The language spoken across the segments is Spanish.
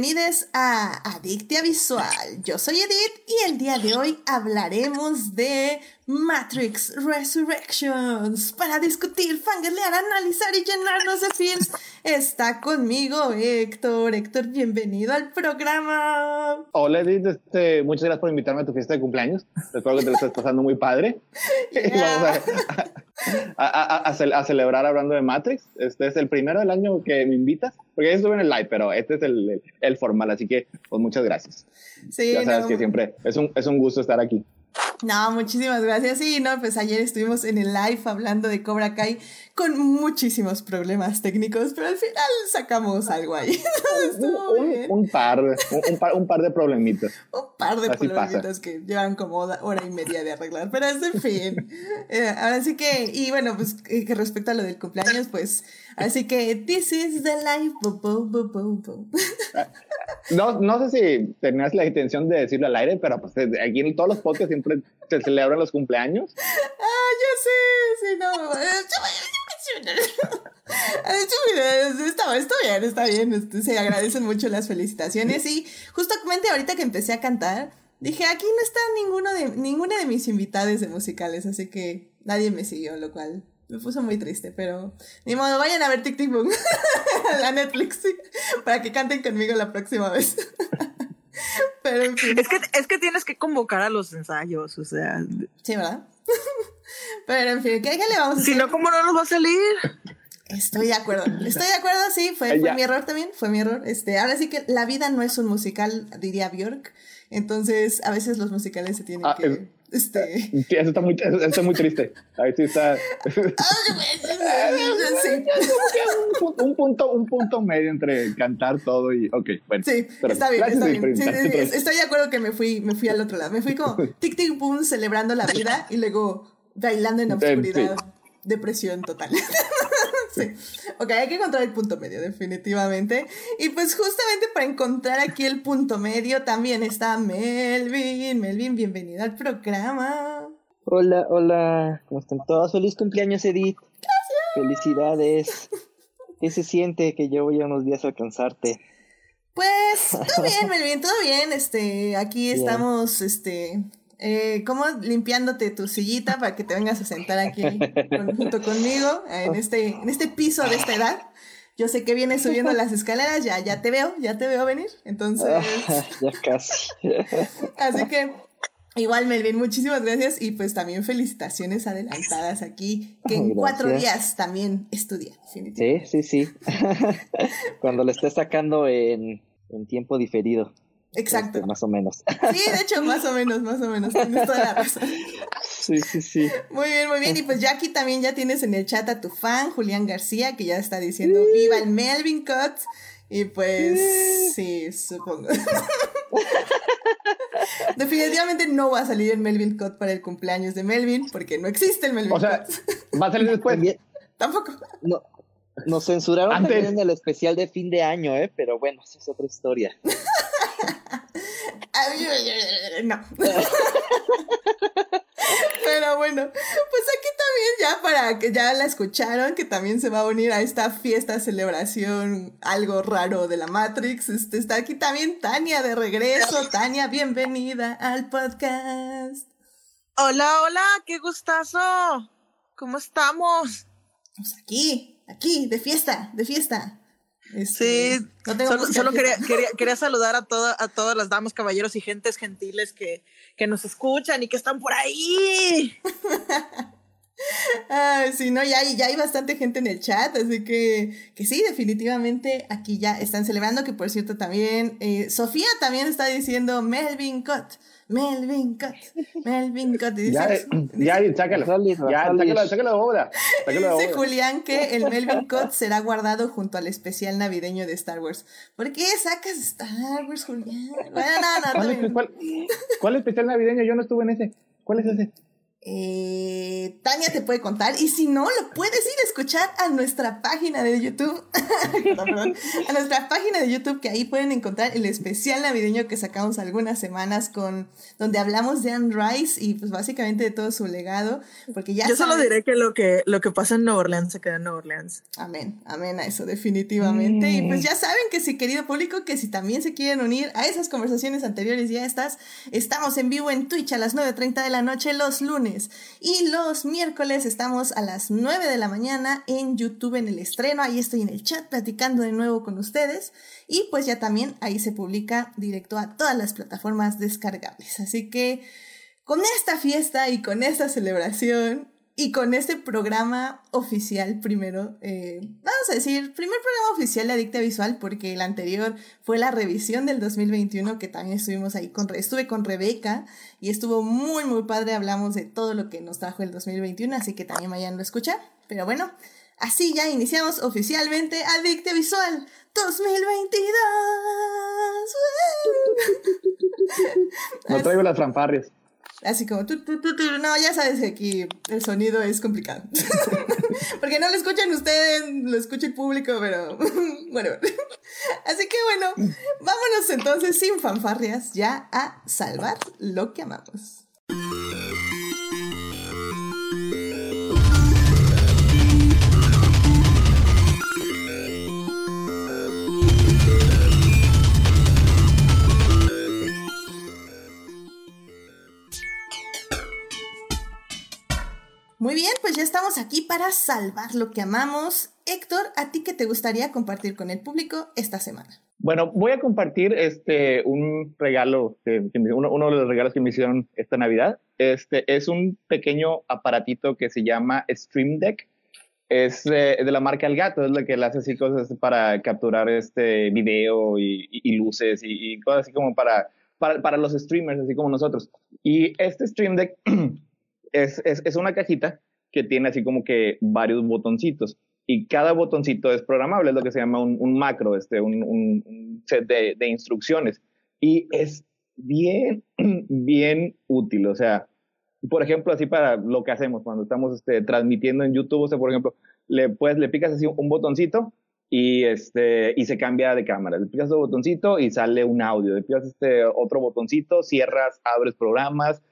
bienvenidos a Adictia Visual. Yo soy Edith y el día de hoy hablaremos de Matrix Resurrections. Para discutir, fangirlear, analizar y llenarnos de feels, está conmigo Héctor. Héctor, bienvenido al programa. Hola Edith, este, muchas gracias por invitarme a tu fiesta de cumpleaños. Espero que te lo estés pasando muy padre. Vamos a, celebrar hablando de Matrix. Este es el primero del año que me invitas, porque ya estuve en el live, pero este es el, el, formal, así que pues muchas gracias. Sí, ya sabes que siempre es un, es un gusto estar aquí. No, muchísimas gracias. Sí, no, pues ayer estuvimos en el live hablando de Cobra Kai con muchísimos problemas técnicos, pero al final sacamos algo ahí. un, par, un, par, un par de problemitas. un par de problemitas que llevan como hora y media de arreglar, pero es en fin. Eh, ahora sí que, y bueno, pues eh, que respecto a lo del cumpleaños, pues así que this is the life. no, no sé si tenías la intención de decirlo al aire, pero pues aquí en todos los podcasts siempre se celebran los cumpleaños. Ah, yo sé, sí, no. está, está bien, está bien. Este, se agradecen mucho las felicitaciones. Y justamente ahorita que empecé a cantar, dije, aquí no está ninguno de, ninguna de mis invitados de musicales, así que nadie me siguió, lo cual me puso muy triste, pero ni modo, vayan a ver Tic Tic Boom, la Netflix, para que canten conmigo la próxima vez. pero en fin. Es que, es que tienes que convocar a los ensayos, o sea. Sí, ¿verdad? pero en fin, ¿qué, le vamos a hacer? Si no, ¿cómo no nos va a salir? Estoy de acuerdo, estoy de acuerdo, sí, fue, fue mi error también, fue mi error. Este, ahora sí que la vida no es un musical, diría Björk, entonces a veces los musicales se tienen ah, que... Este... Sí, eso está muy, eso está muy triste. Ahí sí está. un, punto, un punto medio entre cantar todo y. Ok, bueno. Sí, está bien, está bien. estoy de acuerdo que me fui, me fui al otro lado. Me fui como tic tic boom celebrando la vida y luego bailando en obscuridad. Depresión total. sí. Ok, hay que encontrar el punto medio, definitivamente. Y pues justamente para encontrar aquí el punto medio también está Melvin. Melvin, bienvenido al programa. Hola, hola. ¿Cómo están todos? Feliz cumpleaños, Edith. Gracias. Felicidades. ¿Qué se siente que yo voy a unos días a alcanzarte? Pues todo bien, Melvin, todo bien. Este, aquí estamos, este, eh, como limpiándote tu sillita para que te vengas a sentar aquí junto conmigo en este, en este piso de esta edad. Yo sé que vienes subiendo las escaleras, ya, ya te veo, ya te veo venir. Entonces. ya casi. Así que, igual, Melvin, muchísimas gracias y pues también felicitaciones adelantadas aquí, que en cuatro días también estudia. Sí, sí, sí. Cuando lo estés sacando en, en tiempo diferido. Exacto. Este, más o menos. Sí, de hecho, más o menos, más o menos. Tienes toda la razón. Sí, sí, sí. Muy bien, muy bien. Y pues ya aquí también ya tienes en el chat a tu fan, Julián García, que ya está diciendo viva el Melvin Cut. Y pues sí, supongo. Definitivamente no va a salir el Melvin Cut para el cumpleaños de Melvin, porque no existe el Melvin o sea, ¿Va a salir después? Tampoco. No. Nos censuraron también en el especial de fin de año, ¿eh? Pero bueno, esa es otra historia. no. Pero bueno, pues aquí también ya para que ya la escucharon, que también se va a unir a esta fiesta, celebración, algo raro de la Matrix. Este, está aquí también Tania de regreso. Tania, bienvenida al podcast. Hola, hola, qué gustazo. ¿Cómo estamos? Pues aquí, aquí, de fiesta, de fiesta. Este, sí, solo, quería, quería, saludar a, a todas las damas, caballeros y gentes gentiles que, que nos escuchan y que están por ahí. Ay, sí, no, ya, ya hay bastante gente en el chat, así que, que sí, definitivamente aquí ya están celebrando, que por cierto también, eh, Sofía también está diciendo Melvin Cut. Melvin Cut, Melvin Cut. ya, ya, sácalo. Ya, sácalo, sácalo de obra. Dice Julián que el Melvin Cut será guardado junto al especial navideño de Star Wars. ¿Por qué sacas Star Wars, Julián? Bueno, no, no, ¿Cuál, es, cuál, ¿Cuál especial navideño? Yo no estuve en ese. ¿Cuál es ese? Eh, Tania te puede contar y si no, lo puedes ir a escuchar a nuestra página de YouTube. a nuestra página de YouTube que ahí pueden encontrar el especial navideño que sacamos algunas semanas con donde hablamos de Anne Rice y pues básicamente de todo su legado. Porque ya Yo solo diré que lo que lo que pasa en Nueva Orleans se queda en Nueva Orleans. Amén, amén a eso definitivamente. Y pues ya saben que si querido público que si también se quieren unir a esas conversaciones anteriores ya estas, estamos en vivo en Twitch a las 9.30 de la noche los lunes y los miércoles estamos a las 9 de la mañana en YouTube en el estreno. Ahí estoy en el chat platicando de nuevo con ustedes. Y pues ya también ahí se publica directo a todas las plataformas descargables. Así que con esta fiesta y con esta celebración y con este programa oficial primero, eh, vamos a decir, primer programa oficial de Adicta Visual, porque el anterior fue la revisión del 2021, que también estuvimos ahí con, estuve con Rebeca y estuvo muy, muy padre, hablamos de todo lo que nos trajo el 2021, así que también vayan a escuchar. Pero bueno, así ya iniciamos oficialmente Adicta Visual 2022. No traigo las fanfarrias. Así como, tu, tu, tu, no, ya sabes que aquí el sonido es complicado. Porque no lo escuchan ustedes, lo escucha el público, pero bueno. Así que bueno, vámonos entonces sin fanfarrias ya a salvar lo que amamos. Muy bien, pues ya estamos aquí para salvar lo que amamos. Héctor, ¿a ti qué te gustaría compartir con el público esta semana? Bueno, voy a compartir este, un regalo, uno, de los regalos que me hicieron esta Navidad. Este, es un pequeño aparatito que se llama Stream Deck. Es de la marca El Gato, es la que le hace así cosas para capturar este video y, luces y, y, cosas así como para, para, para los streamers, así como nosotros. Y este Stream Deck es, es, es, una cajita que tiene así como que varios botoncitos y cada botoncito es programable, es lo que se llama un, un macro, este, un, un set de, de, instrucciones. Y es bien, bien útil. O sea, por ejemplo, así para lo que hacemos cuando estamos este, transmitiendo en YouTube, o sea, por ejemplo, le, pues, le picas así un botoncito y, este, y se cambia de cámara. Le picas otro botoncito y sale un audio. Le picas este otro botoncito, cierras, abres programas,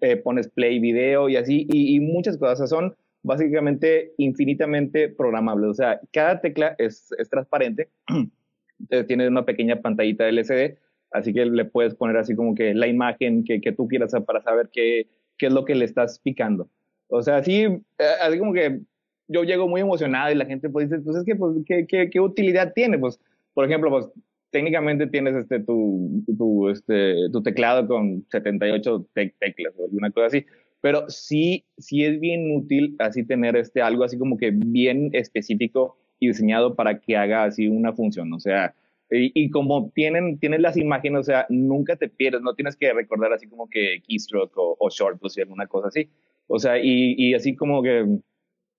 eh, pones play video y así, y, muchas cosas. son básicamente infinitamente programables. O sea, cada tecla es, es transparente, entonces tiene una pequeña pantallita LCD, así que le puedes poner así como que la imagen que, que tú quieras para saber qué, qué es lo que le estás picando. O sea, así, eh, así como que yo llego muy emocionado y la gente pues dice, pues es que, pues, ¿qué, qué, qué utilidad tiene? Pues, por ejemplo, pues técnicamente tienes este, tu, tu, este, tu teclado con 78 teclas o alguna cosa así, pero sí, sí es bien útil así tener este, algo así como que bien específico y diseñado para que haga así una función, o sea, y, como tienen, tienes las imágenes, o sea, nunca te pierdes, no tienes que recordar así como que keystroke o, o short o alguna cosa así, o sea, y, y así como que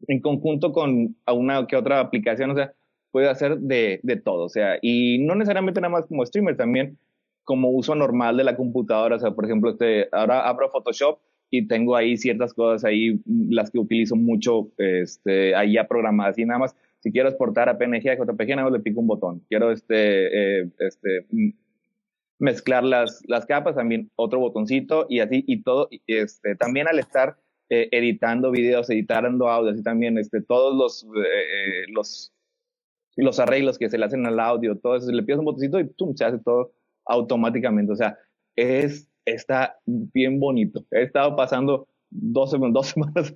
en conjunto con una que otra aplicación, o sea, puede hacer de, de todo, o sea, y no necesariamente nada más como streamer, también como uso normal de la computadora, o sea, por ejemplo, este, ahora abro Photoshop y tengo ahí ciertas cosas ahí, las que utilizo mucho, este, ahí ya programadas y nada más, si quiero exportar a PNG, a JPG, nada más le pico un botón, quiero este, eh, este, mezclar las, las capas, también otro botoncito y así, y todo, este, también al estar eh, editando videos, editando audios y también este, todos los, eh, los los arreglos que se le hacen al audio, todo eso, le pides un botoncito y ¡tum! se hace todo automáticamente. O sea, es, está bien bonito. He estado pasando dos, dos semanas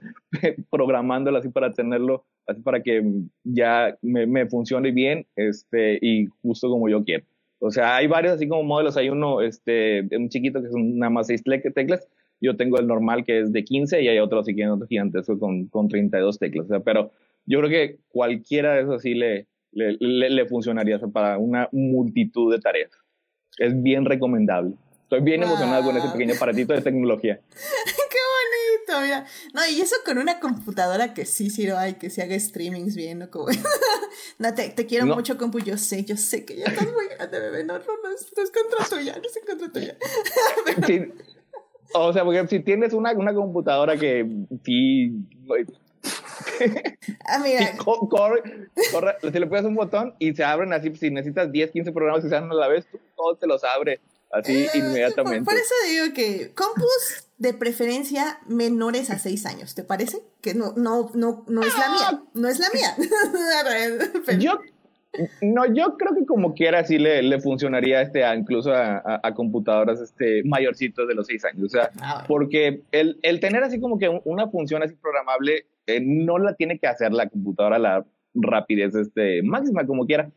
programándolo así para tenerlo, así para que ya me, me, funcione bien este, y justo como yo quiero. O sea, hay varios así como modelos. Hay uno, este, un chiquito que son nada más seis teclas. Yo tengo el normal que es de 15 y hay otro así que otro gigantesco con, con 32 teclas. O sea, pero yo creo que cualquiera de esos sí le, le, le, funcionaría para una multitud de tareas. Es bien recomendable. Estoy bien emocionado con ese pequeño aparatito de tecnología. ¡Qué bonito! Mira. No, y eso con una computadora que sí sirva y que se haga streamings bien, ¿no? Como... no, te, te quiero mucho, compu. Yo sé, yo sé que ya estás muy grande, bebé. No, no, no, es, contra tuya, no es contra tuya. sí, O sea, porque si tienes una, una computadora que sí. Ah, mira. corre, corre, si le pones un botón y se abren así, si necesitas 10, 15 programas que se abren a la vez, tú, todo te los abre así ah, inmediatamente. Por, eso digo que compus de preferencia menores a 6 años, ¿te parece? Que no, no, no, no es la mía, no es la mía. Yo no, yo creo que como quiera sí le, le funcionaría este incluso a, a, computadoras este, mayorcitos de los 6 años. O sea, ah, porque el, el, tener así como que una función así programable no la tiene que hacer la computadora la rapidez este, máxima como quiera.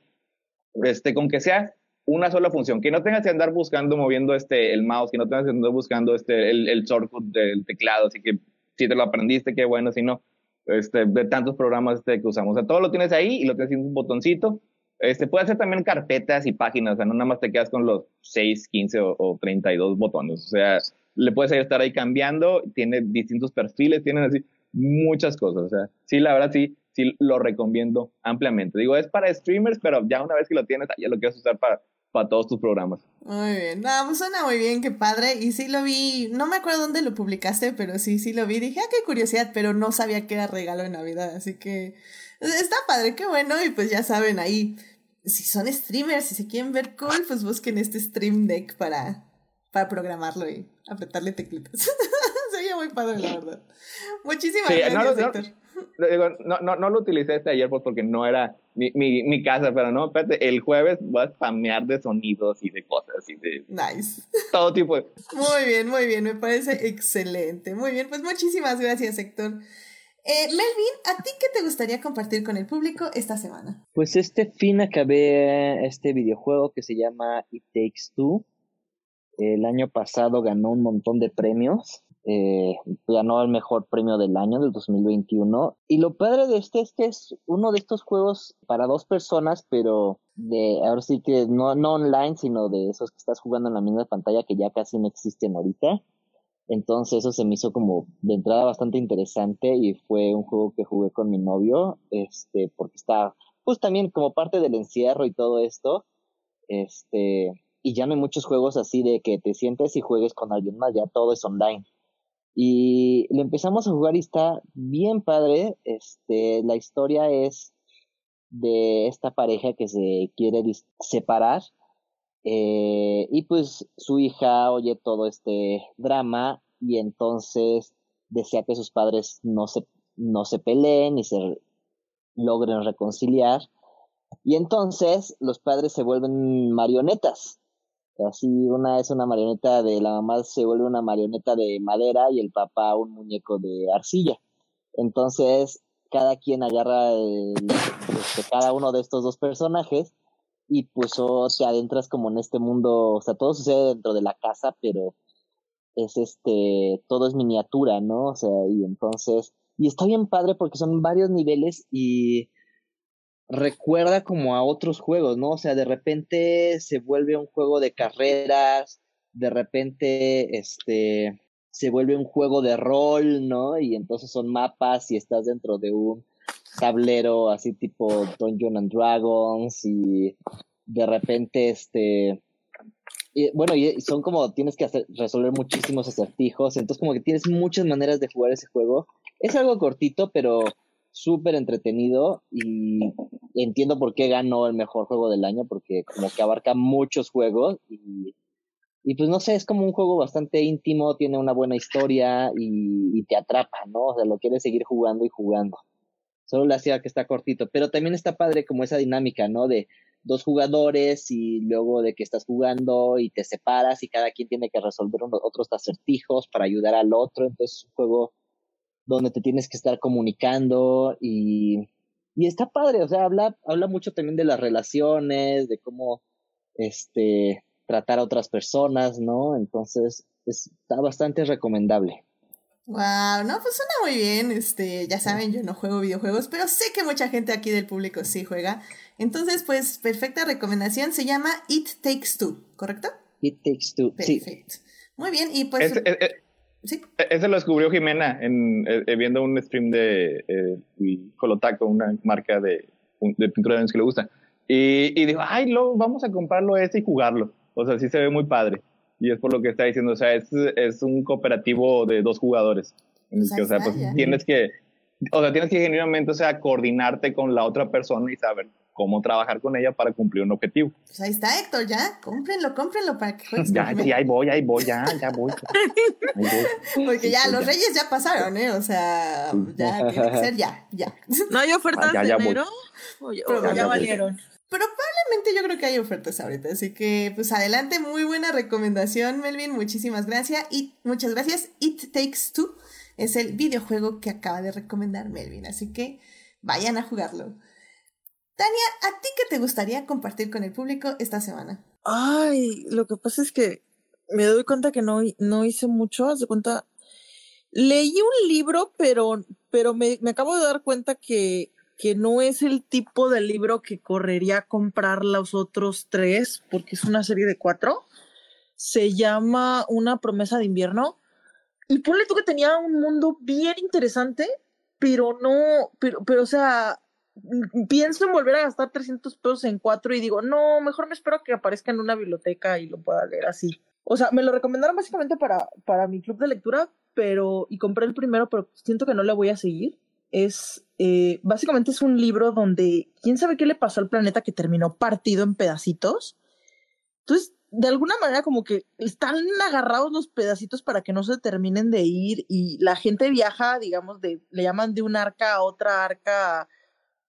Este, con que sea una sola función, que no tengas que andar buscando, moviendo este, el mouse, que no tengas que andar buscando este, el, el shortcut del teclado, así que si te lo aprendiste, qué bueno, si no, este, de tantos programas este, que usamos. O sea, todo lo tienes ahí y lo tienes en un botoncito. Este, puede hacer también carpetas y páginas, o sea, no nada más te quedas con los 6, 15 o, o 32 botones. O sea, le puedes estar ahí cambiando, tiene distintos perfiles, tienen así muchas cosas. O sea, sí, la verdad sí, sí lo recomiendo ampliamente. Digo, es para streamers, pero ya una vez que lo tienes, ya lo quieres usar para para todos tus programas. Muy bien, no, pues suena muy bien, qué padre. Y sí lo vi, no me acuerdo dónde lo publicaste, pero sí, sí lo vi. Dije, ah, qué curiosidad, pero no sabía que era regalo de Navidad. Así que está padre, qué bueno. Y pues ya saben ahí, si son streamers, si se quieren ver cool, pues busquen este Stream Deck para, para programarlo y apretarle teclitas. Sería muy padre, la verdad. Muchísimas gracias, no, no, no, lo utilicé este ayer pues porque no era mi, mi, mi, casa, pero no, espérate, el jueves voy a spamear de sonidos y de cosas y de... Nice. Todo tipo de... Muy bien, muy bien, me parece excelente. Muy bien, pues muchísimas gracias, Héctor. Eh, Melvin, ¿a ti qué te gustaría compartir con el público esta semana? Pues este fin acabé este videojuego que se llama It Takes Two. El año pasado ganó un montón de premios eh, ganó el mejor premio del año del 2021. Y lo padre de este es que es uno de estos juegos para dos personas, pero de ahora sí que no, no online, sino de esos que estás jugando en la misma pantalla que ya casi no existen ahorita. Entonces eso se me hizo como de entrada bastante interesante y fue un juego que jugué con mi novio, este, porque está pues también como parte del encierro y todo esto, este, y ya no hay muchos juegos así de que te sientes y juegues con alguien más, ya todo es online. Y lo empezamos a jugar y está bien padre. Este, la historia es de esta pareja que se quiere separar. Eh, y pues su hija oye todo este drama y entonces desea que sus padres no se, no se peleen y se logren reconciliar. Y entonces los padres se vuelven marionetas Así una es una marioneta de la mamá se vuelve una marioneta de madera y el papá un muñeco de arcilla. Entonces, cada quien agarra este, cada uno de estos dos personajes y pues o te adentras como en este mundo, o sea, todo sucede dentro de la casa, pero es este, todo es miniatura, ¿no? O sea, y entonces, y está bien padre porque son varios niveles y recuerda como a otros juegos, ¿no? O sea, de repente se vuelve un juego de carreras, de repente, este, se vuelve un juego de rol, ¿no? Y entonces son mapas y estás dentro de un tablero así tipo Dungeon and Dragons y de repente, este, bueno, y son como tienes que hacer, resolver muchísimos acertijos, entonces como que tienes muchas maneras de jugar ese juego. Es algo cortito, pero súper entretenido y entiendo por qué ganó el mejor juego del año, porque como que abarca muchos juegos y, y pues no sé, es como un juego bastante íntimo, tiene una buena historia y, te atrapa, ¿no? O sea, lo quieres seguir jugando y jugando. Solo le hacía que está cortito, pero también está padre como esa dinámica, ¿no? De dos jugadores y luego de que estás jugando y te separas y cada quien tiene que resolver otros acertijos para ayudar al otro, entonces es un juego donde te tienes que estar comunicando y, y está padre, o sea, habla, habla mucho también de las relaciones, de cómo este tratar a otras personas, ¿no? Entonces, está bastante recomendable. Wow, no, pues suena muy bien. Este, ya saben, yo no juego videojuegos, pero sé que mucha gente aquí del público sí juega. Entonces, pues, perfecta recomendación. Se llama It Takes Two, ¿correcto? It Takes Two. Perfecto. Muy bien, y pues. ¿Sí? E-, ese lo descubrió Jimena en, eh, eh, viendo un stream de eh, Colotaco, una marca de, de pintura de que le gusta. Y, y dijo, ay, lo, vamos a comprarlo ese y jugarlo. O sea, sí se ve muy padre. Y es por lo que está diciendo, o sea, es, es un cooperativo de dos jugadores. Pues o sea, pues tienes que, o sea, tienes que genuinamente, o sea, coordinarte con la otra persona y saber cómo trabajar con ella para cumplir un objetivo. Pues ahí está Héctor, ya, cómprenlo, cómprenlo para que juegues. ya, sí, ahí voy, ahí voy, ya, ya voy. Porque ya, los reyes ya pasaron, ¿eh? O sea, ya tiene que ser ya, ya. ¿No hay ofertas ah, ya, de enero? O, ya, valieron. Probablemente yo creo que hay ofertas ahorita, así que pues adelante, muy buena recomendación, Melvin, muchísimas gracias. Y muchas gracias. It Takes Two es el videojuego que acaba de recomendar Melvin, así que vayan a jugarlo. Tania, ¿a ti qué te gustaría compartir con el público esta semana? Ay, lo que pasa es que me doy cuenta que no, no hice mucho, haz de cuenta. Leí un libro, pero, pero me, me acabo de dar cuenta que, que no es el tipo de libro que correría a comprar los otros tres, porque es una serie de cuatro. Se llama Una promesa de invierno. Y ponle tú que tenía un mundo bien interesante, pero no, pero, pero o sea, pienso en volver a gastar 300 pesos en cuatro y digo, no, mejor me espero que aparezca en una biblioteca y lo pueda leer así. O sea, me lo recomendaron básicamente para, para mi club de lectura, pero, y compré el primero, pero siento que no le voy a seguir. Es, eh, básicamente es un libro donde, quién sabe qué le pasó al planeta que terminó partido en pedacitos. Entonces, de alguna manera como que están agarrados los pedacitos para que no se terminen de ir y la gente viaja, digamos, de, le llaman de una arca a otra arca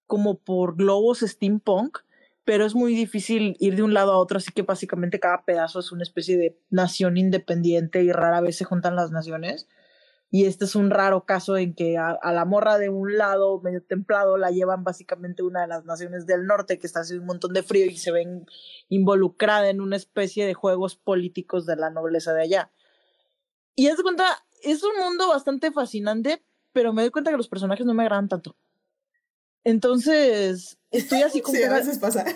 como por globos steampunk, pero es muy difícil ir de un lado a otro, así que básicamente cada pedazo es una especie de nación independiente y rara vez se juntan las naciones. Y este es un raro caso en que a, la morra de un lado medio templado la llevan básicamente una de las naciones del norte que está haciendo un montón de frío y se ven involucrada en una especie de juegos políticos de la nobleza de allá. Y es cuenta, es un mundo bastante fascinante, pero me doy cuenta que los personajes no me agradan tanto. Entonces, estoy así como. sí, a veces pasa.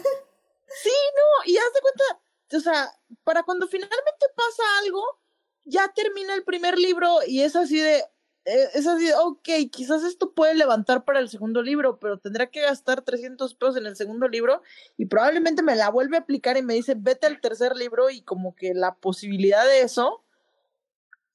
Sí, no, y haz de cuenta, o sea, para cuando finalmente pasa algo, ya termina el primer libro y es así de. Eh, es así de, ok, quizás esto puede levantar para el segundo libro, pero tendrá que gastar 300 pesos en el segundo libro y probablemente me la vuelve a aplicar y me dice, vete al tercer libro y como que la posibilidad de eso,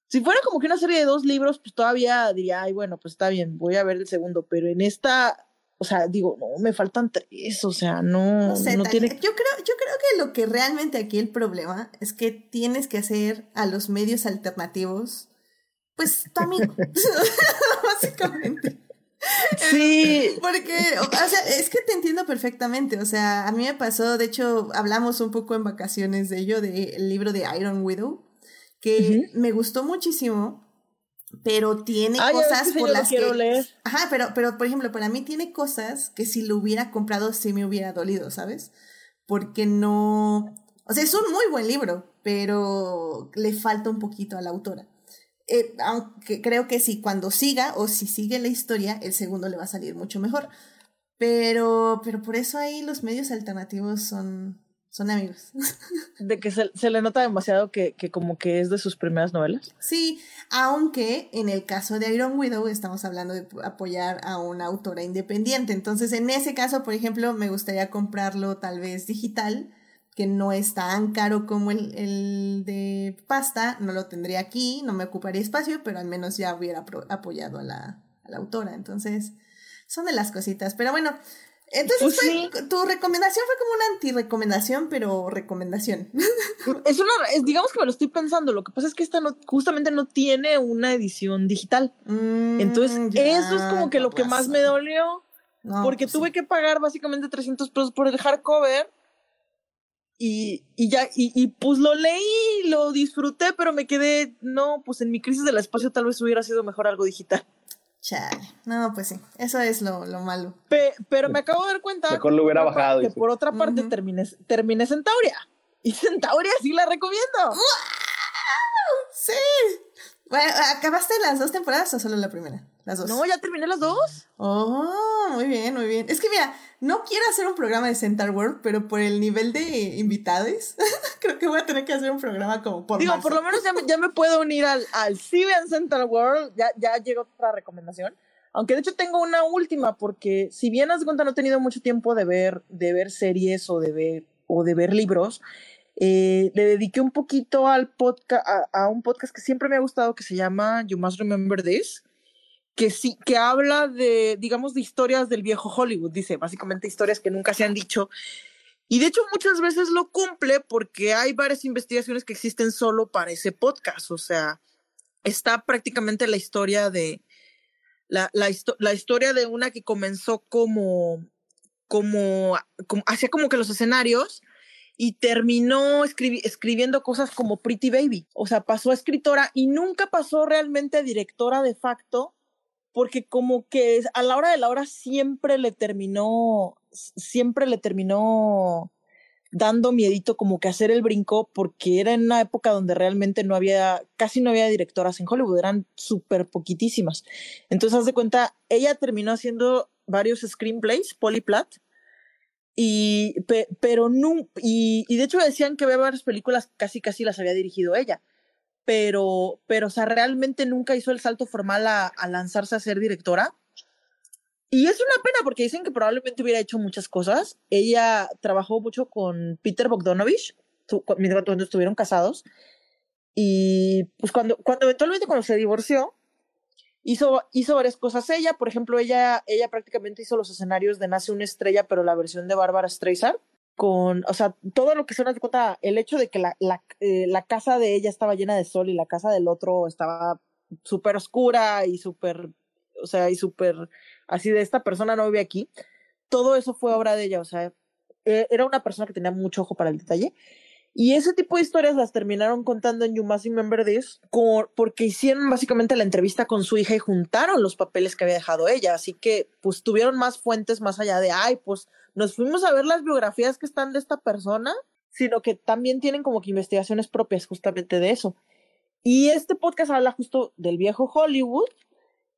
si fuera como que una serie de dos libros, pues todavía diría, ay, bueno, pues está bien, voy a ver el segundo, pero en esta o sea, digo, no, me faltan tres, o sea, no, no, sé, tiene... Yo creo, yo creo que lo que realmente aquí el problema es que tienes que hacer a los medios alternativos, pues tu amigo, básicamente. Sí. Porque, o sea, es que te entiendo perfectamente. O sea, a mí me pasó, de hecho, hablamos un poco en vacaciones de ello, del libro de Iron Widow, que me gustó muchísimo pero tiene cosas por las que leer. ajá pero pero por ejemplo para mí tiene cosas que si lo hubiera comprado sí me hubiera dolido sabes porque no o sea es un muy buen libro pero le falta un poquito a la autora. Eh, aunque creo que si cuando siga o si sigue la historia el segundo le va a salir mucho mejor. Pero pero por eso ahí los medios alternativos son son amigos. De que se, le nota demasiado que, que, como que es de sus primeras novelas. Sí, aunque en el caso de Iron Widow estamos hablando de apoyar a una autora independiente. Entonces, en ese caso, por ejemplo, me gustaría comprarlo tal vez digital, que no es tan caro como el, el de pasta. No lo tendría aquí, no me ocuparía espacio, pero al menos ya hubiera apoyado a la, a la autora. Entonces, son de las cositas. Pero bueno, entonces, pues tu recomendación fue como una anti-recomendación, pero recomendación. Es una, digamos que me lo estoy pensando. Lo que pasa es que esta no, justamente no tiene una edición digital. Mm, Entonces, eso es como que lo que más me dolió. porque pues tuve que pagar básicamente 300 pesos por el hardcover. Y, y ya, y, y, pues lo leí, lo disfruté, pero me quedé, no, pues en mi crisis del espacio tal vez hubiera sido mejor algo digital. Chale. No, pues sí, eso es lo, lo malo. pero me acabo de dar cuenta. Mejor lo hubiera bajado. Que por otra parte terminé, terminé Centauria. Y Centauria sí la recomiendo. Sí. Bueno, ¿acabaste las dos temporadas o solo la primera? Las dos. No, ya terminé las dos. Oh, muy bien, muy bien. Es que mira, no quiero hacer un programa de Center World, pero por el nivel de invitados, creo que voy a tener que hacer un programa como por Digo, por lo menos ya me, puedo unir al, al Center World. Ya, ya llegó otra recomendación. Aunque de hecho tengo una última, porque si bien has cuenta no he tenido mucho tiempo de ver, de ver series o de ver, o de ver libros, eh, le dediqué un poquito al podcast, a, un podcast que siempre me ha gustado que se llama You Must Remember This, que sí, que habla de, digamos, de historias del viejo Hollywood, dice, básicamente historias que nunca se han dicho. Y de hecho muchas veces lo cumple porque hay varias investigaciones que existen solo para ese podcast, o sea, está prácticamente la historia de, la, la, la historia de una que comenzó como, como, como, hacía como que los escenarios, y terminó escribiendo cosas como Pretty Baby. O sea, pasó a escritora y nunca pasó realmente a directora de facto, porque como que a la hora de la hora siempre le terminó, siempre le terminó dando miedito como que hacer el brinco, porque era en una época donde realmente no había, casi no había directoras en Hollywood, eran súper poquitísimas. Entonces, haz de cuenta, ella terminó haciendo varios screenplays, Polly Platt, y, pero no, y, y de hecho decían que había varias películas casi casi las había dirigido ella, pero, pero, o sea, realmente nunca hizo el salto formal a, lanzarse a ser directora. Y es una pena porque dicen que probablemente hubiera hecho muchas cosas. Ella trabajó mucho con Peter Bogdanovich cuando estuvieron casados. Y pues cuando, cuando eventualmente cuando se divorció, hizo, hizo varias cosas ella, por ejemplo, ella, ella prácticamente hizo los escenarios de Nace una estrella, pero la versión de Bárbara Streisand, con, o sea, todo lo que se nos cuenta, el hecho de que la, eh, la casa de ella estaba llena de sol y la casa del otro estaba súper oscura y súper, o sea, y súper así de esta persona no vive aquí, todo eso fue obra de ella, o sea, e, era una persona que tenía mucho ojo para el detalle y ese tipo de historias las terminaron contando en You Must Remember This porque hicieron básicamente la entrevista con su hija y juntaron los papeles que había dejado ella. Así que pues tuvieron más fuentes más allá de, ay, pues nos fuimos a ver las biografías que están de esta persona, sino que también tienen como que investigaciones propias justamente de eso. Y este podcast habla justo del viejo Hollywood.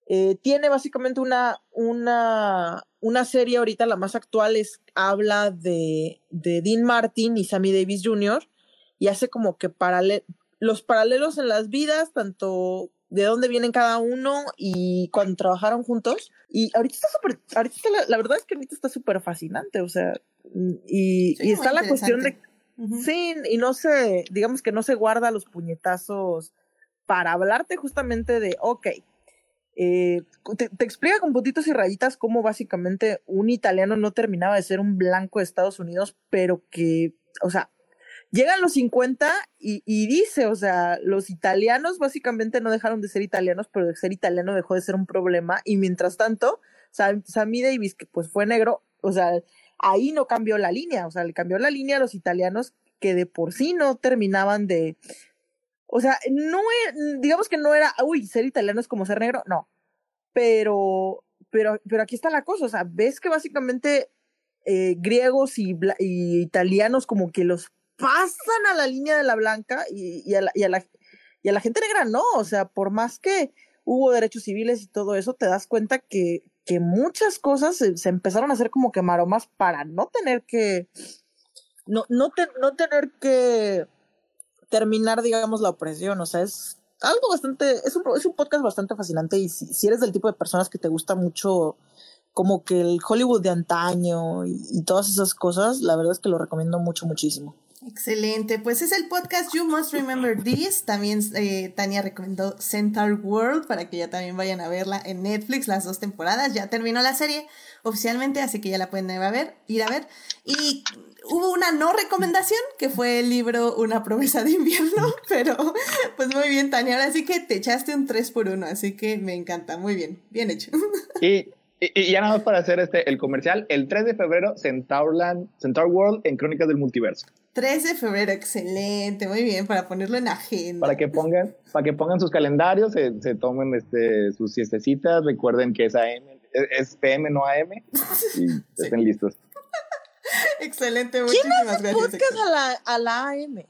Eh, tiene básicamente una, una, una serie ahorita, la más actual es habla de, de Dean Martin y Sammy Davis Jr. y hace como que los paralelos en las vidas, tanto de dónde vienen cada uno y cuando trabajaron juntos. Y ahorita está súper, ahorita la, verdad es que ahorita está súper fascinante, o sea, y, y está la cuestión de, sí, y no se, digamos que no se guarda los puñetazos para hablarte justamente de, ok, eh, te, explica con puntitos y rayitas cómo básicamente un italiano no terminaba de ser un blanco de Estados Unidos, pero que, o sea, llegan los 50 y, y, dice, o sea, los italianos básicamente no dejaron de ser italianos, pero de ser italiano dejó de ser un problema. Y mientras tanto, Sammy Davis, que pues fue negro, o sea, ahí no cambió la línea, o sea, le cambió la línea a los italianos que de por sí no terminaban de, o sea, no e, digamos que no era, uy, ser italiano es como ser negro, no. Pero, pero, pero aquí está la cosa, o sea, ves que básicamente eh, griegos y, italianos como que los pasan a la línea de la blanca y, a la, y, a la, y a la gente negra no, o sea, por más que hubo derechos civiles y todo eso, te das cuenta que, que muchas cosas se, empezaron a hacer como que maromas para no tener que, no, no, te, no tener que terminar, digamos, la opresión. O sea, es algo bastante, es un, es un podcast bastante fascinante y si, eres del tipo de personas que te gusta mucho como que el Hollywood de antaño y, todas esas cosas, la verdad es que lo recomiendo mucho, muchísimo. Excelente, pues es el podcast You Must Remember This. También eh, Tania recomendó Centaur World para que ya también vayan a verla en Netflix, las dos temporadas. Ya terminó la serie oficialmente, así que ya la pueden ir a ver. Y hubo una no recomendación, que fue el libro Una promesa de invierno, pero pues muy bien, Tania, ahora sí que te echaste un 3 por 1, así que me encanta, muy bien, bien hecho. Y, y, ya nada más para hacer este, el comercial, el 3 de febrero, Centaurland, Centaur World en Crónicas del Multiverso. 3 de febrero, excelente, muy bien, para ponerlo en agenda. Para que pongan, para que pongan sus calendarios, se, se tomen este, sus siestecitas, recuerden que es AM, es PM, no AM, y estén listos. Excelente, muchísimas ¿Quién hace podcast a la, a la AM?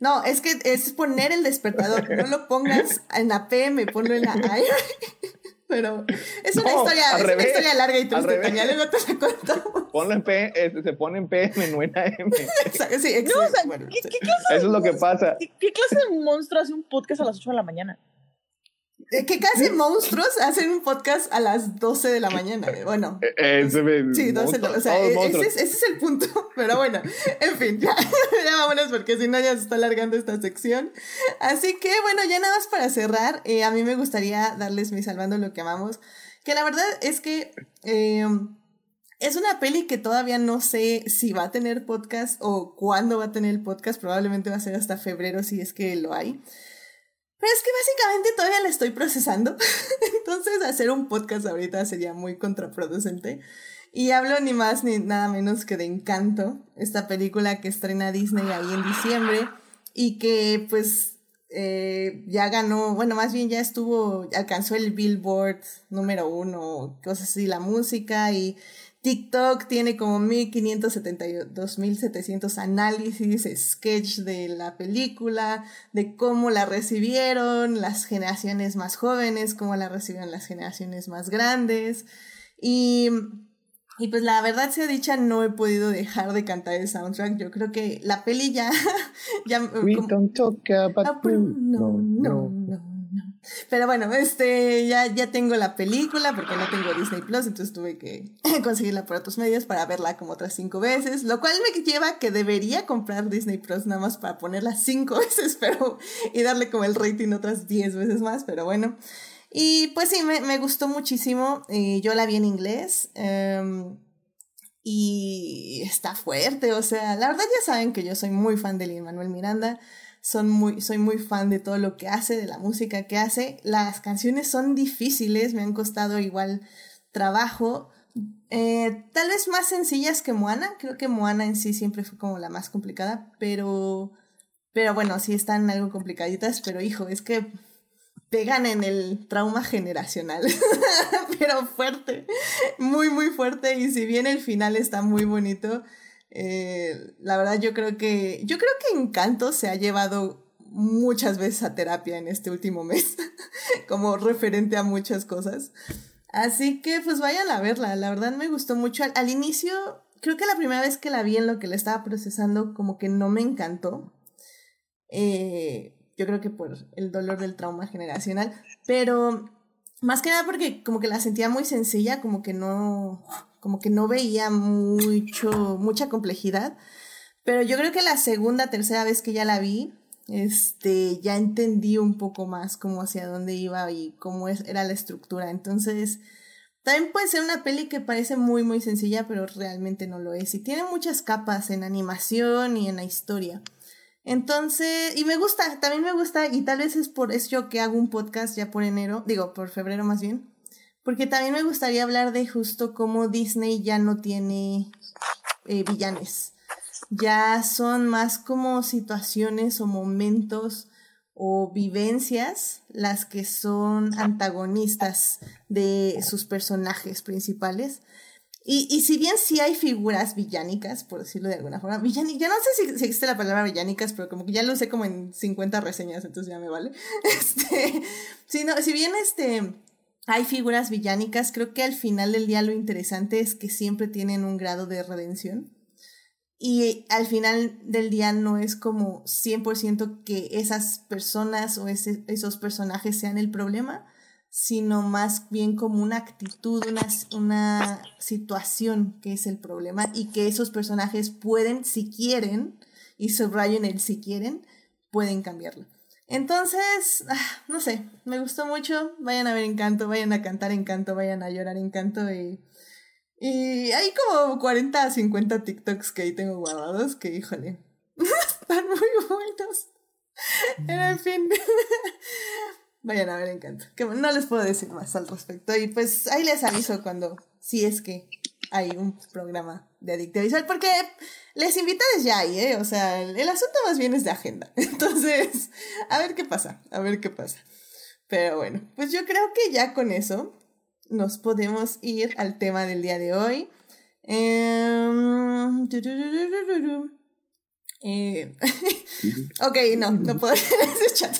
No, es que es poner el despertador. No lo pongas en la PM, ponlo en la AM. Pero es una, historia, es una historia larga y triste, Tania, no te la cuento. Ponlo en P, este, se pone en PM, no en AM. Sí, exacto. No, o sea, ¿qué, qué clase Eso es lo que pasa. ¿qué, clase de monstruo hace un podcast a las 8 de la mañana? Que casi monstruos hacen un podcast a las 12 de la mañana. Bueno. Eh, eh, sí, 12 de la, o sea, ese es, ese es, el punto. Pero bueno, en fin, ya, ya vámonos porque si no ya se está alargando esta sección. Así que bueno, ya nada más para cerrar, eh, a mí me gustaría darles mi salvando lo que amamos. Que la verdad es que es una peli que todavía no sé si va a tener podcast o cuándo va a tener el podcast. Probablemente va a ser hasta febrero si es que lo hay. Pero es que básicamente todavía la estoy procesando. Entonces hacer un podcast ahorita sería muy contraproducente. Y hablo ni más ni nada menos que de Encanto, esta película que estrena Disney ahí en diciembre y que pues eh, ya ganó, bueno, más bien ya estuvo, alcanzó el Billboard número uno, cosas así, la música y TikTok tiene como 1572.700 análisis, sketch de la película, de cómo la recibieron las generaciones más jóvenes, cómo la recibieron las generaciones más grandes. Y, y pues la verdad sea dicha, no he podido dejar de cantar el soundtrack. Yo creo que la peli ya... ya We don't talk about no, no, no. Pero bueno, este, ya, ya tengo la película porque no tengo Disney Plus, entonces tuve que conseguirla por otros medios para verla como otras cinco veces, lo cual me lleva a que debería comprar Disney Plus nada más para ponerla cinco veces, pero, y darle como el rating otras diez veces más, pero bueno. Y pues sí, me, me gustó muchísimo, y yo la vi en inglés. Em, y está fuerte, o sea, la verdad ya saben que yo soy muy fan de Lin Manuel Miranda son muy, soy muy fan de todo lo que hace, de la música que hace. Las canciones son difíciles, me han costado igual trabajo. Eh, tal vez más sencillas que Moana, creo que Moana en sí siempre fue como la más complicada, pero, pero bueno, sí están algo complicaditas, pero hijo, es que pegan en el trauma generacional, pero fuerte, muy, muy fuerte, y si bien el final está muy bonito, eh, la verdad yo creo que yo creo que Encanto se ha llevado muchas veces a terapia en este último mes como referente a muchas cosas. Así que pues vayan a verla. La verdad me gustó mucho. Al, inicio creo que la primera vez que la vi en lo que le estaba procesando como que no me encantó. Eh, yo creo que por el dolor del trauma generacional pero más que nada porque como que la sentía muy sencilla como que no como que no veía mucho, mucha complejidad. Pero yo creo que la segunda, tercera vez que ya la vi, este, ya entendí un poco más cómo hacia dónde iba y cómo es, era la estructura. Entonces, también puede ser una peli que parece muy, muy sencilla, pero realmente no lo es. Y tiene muchas capas en animación y en la historia. Entonces, y me gusta, también me gusta, y tal vez es por eso que hago un podcast ya por enero, digo, por febrero más bien, porque también me gustaría hablar de justo cómo Disney ya no tiene eh, villanes. Ya son más como situaciones o momentos o vivencias las que son antagonistas de sus personajes principales. Y, y si bien sí hay figuras villánicas, por decirlo de alguna forma, villánicas, ya no sé si, existe la palabra villánicas, pero como que ya lo usé como en 50 reseñas, entonces ya me vale. Este, si, si bien este, hay figuras villánicas, creo que al final del día lo interesante es que siempre tienen un grado de redención. Y al final del día no es como 100% que esas personas o esos personajes sean el problema, sino más bien como una actitud, una, situación que es el problema y que esos personajes pueden, si quieren, y subrayen el si quieren, pueden cambiarlo. Entonces, ah, no sé, me gustó mucho. Vayan a ver Encanto, vayan a cantar Encanto, vayan a llorar Encanto y... Y hay como 40 50 TikToks que ahí tengo guardados que, híjole, están muy buenos. Pero en fin, vayan a ver Encanto. Que no les puedo decir más al respecto. Y pues ahí les aviso cuando, si es que hay un programa de Adicta porque les invito desde ahí, ¿eh? O sea, el, asunto más bien es de agenda. Entonces, a ver qué pasa, a ver qué pasa. Pero bueno, pues yo creo que ya con eso nos podemos ir al tema del día de hoy. Em, eh, ok, no, no puedo leer ese chat.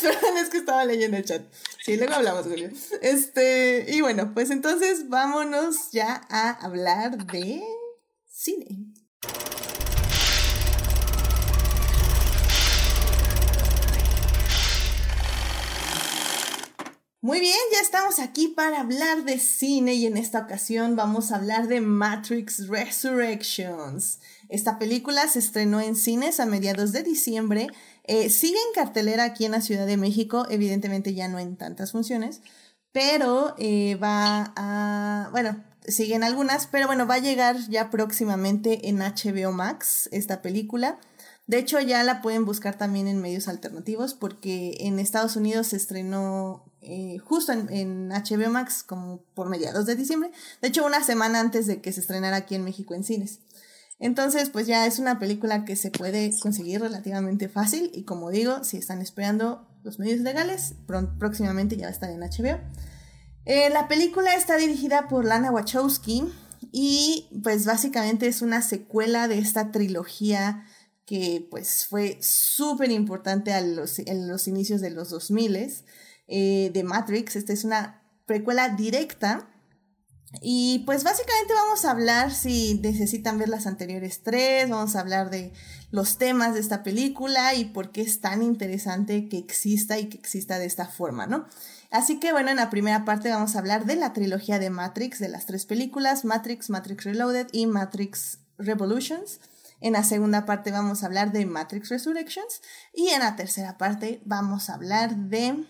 Perdón, es que estaba leyendo el chat. Sí, luego hablamos, Julio. Este, y bueno, pues entonces vámonos ya a hablar de cine. Muy bien, ya estamos aquí para hablar de cine y en esta ocasión vamos a hablar de Matrix Resurrections. Esta película se estrenó en cines a mediados de diciembre, eh, sigue en cartelera aquí en la Ciudad de México, evidentemente ya no en tantas funciones, pero eh, va a, bueno, siguen algunas, pero bueno, va a llegar ya próximamente en HBO Max esta película. De hecho, ya la pueden buscar también en medios alternativos porque en Estados Unidos se estrenó eh, justo en, HBO Max como por mediados de diciembre. De hecho, una semana antes de que se estrenara aquí en México en cines. Entonces, pues ya es una película que se puede conseguir relativamente fácil y como digo, si están esperando los medios legales, próximamente ya va a estar en HBO. Eh, la película está dirigida por Lana Wachowski y pues básicamente es una secuela de esta trilogía que pues fue súper importante en los inicios de los 2000 eh, de Matrix. Esta es una precuela directa. Y pues básicamente vamos a hablar, si necesitan ver las anteriores tres, vamos a hablar de los temas de esta película y por qué es tan interesante que exista y que exista de esta forma, ¿no? Así que bueno, en la primera parte vamos a hablar de la trilogía de Matrix, de las tres películas, Matrix, Matrix Reloaded y Matrix Revolutions. En la segunda parte vamos a hablar de Matrix Resurrections y en la tercera parte vamos a hablar de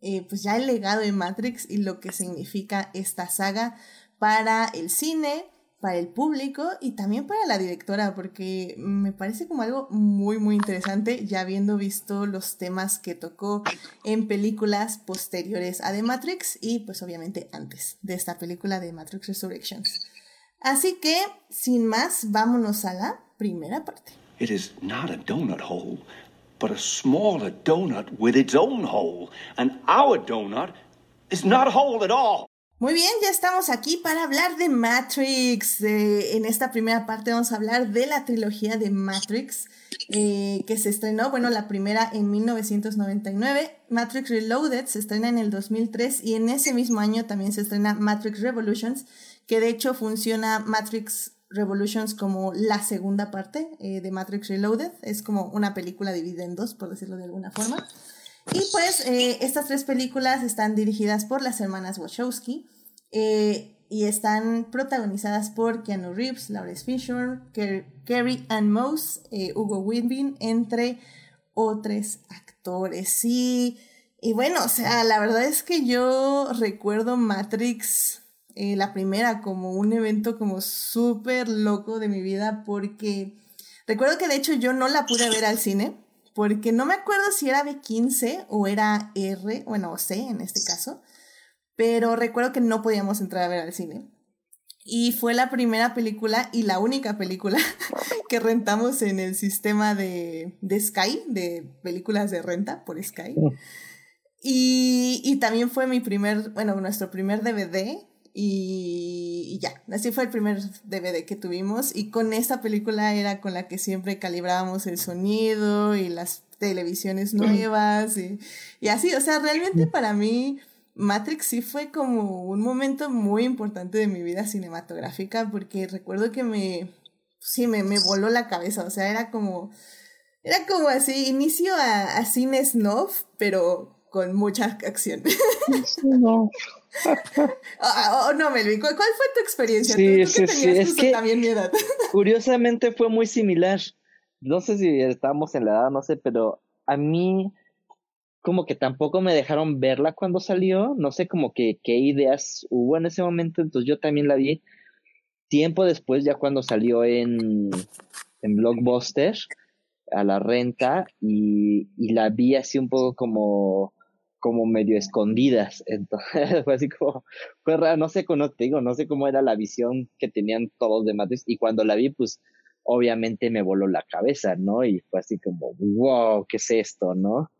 eh, pues ya el legado de Matrix y lo que significa esta saga para el cine, para el público y también para la directora, porque me parece como algo muy, muy interesante, ya habiendo visto los temas que tocó en películas posteriores a The Matrix y pues obviamente antes de esta película de Matrix Resurrections. Así que, sin más, vámonos a la primera parte. It is not a donut hole, but a smaller donut with its own hole, and our donut is not a hole at all. Muy bien, ya estamos aquí para hablar de Matrix. en esta primera parte vamos a hablar de la trilogía de Matrix eh, que se estrenó, bueno, la primera en 1999. Matrix Reloaded se estrena en el 2003 y en ese mismo año también se estrena Matrix Revolutions, que de hecho funciona Matrix Revolutions como la segunda parte eh, de Matrix Reloaded. Es como una película dividida en dos, por decirlo de alguna forma. Y pues eh, estas tres películas están dirigidas por las hermanas Wachowski eh, y están protagonizadas por Keanu Reeves, Lawrence Fisher, Kerry Ann Moss, eh, Hugo Weaving, entre otros actores. Y, y bueno, o sea, la verdad es que yo recuerdo Matrix, la primera, como un evento como súper loco de mi vida porque recuerdo que de hecho yo no la pude ver al cine porque no me acuerdo si era B15 o era R, bueno, o C en este caso, pero recuerdo que no podíamos entrar a ver al cine. Y fue la primera película y la única película que rentamos en el sistema de, de Sky, de películas de renta por Sky. Y, y también fue mi primer, bueno, nuestro primer DVD y, ya, así fue el primer DVD que tuvimos y con esta película era con la que siempre calibrábamos el sonido y las televisiones nuevas y, y así, o sea, realmente para mí Matrix sí fue como un momento muy importante de mi vida cinematográfica porque recuerdo que me, sí, me, me voló la cabeza, o sea, era como, era como así, inicio a, a cine snuff, pero con mucha acción. No. oh, no, Melvin, ¿cuál, fue tu experiencia? Sí, sí, sí, es que también mi edad? curiosamente fue muy similar. No sé si estábamos en la edad, no sé, pero a mí como que tampoco me dejaron verla cuando salió. No sé como que qué ideas hubo en ese momento, entonces yo también la vi tiempo después, ya cuando salió en, en Blockbuster a la renta y, y la vi así un poco como como medio escondidas. Entonces fue así como, fue raro, no sé cómo te digo, no sé cómo era la visión que tenían todos de Matrix. Y cuando la vi, pues obviamente me voló la cabeza, ¿no? Y fue así como, wow, ¿qué es esto, no?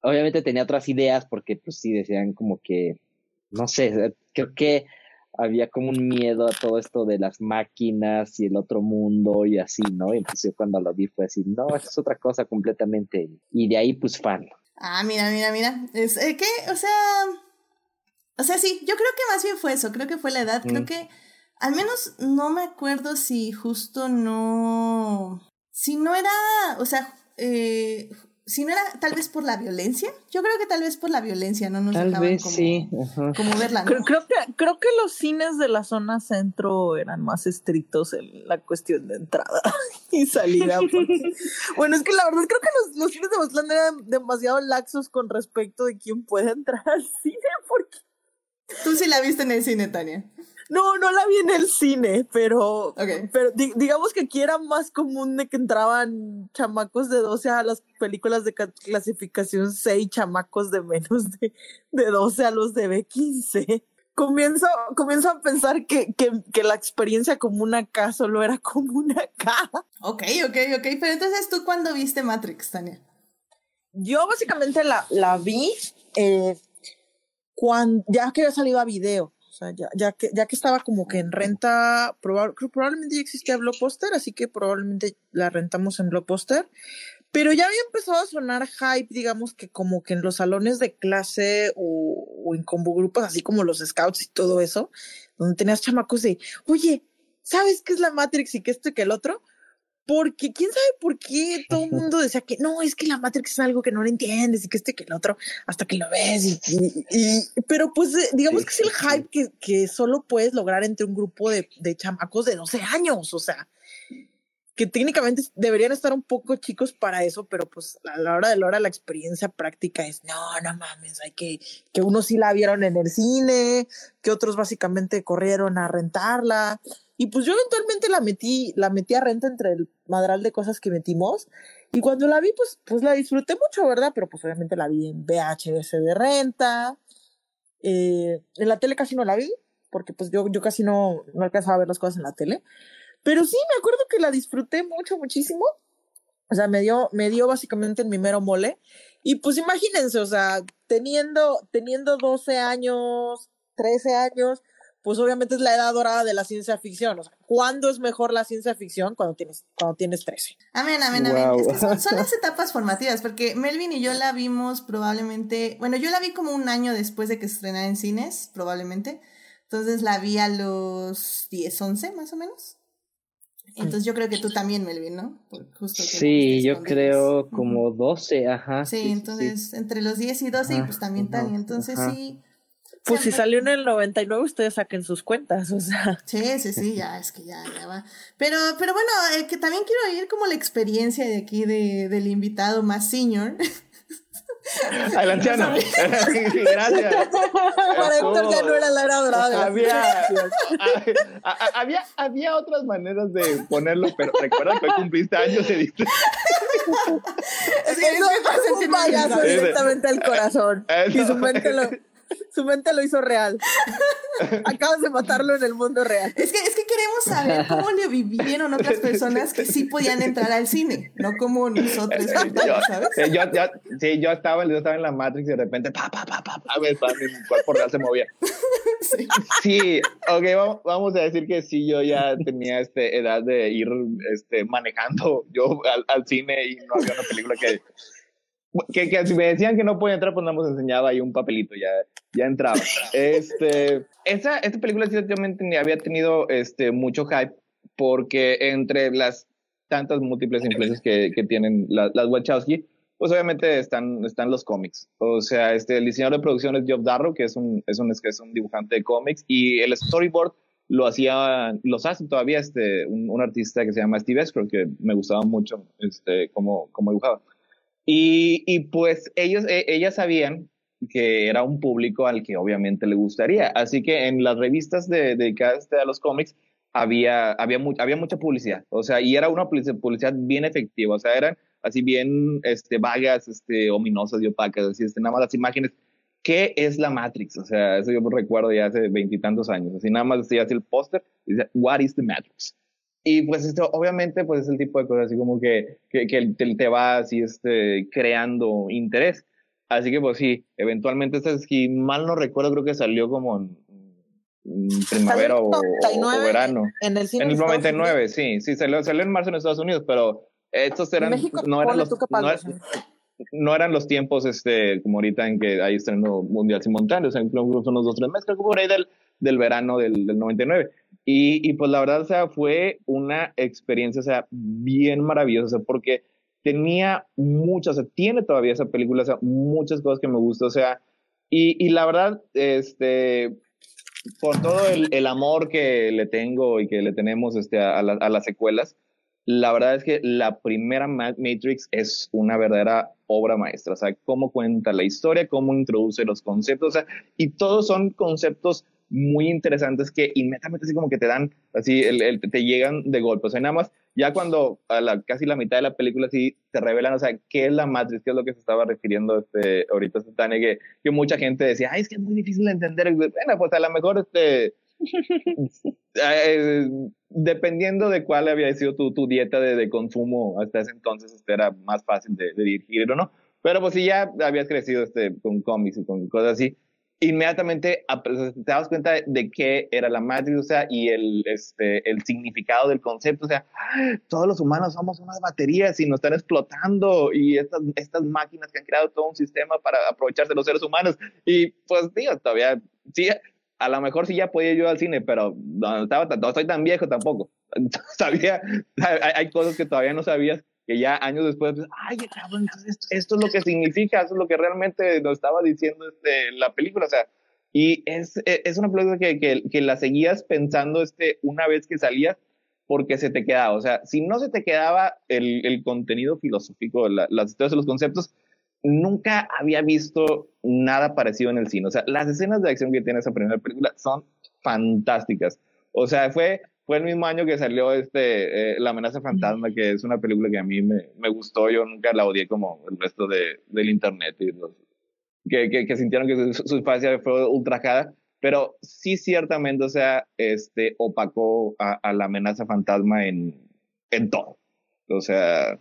Obviamente tenía otras ideas porque pues sí decían como que, no sé, creo que había como un miedo a todo esto de las máquinas y el otro mundo y así, ¿no? Y entonces cuando lo vi fue así, no, es otra cosa completamente. Y de ahí pues fan, Ah, mira, mira, mira. Es eh, que, o sea. O sea, sí, yo creo que más bien fue eso. Creo que fue la edad. Creo mm. que. Al menos no me acuerdo si justo no. Si no era. O sea, eh, si no era tal vez por la violencia, yo creo que tal vez por la violencia no nos Tal dejaban vez como, sí. como verla. ¿no? Creo, creo que, creo que los cines de la zona centro eran más estrictos en la cuestión de entrada y salida. porque- bueno, es que la verdad creo que los, los cines de Mazatlán eran demasiado laxos con respecto de quién puede entrar al cine, porque Tú sí la viste en el cine, Tania. No, no la vi en el cine, pero, pero di- digamos que aquí era más común de que entraban chamacos de 12 a las películas de ca- clasificación C y chamacos de menos de, de 12 a los de B15. Comienzo, comienzo a pensar que, que, que la experiencia común acá solo era común acá. Ok, ok, ok. Pero entonces, ¿tú cuándo viste Matrix, Tania? Yo básicamente la, la vi eh, cuando, ya que había salido a video. O sea, ya, ya, que, ya que estaba como que en renta, proba- creo probablemente ya existía Blockbuster, así que probablemente la rentamos en Blockbuster. Pero ya había empezado a sonar hype, digamos que como que en los salones de clase o, o en combo grupos, así como los scouts y todo eso, donde tenías chamacos de, oye, ¿sabes qué es la Matrix y qué esto y qué el otro? Porque quién sabe por qué todo el mundo decía que no, es que la Matrix es algo que no lo entiendes y que este que el otro, hasta que lo ves. Y, y- y- pero pues eh, digamos que es el hype que, que solo puedes lograr entre un grupo de, de chamacos de 12 años. O sea, que técnicamente deberían estar un poco chicos para eso, pero pues a la hora de la hora la experiencia práctica es no, no mames, hay que, que unos sí la vieron en el cine, que otros básicamente corrieron a rentarla. Y pues yo eventualmente la metí, la metí a renta entre el madral de cosas que metimos. Y cuando la vi, pues, pues la disfruté mucho, ¿verdad? Pero pues obviamente la vi en VHS de renta. Eh, en la tele casi no la vi, porque pues yo, yo casi no, no alcanzaba a ver las cosas en la tele. Pero sí, me acuerdo que la disfruté mucho, muchísimo. O sea, me dio, me dio básicamente el mi mero mole. Y pues imagínense, o sea, teniendo, teniendo 12 años, 13 años, pues obviamente es la edad dorada de la ciencia ficción. O sea, ¿cuándo es mejor la ciencia ficción? Cuando tienes, cuando tienes 13. Amén, amén, Wow. amén. Es que son, son las etapas formativas, porque Melvin y yo la vimos probablemente, bueno, yo la vi como un año después de que se estrenara en cines, probablemente. Entonces la vi a los 10, 11 más o menos. Entonces yo creo que tú también, Melvin, ¿no? Justo Sí, yo creo como 12, ajá. Sí, entonces entre los 10 y 12 y Ajá, pues también Tania. Entonces ajá. sí. Pues si salió en el 99, ustedes saquen sus cuentas, o sea. Sí, sí, sí, ya, es que ya, ya va. Pero, pero bueno, eh, que también quiero oír como la experiencia de aquí de, del invitado más senior. Al anciano. Gracias. Para Héctor ya no era la era dorada de la había, había, había otras maneras de ponerlo, pero recuerda que cumpliste años de diste. Es que Eso es un payaso directamente al corazón. Eso. Y su mente lo, su mente lo hizo real. Acabas de matarlo en el mundo real. Es que, es que queremos saber cómo le vivieron otras personas que sí podían entrar al cine, no como nosotros, Yo, ¿sabes? eh, yo, yo- sí, yo estaba, yo estaba en la Matrix y de repente, pa, pa, pa, pa, pa, me- pa, mi cuerpo real se movía. Sí. Sí, ok, vamos, vamos a decir que sí, yo ya tenía este, edad de ir este, manejando yo al, al cine y no había una película que, que, que si me decían que no podía entrar, pues no nos enseñaba ahí un papelito, ya, ya entraba. Este, esa, esta película ciertamente había tenido este, mucho hype porque entre las tantas múltiples influencias que, que tienen la- las Wachowski, pues obviamente están, están los cómics. O sea, este, el diseñador de producción es Job Darrow, que es un, es un, es un dibujante de cómics, y el storyboard lo hacía, los hace todavía este, un, un artista que se llama Steve Escrow, que me gustaba mucho este, cómo, cómo dibujaba. Y, pues ellos, e- ellas sabían que era un público al que obviamente le gustaría. Así que en las revistas de- dedicadas a los cómics había, había, había mucha publicidad. O sea, y era una publici- publicidad bien efectiva. O sea, eran así bien este, vagas, este, ominosas y opacas. Así, este, nada más las imágenes. ¿Qué es la Matrix? O sea, eso yo me recuerdo ya hace veintitantos años. Así nada más decía así el póster y dice, What is the Matrix? Y pues esto, obviamente, pues es el tipo de cosas así como que, que, que te, te va así este, creando interés. Así que pues sí, eventualmente, este, si mal no recuerdo, creo que salió como en, primavera o, o- o 99 verano. En el. En el de Estados 99, sí, sí, salió, salió en marzo en Estados Unidos, pero estos eran, México, no eran los, no, no eran los tiempos, este, como ahorita en que hay estreno mundial simultáneo, o sea, son unos dos, tres meses, creo que por ahí del, del verano del, del 99. Y, y pues la verdad, o sea, fue una experiencia, o sea, bien maravillosa, o sea, porque tenía muchas, o sea, tiene todavía esa película, o sea, muchas cosas que me gustan, o sea, y, y la verdad, este, por todo el, amor que le tengo y que le tenemos este, a, a las secuelas, la verdad es que la primera Matrix es una verdadera obra maestra, o sea, cómo cuenta la historia, cómo introduce los conceptos, o sea, y todos son conceptos muy interesantes que inmediatamente así como que te dan, así, el, te llegan de golpe, o sea, nada más, ya cuando a la, casi la mitad de la película sí te revelan, o sea, qué es la Matrix, qué es lo que se estaba refiriendo este, ahorita, Tane, que, que mucha gente decía, ay, es que es muy difícil de entender, bueno, pues a lo mejor este Eh, dependiendo de cuál había sido tu, tu dieta de, de, consumo hasta ese entonces, este era más fácil de, de dirigir o no. Pero pues si ya habías crecido este, con cómics y con cosas así, inmediatamente te das cuenta de, qué era la Matrix, o sea, y el, este, el significado del concepto, o sea, todos los humanos somos unas baterías y nos están explotando y estas, estas máquinas que han creado todo un sistema para aprovecharse de los seres humanos y pues, digo, todavía, sí, a lo mejor sí ya podía yo al cine, pero no, estaba, no estoy tan viejo tampoco. Sabía, hay, cosas que todavía no sabías, que ya años después, pues, ay, cabrón, esto, esto, es lo que significa, eso es lo que realmente nos estaba diciendo este, la película, o sea, y es, e, es una película que, que, que, la seguías pensando este, una vez que salías, porque se te quedaba, o sea, si no se te quedaba el, el contenido filosófico, la, las historias los conceptos, nunca había visto nada parecido en el cine. O sea, las escenas de acción que tiene esa primera película son fantásticas. O sea, fue, fue el mismo año que salió este, eh, La amenaza fantasma, que es una película que a mí me, me gustó. Yo nunca la odié como el resto de, del internet y los, que, que, que, sintieron que su, su infancia fue ultrajada. Pero sí, ciertamente, o sea, este, opacó a, a la amenaza fantasma en, en todo. O sea,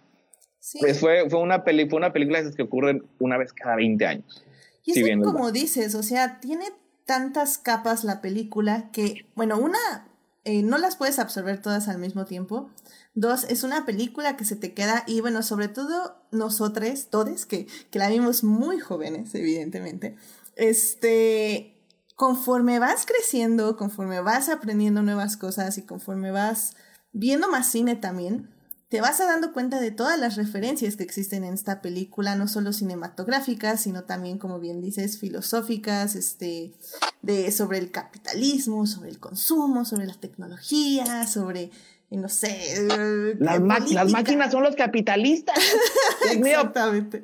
pues fue, fue, una peli, fue una película de esas que ocurren una vez cada 20 años. Y es como dices, o sea, tiene tantas capas la película que, bueno, una, eh, no las puedes absorber todas al mismo tiempo. Dos, es una película que se te queda, y bueno, sobre todo nosotros, todos, que, que la vimos muy jóvenes, evidentemente, este, conforme vas creciendo, conforme vas aprendiendo nuevas cosas y conforme vas viendo más cine también, te vas a dando cuenta de todas las referencias que existen en esta película, no solo cinematográficas, sino también, como bien dices, filosóficas, este, de, sobre el capitalismo, sobre el consumo, sobre la tecnología, sobre, eh, no sé... Eh, las, las máquinas son los capitalistas. Exactamente.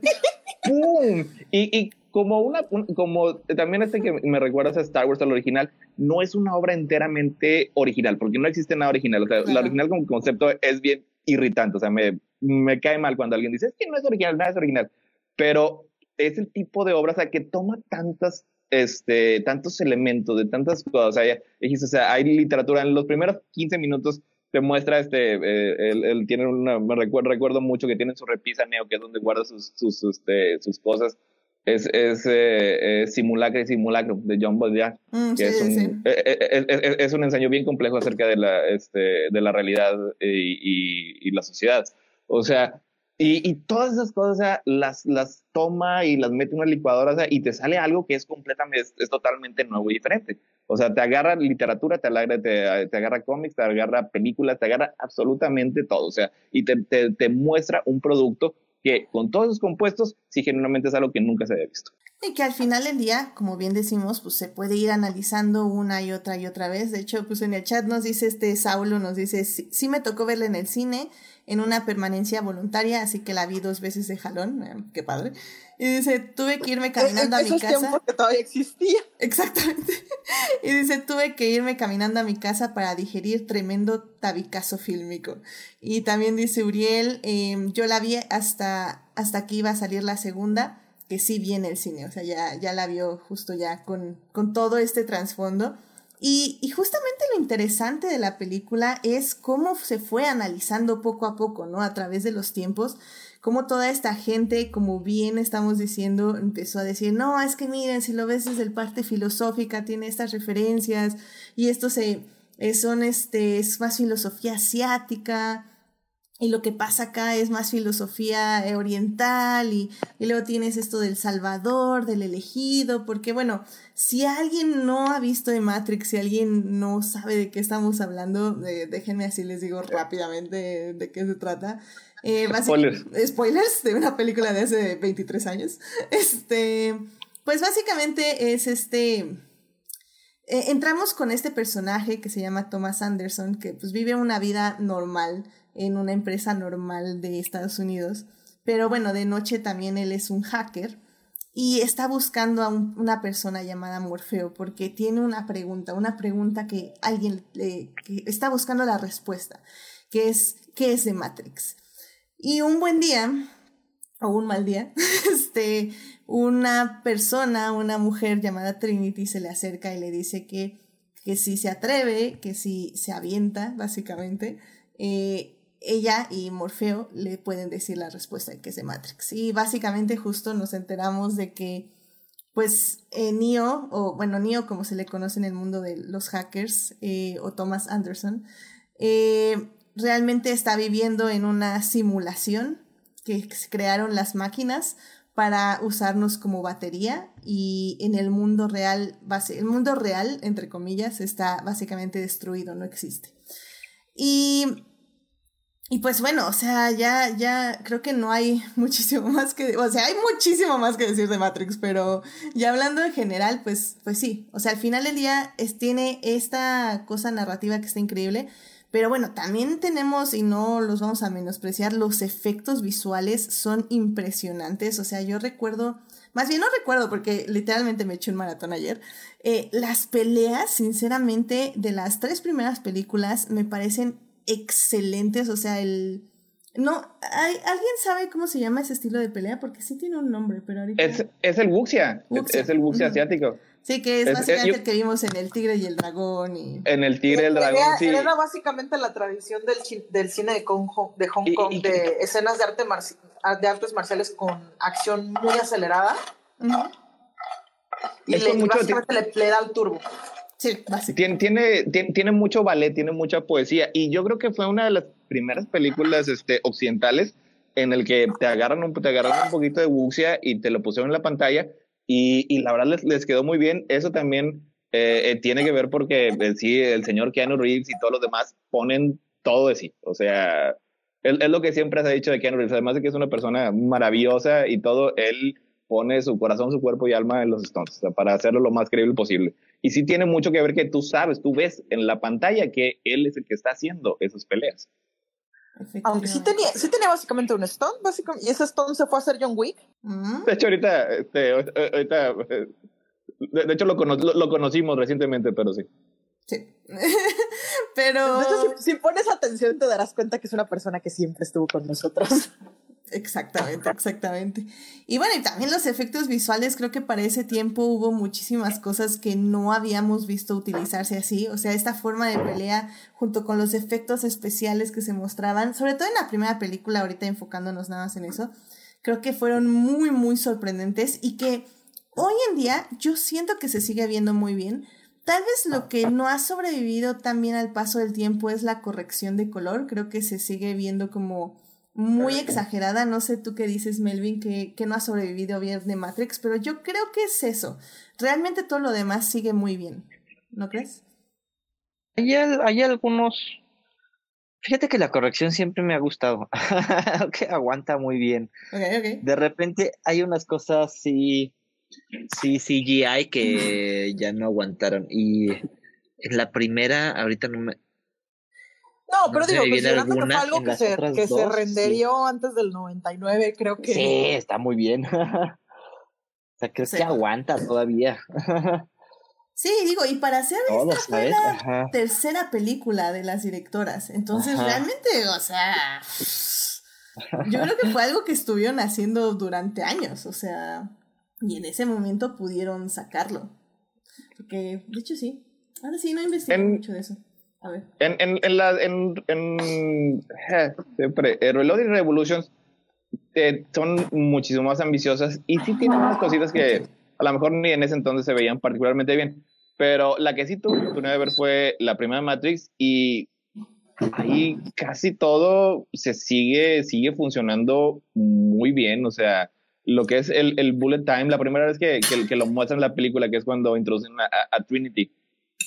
¡Pum! Y, y como una, como también este que me recuerdas a Star Wars, al original, no es una obra enteramente original, porque no existe nada original. O sea, la original como concepto es bien irritante. O sea, me, me cae mal cuando alguien dice, es que no es original, nada es original. Pero es el tipo de obra, o sea, que toma tantas, este, tantos elementos de tantas cosas. O sea, o sea, hay literatura en los primeros 15 minutos te muestra este, eh, él, tiene una, me recuerdo, recuerdo mucho que tiene su repisa neo, que es donde guarda sus, sus, este, sus cosas. Es, es eh, simulacro y simulacro de John Baudrillard, mm, que es, un, eh, eh, es, es, un ensayo bien complejo acerca de la, este, de la realidad y, y, y la sociedad. O sea, y, y, todas esas cosas las, las toma y las mete en una licuadora o sea, y te sale algo que es completamente, es, totalmente nuevo y diferente. O sea, te agarra literatura, te agarra, te, te agarra cómics, te agarra películas, te agarra absolutamente todo. O sea, y te, te, te muestra un producto que con todos esos compuestos sí genuinamente es algo que nunca se había visto. Y que al final del día, como bien decimos, pues se puede ir analizando una y otra y otra vez. De hecho, pues en el chat nos dice este Saulo, nos dice, sí, me tocó verla en el cine, en una permanencia voluntaria, así que la vi dos veces de jalón, eh, qué padre. Y dice, tuve que irme caminando a mi casa. que todavía existía. Exactamente. Y dice, tuve que irme caminando a mi casa para digerir tremendo tabicazo fílmico. Y también dice Uriel, em, yo la vi hasta, hasta que iba a salir la segunda que sí viene el cine, o sea, ya, ya la vio justo ya con, con todo este trasfondo. Y, justamente lo interesante de la película es cómo se fue analizando poco a poco, ¿no? A través de los tiempos, cómo toda esta gente, como bien estamos diciendo, empezó a decir, no, es que miren, si lo ves desde el parte filosófica, tiene estas referencias, y esto se, son, este, es más filosofía asiática, y lo que pasa acá es más filosofía oriental y, y, luego tienes esto del Salvador, del elegido, porque bueno, si alguien no ha visto de Matrix, si alguien no sabe de qué estamos hablando, déjenme así les digo rápidamente de, qué se trata. Eh, spoilers. Spoilers de una película de hace 23 años. Este, pues básicamente es este... Eh, entramos con este personaje que se llama Thomas Anderson, que pues vive una vida normal en una empresa normal de Estados Unidos. Pero bueno, de noche también él es un hacker y está buscando a una persona llamada Morfeo porque tiene una pregunta, una pregunta que alguien le, que está buscando la respuesta, que es ¿qué es de Matrix? Y un buen día o un mal día, este, una persona, una mujer llamada Trinity se le acerca y le dice que, que si se atreve, que si se avienta, básicamente, eh, ella y Morfeo le pueden decir la respuesta que es de Matrix. Y básicamente justo nos enteramos de que, pues, eh, Neo, o bueno, Neo como se le conoce en el mundo de los hackers, eh, o Thomas Anderson, eh, realmente está viviendo en una simulación que crearon las máquinas para usarnos como batería y en el mundo real, el mundo real, entre comillas, está básicamente destruido, no existe. Y y pues bueno, o sea, ya, ya creo que no hay muchísimo más que, o sea, hay muchísimo más que decir de Matrix, pero ya hablando en general, pues, pues sí, o sea, al final del día es, tiene esta cosa narrativa que está increíble, pero bueno, también tenemos, y no los vamos a menospreciar, los efectos visuales son impresionantes, o sea, yo recuerdo, más bien no recuerdo porque literalmente me eché un maratón ayer, eh, las peleas, sinceramente, de las tres primeras películas me parecen excelentes, o sea, el... No, ¿hay, ¿alguien sabe cómo se llama ese estilo de pelea? Porque sí tiene un nombre, pero ahorita... Es, es el Wuxia, es el Wuxia asiático. Sí, que es, básicamente el que vimos en El Tigre y el Dragón. Y... En El Tigre y el Dragón, era, sí. Era básicamente la tradición del, del cine de, Hong, de Hong Kong, de escenas de, arte de artes marciales con acción muy acelerada. Y le, básicamente le, le da el turbo. Sí, tiene, tiene, tiene, mucho ballet, tiene mucha poesía. Y yo creo que fue una de las primeras películas este, occidentales en el que te agarran un, te agarran un poquito de wuxia y te lo pusieron en la pantalla. Y, y la verdad les, les, quedó muy bien. Eso también eh, eh, tiene que ver porque eh, sí, el señor Keanu Reeves y todos los demás ponen todo de sí. O sea, es, es lo que siempre se ha dicho de Keanu Reeves. Además de que es una persona maravillosa y todo, él pone su corazón, su cuerpo y alma en los Stones, para hacerlo lo más creíble posible. Y sí tiene mucho que ver que tú sabes, tú ves en la pantalla que él es el que está haciendo esas peleas. Aunque sí tenía, sí tenía básicamente un Stone, básicamente, y ese Stone se fue a hacer John Wick. Mm. De hecho, ahorita, este, ahorita, de, hecho lo, lo, conocimos recientemente, pero sí. Sí. pero... De hecho, si, si pones atención te darás cuenta que es una persona que siempre estuvo con nosotros. Exactamente, exactamente. Y bueno, y también los efectos visuales, creo que para ese tiempo hubo muchísimas cosas que no habíamos visto utilizarse así. O sea, esta forma de pelea junto con los efectos especiales que se mostraban, sobre todo en la primera película, ahorita enfocándonos nada más en eso, creo que fueron muy, muy sorprendentes y que hoy en día yo siento que se sigue viendo muy bien. Tal vez lo que no ha sobrevivido también al paso del tiempo es la corrección de color. Creo que se sigue viendo como muy exagerada. No sé tú qué dices, Melvin, que, que no ha sobrevivido bien de Matrix, pero yo creo que es eso. Realmente todo lo demás sigue muy bien. ¿No crees? Hay, hay algunos. Fíjate que la corrección siempre me ha gustado. que aguanta muy bien. De repente hay unas cosas sí. Sí, CGI que ya no aguantaron. Y en la primera, ahorita no me, no, pero digo, considerando que fue algo que, se, que se renderió antes del 99, creo que. Sí, está muy bien. o sea, creo que aguanta todavía. Sí, digo, y para hacer esta fue la tercera película de las directoras. Entonces, realmente, o sea, yo creo que fue algo que estuvieron haciendo durante años, o sea, y en ese momento pudieron sacarlo. Porque, de hecho, sí. Ahora sí, no investigué mucho de eso. En, en, en, la, en, en siempre, Reloading Revolutions eh, son muchísimo más ambiciosas y sí tienen unas cositas que a lo mejor ni en ese entonces se veían particularmente bien. Pero la que sí tuve oportunidad de ver fue la primera Matrix y ahí casi todo se sigue, sigue funcionando muy bien. O sea, lo que es el, el bullet time, la primera vez que, que, lo muestran en la película, que es cuando introducen a, Trinity,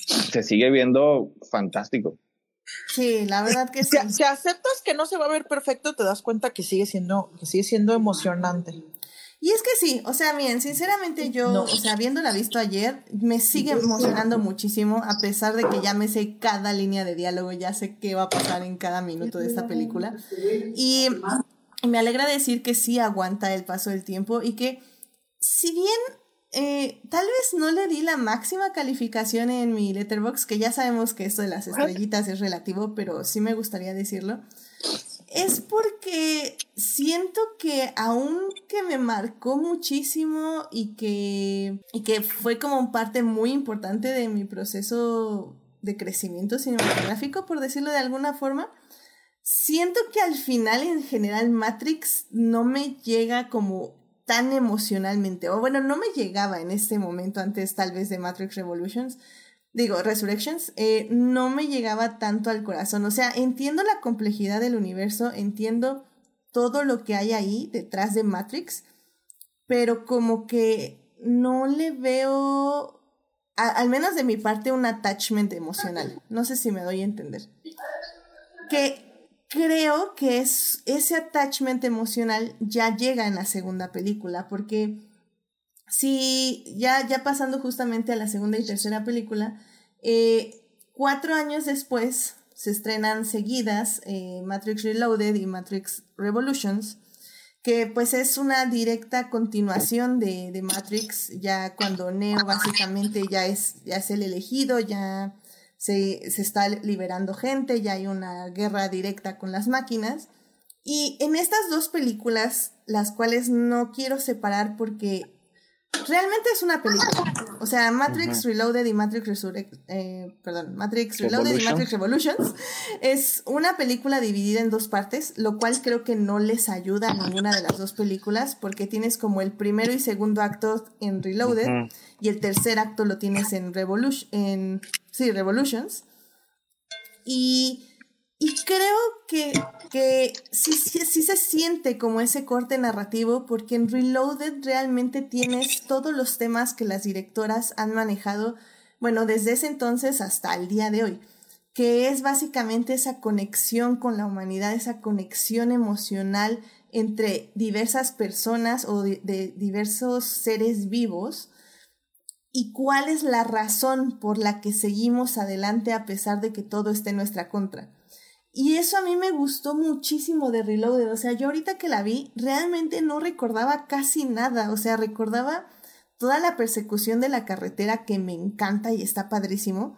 se sigue viendo fantástico. Sí, la verdad que sí. Si, aceptas que no se va a ver perfecto, te das cuenta que sigue siendo, que sigue siendo emocionante. Y es que sí, o sea, bien, sinceramente yo, o sea, habiéndola visto ayer, me sigue emocionando muchísimo, a pesar de que ya me sé cada línea de diálogo, ya sé qué va a pasar en cada minuto de esta película. Y me alegra decir que sí aguanta el paso del tiempo y que, si bien eh, tal vez no le di la máxima calificación en mi letterbox, que ya sabemos que esto de las estrellitas es relativo, pero sí me gustaría decirlo. Es porque siento que aunque me marcó muchísimo y que, y que fue como parte muy importante de mi proceso de crecimiento cinematográfico, por decirlo de alguna forma, siento que al final en general Matrix no me llega como tan emocionalmente, o bueno, no me llegaba en este momento antes tal vez de Matrix Revolutions, digo, Resurrections, eh, no me llegaba tanto al corazón. O sea, entiendo la complejidad del universo, entiendo todo lo que hay ahí detrás de Matrix, pero como que no le veo, al menos de mi parte, un attachment emocional. No sé si me doy a entender. Que creo que es, ese attachment emocional ya llega en la segunda película, porque Sí, ya, ya pasando justamente a la segunda y tercera película, eh, cuatro años después se estrenan seguidas eh, Matrix Reloaded y Matrix Revolutions, que pues es una directa continuación de, de, Matrix, ya cuando Neo básicamente ya es, ya es el elegido, ya se, se está liberando gente, ya hay una guerra directa con las máquinas. Y en estas dos películas, las cuales no quiero separar porque realmente es una película. O sea, Matrix Reloaded y Matrix Resurrect, eh, perdón, Matrix Reloaded y Matrix Revolutions es una película dividida en dos partes, lo cual creo que no les ayuda a ninguna de las dos películas porque tienes como el primero y segundo acto en Reloaded y el tercer acto lo tienes en Revolution, en sí, Revolutions. Y y creo que, que sí, se siente como ese corte narrativo porque en Reloaded realmente tienes todos los temas que las directoras han manejado, bueno, desde ese entonces hasta el día de hoy, que es básicamente esa conexión con la humanidad, esa conexión emocional entre diversas personas o de diversos seres vivos y cuál es la razón por la que seguimos adelante a pesar de que todo esté en nuestra contra. Y eso a mí me gustó muchísimo de Reloaded. O sea, yo ahorita que la vi, realmente no recordaba casi nada. O sea, recordaba toda la persecución de la carretera que me encanta y está padrísimo.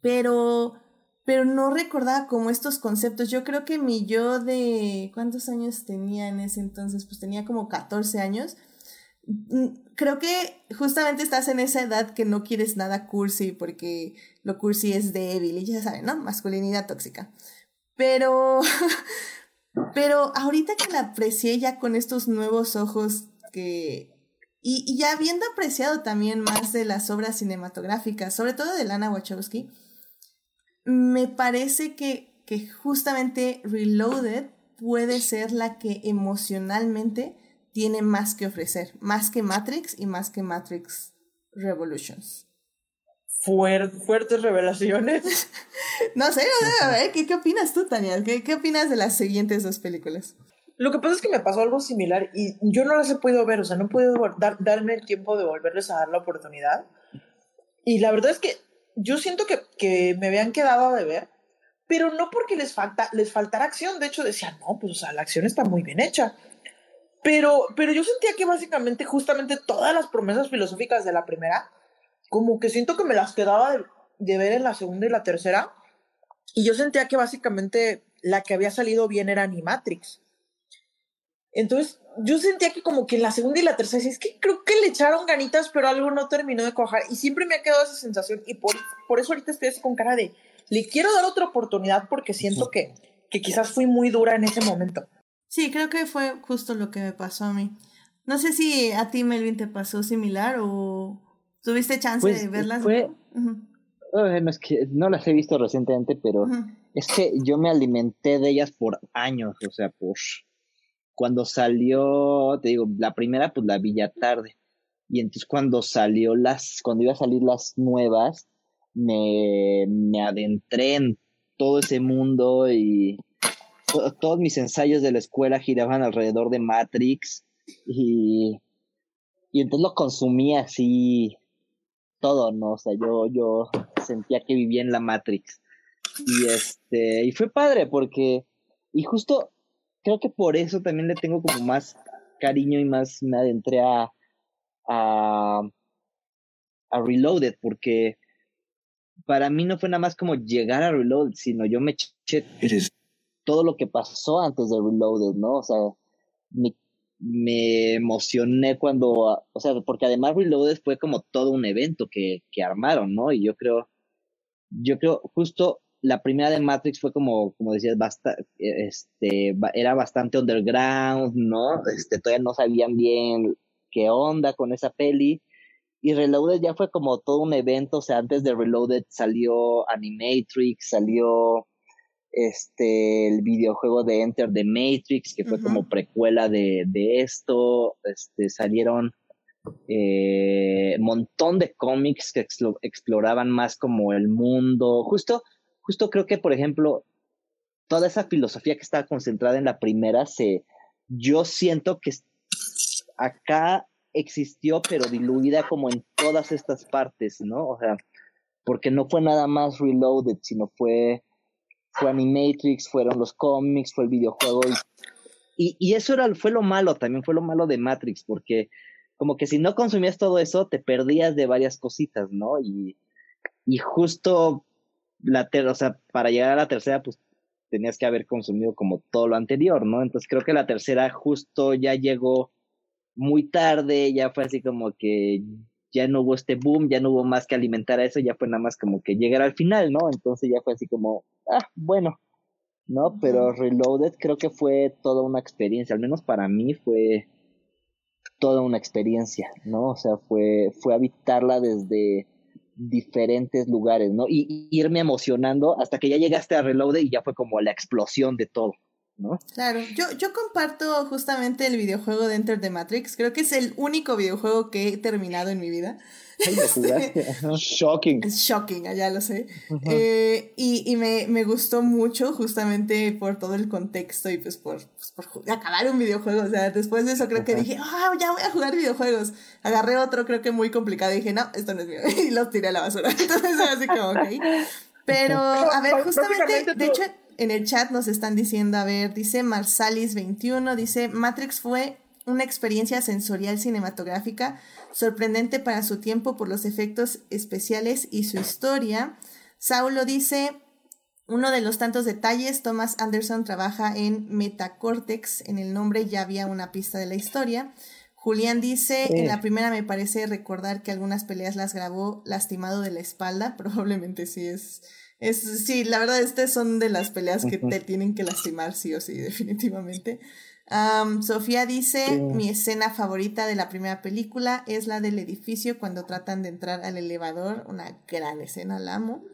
Pero, pero no recordaba como estos conceptos. Yo creo que mi yo de... ¿Cuántos años tenía en ese entonces? Pues tenía como 14 años. Creo que justamente estás en esa edad que no quieres nada cursi porque lo cursi es débil y ya saben, ¿no? Masculinidad tóxica. Pero, pero ahorita que la aprecié ya con estos nuevos ojos que... Y, y ya habiendo apreciado también más de las obras cinematográficas, sobre todo de Lana Wachowski, me parece que, que justamente Reloaded puede ser la que emocionalmente tiene más que ofrecer, más que Matrix y más que Matrix Revolutions. fuertes revelaciones. no sé, a ver, ¿qué, ¿qué, opinas tú, Tania? ¿Qué, ¿Qué opinas de las siguientes dos películas? Lo que pasa es que me pasó algo similar y yo no las he podido ver, o sea, no he podido dar, darme el tiempo de volverles a dar la oportunidad. Y la verdad es que yo siento que, que me habían quedado de ver, pero no porque les, falta, les faltara acción. De hecho, decía, no, pues o sea, la acción está muy bien hecha. Pero, pero yo sentía que básicamente justamente todas las promesas filosóficas de la primera, como que siento que me las quedaba de, ver en la segunda y la tercera. Y yo sentía que básicamente la que había salido bien era Animatrix. Entonces, yo sentía que como que en la segunda y la tercera, es que creo que le echaron ganitas, pero algo no terminó de cuajar. Y siempre me ha quedado esa sensación. Y por, por eso ahorita estoy así con cara de, le quiero dar otra oportunidad porque siento que, que quizás fui muy dura en ese momento. Sí, creo que fue justo lo que me pasó a mí. No sé si a ti, Melvin, te pasó similar o tuviste chance pues, de verlas. Fue... no, es que no las he visto recientemente, pero Es que yo me alimenté de ellas por años, o sea, por cuando salió, te digo, la primera pues la vi ya tarde. Y entonces cuando salió las, cuando iba a salir las nuevas, me, me adentré en todo ese mundo y todos mis ensayos de la escuela giraban alrededor de Matrix y, y entonces lo consumía así todo, ¿no? O sea, yo, yo sentía que vivía en la Matrix. Y este, y fue padre porque, y justo creo que por eso también le tengo como más cariño y más me adentré a, a, a Reloaded, porque para mí no fue nada más como llegar a Reloaded, sino yo me eché todo lo que pasó antes de Reloaded, ¿no? O sea, me, emocioné cuando, o sea, porque además Reloaded fue como todo un evento que, que armaron, ¿no? Y yo creo, yo creo, justo la primera de Matrix fue como, como decías, basta, este, era bastante underground, ¿no? Este, todavía no sabían bien qué onda con esa peli. Y Reloaded ya fue como todo un evento, o sea, antes de Reloaded salió Animatrix, salió este el videojuego de Enter the Matrix, que fue como precuela de, de esto, este salieron eh, montón de cómics que exploraban más como el mundo, justo justo creo que, por ejemplo, toda esa filosofía que estaba concentrada en la primera, se, yo siento que acá existió, pero diluida como en todas estas partes, ¿no? O sea, porque no fue nada más Reloaded, sino fue, fue Animatrix, fueron los cómics, fue el videojuego. Y, y, eso era, fue lo malo, también fue lo malo de Matrix, porque como que si no consumías todo eso, te perdías de varias cositas, ¿no? Y, y justo la o sea, para llegar a la tercera, pues tenías que haber consumido como todo lo anterior, ¿no? Entonces creo que la tercera justo ya llegó muy tarde, ya fue así como que ya no hubo este boom, ya no hubo más que alimentar a eso, ya fue nada más como que llegar al final, ¿no? Entonces ya fue así como, ah, bueno, ¿no? Pero Reloaded creo que fue toda una experiencia, al menos para mí fue toda una experiencia, ¿no? O sea, fue, fue habitarla desde diferentes lugares, ¿no? Y, irme emocionando hasta que ya llegaste a Reloaded y ya fue como la explosión de todo, ¿no? Claro, yo, yo comparto justamente el videojuego de Enter the Matrix, creo que es el único videojuego que he terminado en mi vida. shocking. Es shocking, ya lo sé. Eh, y y me, me, gustó mucho justamente por todo el contexto y pues por, pues por acabar un videojuego. O sea, después de eso creo que dije, ah, ya voy a jugar videojuegos. Agarré otro creo que muy complicado y dije, no, esto no es mío. Y lo tiré a la basura. Entonces así como, ok. Pero, a ver, justamente, de hecho, en el chat nos están diciendo, a ver, dice Marsalis21, dice, Matrix fue una experiencia sensorial cinematográfica sorprendente para su tiempo por los efectos especiales y su historia. Saulo dice, uno de los tantos detalles, Thomas Anderson trabaja en Metacortex, en el nombre ya había una pista de la historia. Julián dice, en la primera me parece recordar que algunas peleas las grabó lastimado de la espalda, probablemente sí es... Es, sí, la verdad, estas son de las peleas que te tienen que lastimar, sí o sí, definitivamente. Sofía dice, mi escena favorita de la primera película es la del edificio cuando tratan de entrar al elevador, una gran escena, la amo.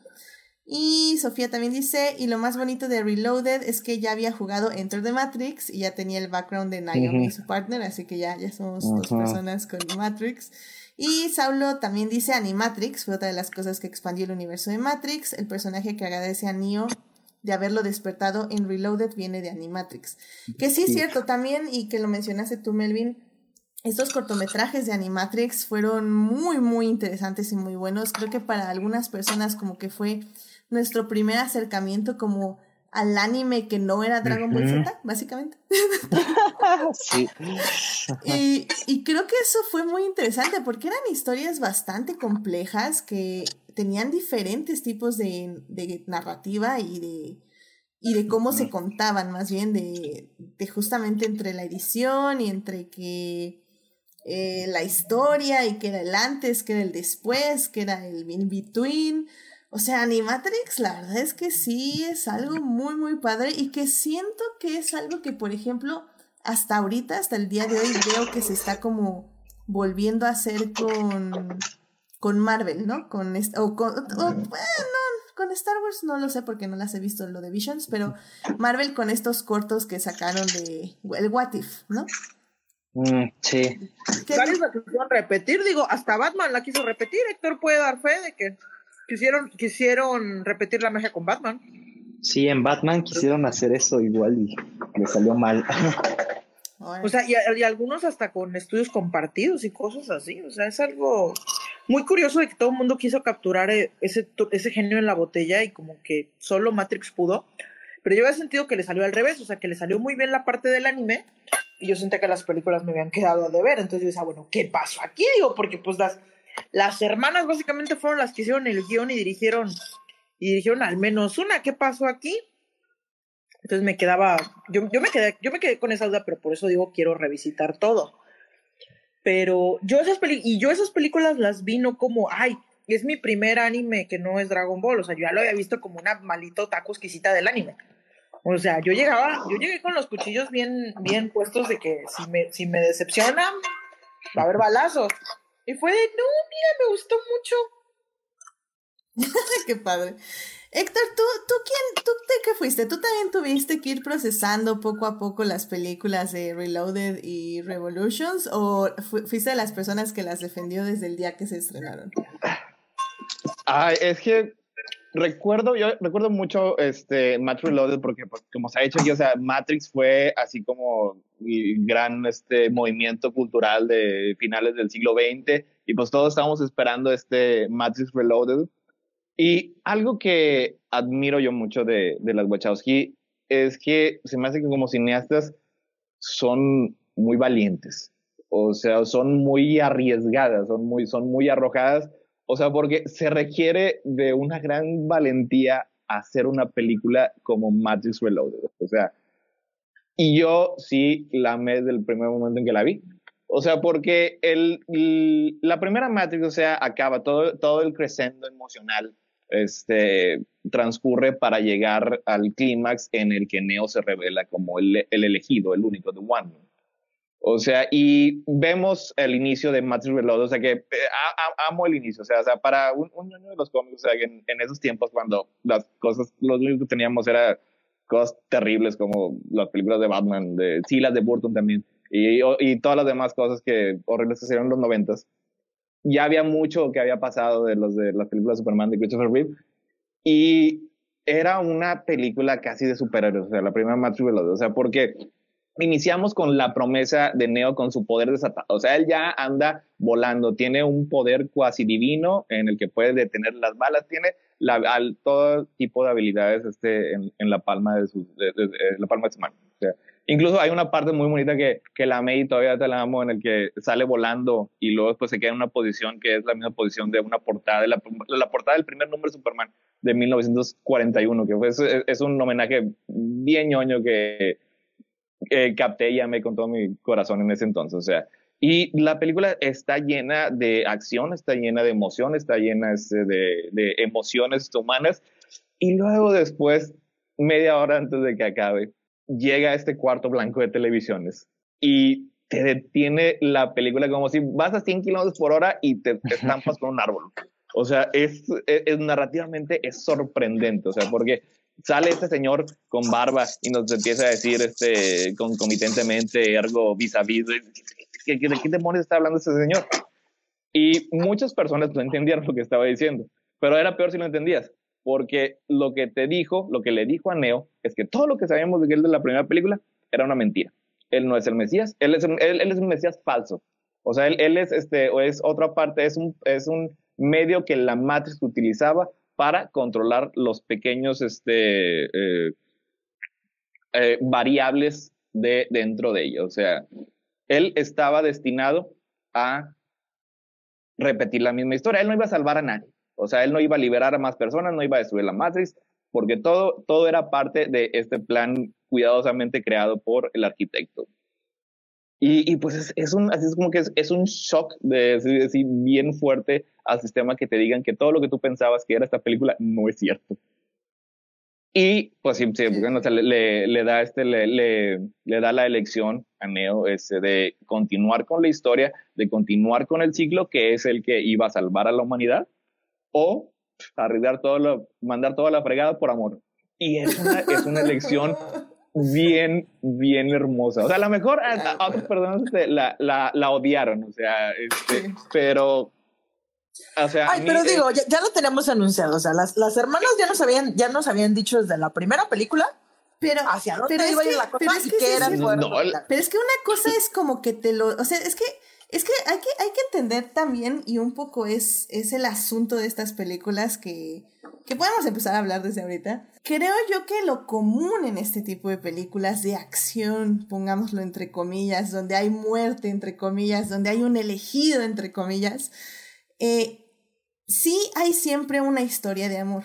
Y Sofía también dice, y lo más bonito de Reloaded es que ya había jugado Enter the Matrix y ya tenía el background de Naomi y su partner, así que ya, ya somos dos personas con Matrix. Y Saulo también dice Animatrix, fue otra de las cosas que expandió el universo de Matrix, el personaje que agradece a Neo de haberlo despertado en Reloaded viene de Animatrix. Que sí es cierto también, y que lo mencionaste tú, Melvin, estos cortometrajes de Animatrix fueron muy, muy interesantes y muy buenos. Creo que para algunas personas como que fue nuestro primer acercamiento como al anime que no era Dragon Ball Z, básicamente. sí. y, y creo que eso fue muy interesante porque eran historias bastante complejas que tenían diferentes tipos de, de narrativa y de, y de cómo se contaban, más bien de, de justamente entre la edición y entre que eh, la historia y que era el antes, que era el después, que era el in-between. O sea, Animatrix, la verdad es que sí es algo muy, muy padre y que siento que es algo que, por ejemplo, hasta ahorita, hasta el día de hoy, veo que se está como volviendo a hacer con, con Marvel, ¿no? Con o con, bueno, con Star Wars no lo sé porque no las he visto lo de Visions, pero Marvel con estos cortos que sacaron de el What If, ¿no? Mm, sí. Varios la quisieron repetir, digo, hasta Batman la quiso repetir. Héctor puede dar fe de que quisieron, quisieron repetir la magia con Batman. Sí, en Batman quisieron hacer eso igual y le salió mal. O sea, y, y, algunos hasta con estudios compartidos y cosas así. O sea, es algo muy curioso de que todo el mundo quiso capturar eh, ese, ese genio en la botella y como que solo Matrix pudo. Pero yo había sentido que le salió al revés, o sea, que le salió muy bien la parte del anime y yo sentía que las películas me habían quedado a deber. Entonces yo decía, bueno, ¿qué pasó aquí? Digo, porque pues las, las hermanas básicamente fueron las que hicieron el guion y dirigieron, y dirigieron al menos una. ¿Qué pasó aquí? Entonces me quedaba, yo, yo, me quedé, yo me quedé con esa duda, pero por eso digo, quiero revisitar todo. Pero yo esas, y yo esas películas las vi no como, ay, es mi primer anime que no es Dragon Ball, o sea, yo ya lo había visto como una malito taco exquisita del anime. O sea, yo llegaba, yo llegué con los cuchillos bien, bien puestos de que si me, si me decepcionan, va a haber balazos. Y fue de, no, mira, me gustó mucho. Qué padre. Héctor, ¿tú, tú quién, tú de qué fuiste? ¿Tú también tuviste que ir procesando poco a poco las películas de Reloaded y Revolutions? ¿O fuiste de las personas que las defendió desde el día que se estrenaron? Ay, es que recuerdo, yo recuerdo mucho este Matrix Reloaded porque pues, como se ha dicho aquí, o sea, Matrix fue así como el gran este movimiento cultural de finales del siglo XX y pues todos estábamos esperando este Matrix Reloaded y algo que admiro yo mucho de, de las Wachowski es que se me hace que como cineastas son muy valientes. O sea, son muy arriesgadas, son muy, son muy arrojadas. O sea, porque se requiere de una gran valentía hacer una película como Matrix Reloaded. O sea, y yo sí la amé desde el primer momento en que la vi. O sea, porque el, la primera Matrix, o sea, acaba todo, todo el crescendo emocional este, transcurre para llegar al clímax en el que Neo se revela como el, el elegido, el único, The One. O sea, y vemos el inicio de Matrix Reloaded, o sea que eh, amo el inicio, o sea, o sea para un, un, de los cómics, o sea, en, en, esos tiempos cuando las cosas, lo único que teníamos era cosas terribles como las películas de Batman, de, sí, las de Burton también, y, y todas las demás cosas que horribles que se en los noventas ya había mucho que había pasado de los de las películas Superman de Christopher Reeve y era una película casi de superhéroes, o sea, la primera Matrix o sea, porque iniciamos con la promesa de Neo con su poder desatado, o sea, él ya anda volando, tiene un poder cuasi divino en el que puede detener las balas, tiene al, todo tipo de habilidades este, en, la palma de su, la palma de su mano. Sea, Incluso hay una parte muy bonita que, que la amé y todavía te la amo, en el que sale volando y luego después se queda en una posición que es la misma posición de una portada, de la, la portada del primer número de Superman de 1941, que fue, es, es un homenaje bien ñoño que eh, capté y amé con todo mi corazón en ese entonces. O sea, y la película está llena de acción, está llena de emoción, está llena este, de, de emociones humanas. Y luego después, media hora antes de que acabe, llega a este cuarto blanco de televisiones y te detiene la película como si vas a 100 kilómetros por hora y te, te estampas con un árbol. O sea, es, es, es, narrativamente es sorprendente, o sea, porque sale este señor con barba y nos empieza a decir este concomitentemente, ergo vis a vis, ¿de qué, de qué demonios está hablando este señor? Y muchas personas no entendieron lo que estaba diciendo, pero era peor si lo entendías, porque lo que te dijo, lo que le dijo a Neo, es que todo lo que sabíamos de él de la primera película era una mentira. Él no es el Mesías, él es un, él, es un Mesías falso. O sea, él, él, es, este, o es otra parte, es un, es un medio que la Matrix utilizaba para controlar los pequeños este, eh, eh, variables de dentro de ella. O sea, él estaba destinado a repetir la misma historia. Él no iba a salvar a nadie. O sea, él no iba a liberar a más personas, no iba a destruir la Matrix, porque todo, todo era parte de este plan cuidadosamente creado por el arquitecto. Y, y pues es, es, un, así es como que es, es un shock de decir bien fuerte al sistema que te digan que todo lo que tú pensabas que era esta película no es cierto. Y pues sí, sí bueno, o sea, le, le, da este, le, le, le, da la elección a Neo este, de continuar con la historia, de continuar con el ciclo que es el que iba a salvar a la humanidad, o arriesgar todo lo, mandar toda la fregada por amor. Y es una, es una elección bien, bien hermosa. O sea, a lo mejor a, otras personas este, la, la, la, odiaron, o sea, este, pero... O sea, Ay, pero digo, ya, lo tenemos anunciado, o sea, las, las hermanas ya nos habían, ya nos habían dicho desde la primera película pero, hacia dónde iba a ir la cosa pero es que qué era Pero es que una cosa es como que te lo, o sea, es que es que hay que, hay que entender también, y un poco es, es el asunto de estas películas que, que podemos empezar a hablar desde ahorita. Creo yo que lo común en este tipo de películas de acción, pongámoslo entre comillas, donde hay muerte entre comillas, donde hay un elegido entre comillas, eh, sí hay siempre una historia de amor,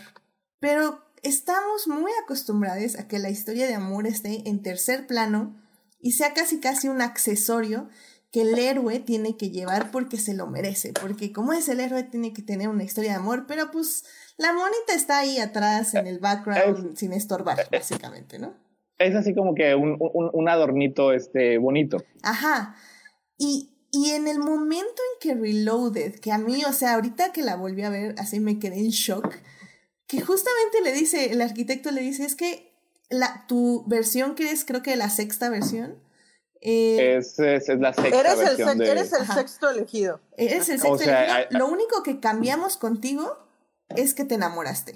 pero estamos muy acostumbrados a que la historia de amor esté en tercer plano y sea casi casi un accesorio que el héroe tiene que llevar porque se lo merece, porque como es el héroe tiene que tener una historia de amor, pero pues la monita está ahí atrás en el background sin estorbar, básicamente, ¿no? Es así como que un, un, adornito este, bonito. Ajá. Y, y en el momento en que Reloaded, que a mí, o sea, ahorita que la volví a ver, así me quedé en shock, que justamente le dice, el arquitecto le dice, es que la, tu versión que es creo que la sexta versión, eh, es, es, la sexta eres versión el, de... Eres el sexto elegido. Eres el sexto elegido. Lo único que cambiamos contigo es que te enamoraste.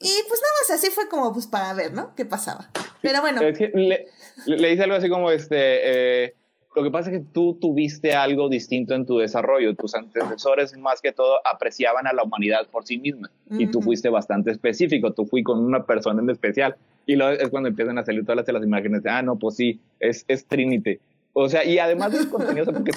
Y pues nada más así fue como pues para ver, ¿no? ¿Qué pasaba? Pero bueno. le, le, dice algo así como este... Eh, lo que pasa es que tú tuviste algo distinto en tu desarrollo. Tus antecesores, más que todo, apreciaban a la humanidad por sí misma. Y tú fuiste bastante específico. Tú fui con una persona en especial. Y luego es cuando empiezan a salir todas las, imágenes de, ah, no, pues sí, es, es Trinity. O sea, y además es contenido, porque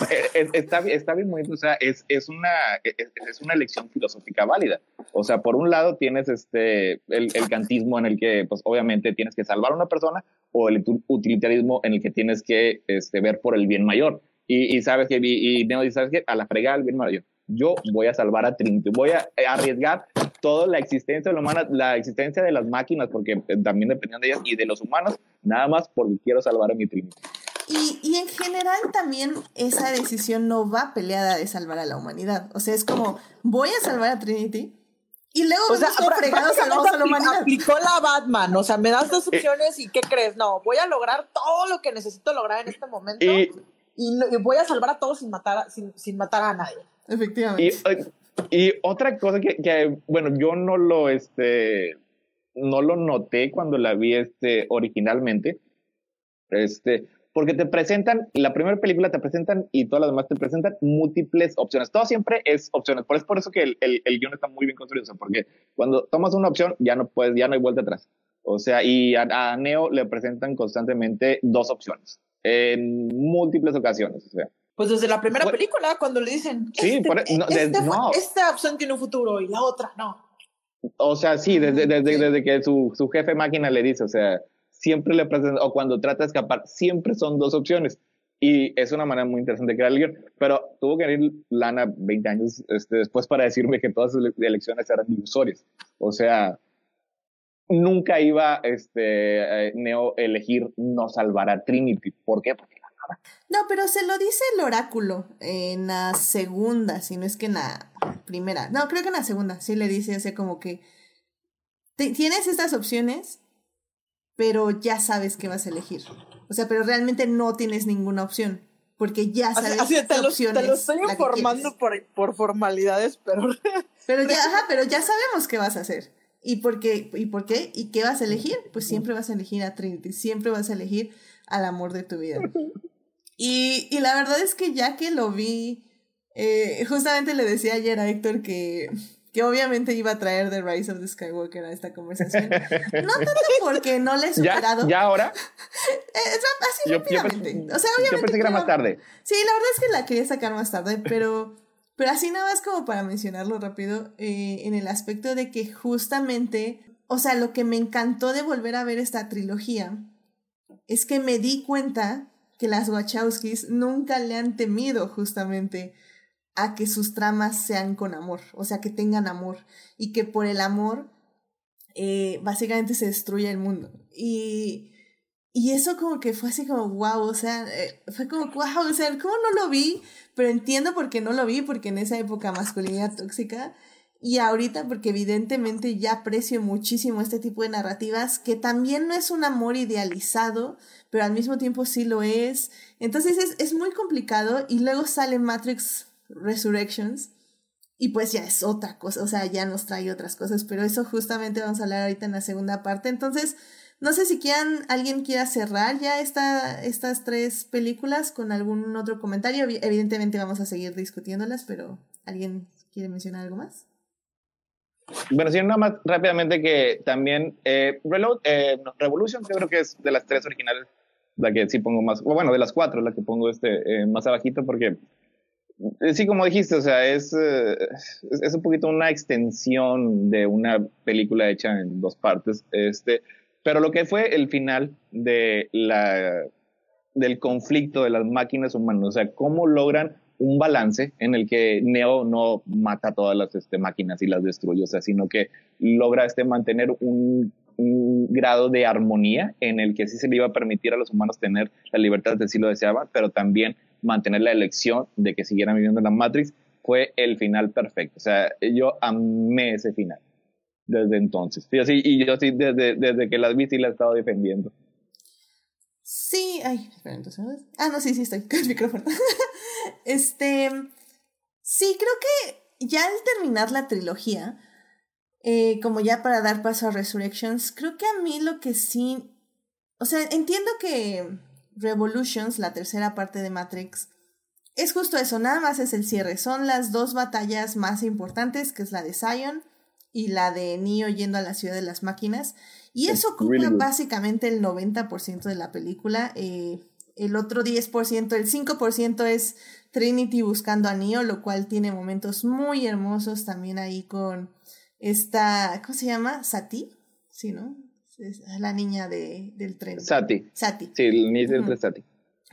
está, está, bien bonito, o sea, es, es, una, es, una elección filosófica válida. O sea, por un lado tienes este, el, el, cantismo en el que, pues obviamente tienes que salvar a una persona, o el utilitarismo en el que tienes que este, ver por el bien mayor. Y, y sabes que, y, y Neo dice, ¿sabes qué? A la fregada el bien mayor. Yo voy a salvar a Trinity, voy a arriesgar toda la existencia de la humana, la existencia de las máquinas, porque eh, también dependían de ellas, y de los humanos, nada más porque quiero salvar a mi Trinity. Y, y, en general también esa decisión no va peleada de salvar a la humanidad. O sea, es como, voy a salvar a Trinity. Y luego o sea, fregados salvamos a la humanidad. Aplicó la Batman, o sea, me das dos eh, opciones y ¿qué crees? No, voy a lograr todo lo que necesito lograr en este momento y, y, voy a salvar a todos sin matar, sin, sin matar a nadie. Efectivamente. Eh, y otra cosa que, que, bueno, yo no lo, este, no lo noté cuando la vi, este, originalmente, este, porque te presentan, la primera película te presentan y todas las demás te presentan múltiples opciones. Todo siempre es opciones. Por, es por eso que el, el, el guion está muy bien construido, porque cuando tomas una opción ya no puedes, ya no hay vuelta atrás. O sea, y a, a Neo le presentan constantemente dos opciones en múltiples ocasiones. O sea, pues desde la primera película, cuando le dicen, sí, este, este no, esta opción tiene un futuro y la otra no. O sea, sí, desde, desde, desde que su, su, jefe máquina le dice, o sea, siempre le presenta, o cuando trata de escapar, siempre son dos opciones. Y es una manera muy interesante de crear el guion. Pero tuvo que ir Lana 20 años este, después para decirme que todas sus elecciones eran ilusorias. O sea, nunca iba este, eh, Neo elegir no salvar a Trinity. ¿Por qué? Porque no, pero se lo dice el oráculo en la segunda, si no es que en la primera. No, creo que en la segunda sí le dice, o sea, como que tienes estas opciones, pero ya sabes que vas a elegir. O sea, pero realmente no tienes ninguna opción, porque ya sabes así, te, lo, te lo estoy informando por, por formalidades, pero... Pero ya, ajá, pero ya sabemos qué vas a hacer. ¿Y por qué? ¿Y por qué? ¿Y qué vas a elegir? Pues siempre vas a elegir a Trinity, siempre vas a elegir al amor de tu vida. Y, y la verdad es que ya que lo vi, eh, justamente le decía ayer a Héctor que, que obviamente iba a traer The Rise of the Skywalker a esta conversación. No tanto porque no le he superado. ¿Ya, ahora? Eh, así rápidamente. o sea, obviamente. Yo pensé que era más tarde. Sí, la verdad es que la quería sacar más tarde, pero, pero así nada más como para mencionarlo rápido, eh, en el aspecto de que justamente, o sea, lo que me encantó de volver a ver esta trilogía es que me di cuenta que las Wachowskis nunca le han temido justamente a que sus tramas sean con amor, o sea, que tengan amor y que por el amor eh, básicamente se destruye el mundo. Y, y eso como que fue así como, wow, o sea, eh, fue como, wow, o sea, ¿cómo no lo vi? Pero entiendo por qué no lo vi, porque en esa época masculinidad tóxica Y ahorita, porque evidentemente ya aprecio muchísimo este tipo de narrativas, que también no es un amor idealizado, pero al mismo tiempo sí lo es. Entonces es, es muy complicado y luego sale Matrix Resurrections y pues ya es otra cosa, o sea, ya nos trae otras cosas, pero eso justamente vamos a hablar ahorita en la segunda parte. Entonces, no sé si quieran, alguien quiera cerrar ya esta, estas tres películas con algún otro comentario. Evidentemente vamos a seguir discutiéndolas, pero ¿alguien quiere mencionar algo más? Bueno, sí, nada más rápidamente que también eh, Reload, eh, Revolution, yo creo que es de las tres originales la que sí pongo más, bueno, de las cuatro la que pongo este eh, más abajito porque sí, como dijiste, o sea, es, es, un poquito una extensión de una película hecha en dos partes, este, pero lo que fue el final de la, del conflicto de las máquinas humanas, o sea, cómo logran un balance en el que Neo no mata todas las este, máquinas y las destruye, o sea, sino que logra este, mantener un, un, grado de armonía en el que sí se le iba a permitir a los humanos tener la libertad de si lo deseaban, pero también mantener la elección de que siguieran viviendo en la Matrix, fue el final perfecto. O sea, yo amé ese final desde entonces. Y, yo sí, desde, desde que las vi, sí la he estado defendiendo. Sí, ay, espera, entonces. Ah, no, sí, sí, estoy con el micrófono. este. Sí, creo que ya al terminar la trilogía, eh, como ya para dar paso a Resurrections, creo que a mí lo que sí. O sea, entiendo que Revolutions, la tercera parte de Matrix, es justo eso, nada más es el cierre. Son las dos batallas más importantes, que es la de Zion y la de Neo yendo a la ciudad de las máquinas. Y eso ocupa básicamente el 90% de la película. Eh, el otro 10%, el 5% es Trinity buscando a Neo, lo cual tiene momentos muy hermosos también ahí con esta, ¿cómo se llama? Sati, ¿sí, no? Es la niña de, del tren. Sati. Sati. Sí, el niño del Sati.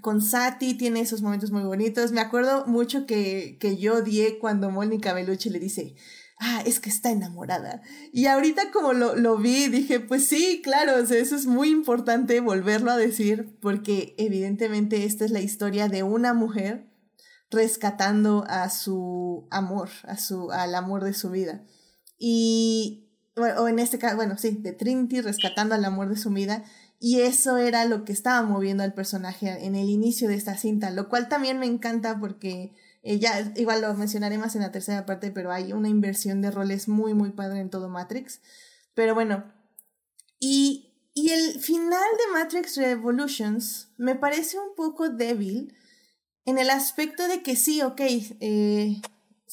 Con Sati tiene esos momentos muy bonitos. Me acuerdo mucho que, que yo odié cuando Mónica Bellucci le dice, ah, es que está enamorada. Y ahorita como lo, lo vi, dije, pues sí, claro, eso es muy importante volverlo a decir, porque evidentemente esta es la historia de una mujer rescatando a su amor, a su, al amor de su vida. Y, o en este caso, bueno, sí, de Trinity rescatando al amor de su vida. Y eso era lo que estaba moviendo al personaje en el inicio de esta cinta, lo cual también me encanta porque eh, ya, igual lo mencionaré más en la tercera parte, pero hay una inversión de roles muy, muy padre en todo Matrix. Pero bueno, y, y el final de Matrix Revolutions me parece un poco débil en el aspecto de que sí, ok, eh,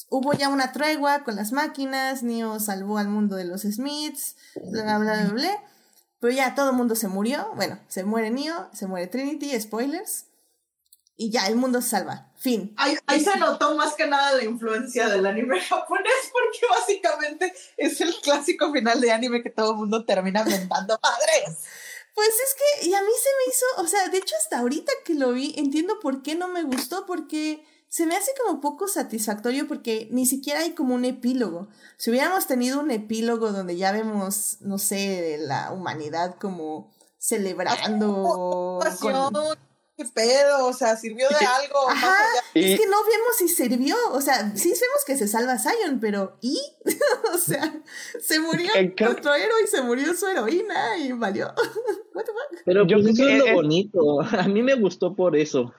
hubo ya una tregua con las máquinas, Neo salvó al mundo de los Smiths, bla, bla, bla, bla, pero ya todo el mundo se murió, bueno, se muere Neo, se muere Trinity, spoilers y ya el mundo se salva. Fin. Ahí, ahí, se notó más que nada la influencia del anime japonés, porque básicamente es el clásico final de anime que todo el mundo termina mentando padres. Pues es que, y a mí se me hizo, o sea, de hecho hasta ahorita que lo vi, entiendo por qué no me gustó, porque se me hace como poco satisfactorio porque ni siquiera hay como un epílogo. Si hubiéramos tenido un epílogo donde ya vemos, no sé, la humanidad como celebrando... Con qué pedo, o sea, sirvió de algo. Ajá, es que no vemos si sirvió, o sea, sí vemos que se salva Zion, pero ¿y? o sea, se murió nuestro héroe y se murió su heroína y valió. What the fuck? Pero yo pues eso es lo bonito, a mí me gustó por eso.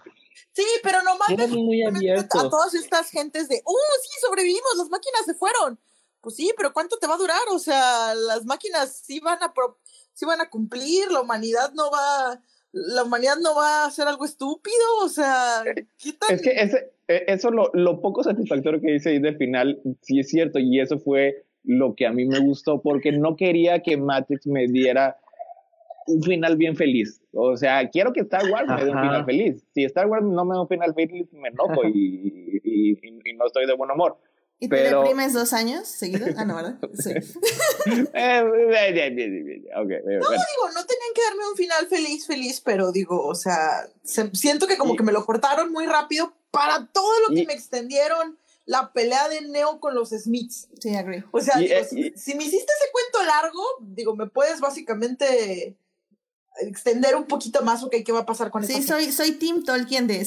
Sí, pero no mames muy abierto. a todas estas gentes de, ¡oh, sí, sobrevivimos! Las máquinas se fueron. Pues sí, pero ¿cuánto te va a durar? O sea, las máquinas sí van a, sí van a cumplir, la humanidad no va la humanidad no va a hacer algo estúpido, o sea, ¿qué Es que ese, e, eso lo, lo poco satisfactorio que dice ahí del final, sí es cierto, y eso fue lo que a mí me gustó, porque no quería que Matrix me diera un final bien feliz. O sea, quiero que Star Wars me dé un final feliz. Si Star Wars no me da un final feliz, me enojo y, y, y no estoy de buen humor. ¿Y te deprimes dos años seguidos? Ah, no, ¿verdad? Sí. Eh, okay, no, digo, no tenían que darme un final feliz, feliz, pero digo, o sea, siento que como que me lo cortaron muy rápido para todo lo que me extendieron la pelea de Neo con los Smiths. Sí, agree. O sea, si, me hiciste ese cuento largo, digo, me puedes básicamente extender un poquito más, ok, ¿qué va a pasar con Sí, soy, soy Tim Tolkien de,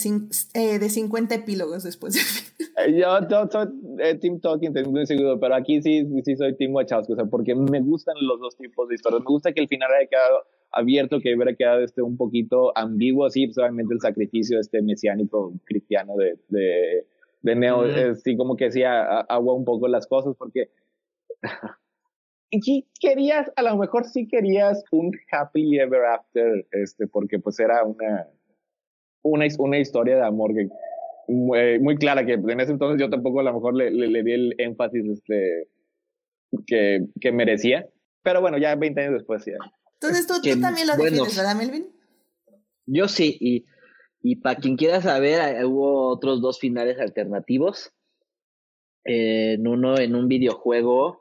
eh, de 50 epílogos después. Eh, yo, soy eh, Tim Tolkien, muy seguro, pero aquí sí, sí soy Tim Wachowski, o sea, porque me gustan los dos tipos de historias. Me gusta que el final haya quedado abierto, que hubiera quedado este, un poquito ambiguo, sí, pues obviamente el sacrificio este mesiánico cristiano de, de, de Neo, sí, como que sí agua un poco las cosas, porque y querías, a lo mejor sí querías un happy ever after, este, porque pues era una, una, una historia de amor que, muy, clara, que en ese entonces yo tampoco a lo mejor le, le, di el énfasis este, que, que merecía. Pero bueno, ya 20 años después sí. Entonces tú, tú también lo bueno, ¿verdad, Melvin? Yo sí, y, y para quien quiera saber, hubo otros dos finales alternativos. en uno, en un videojuego,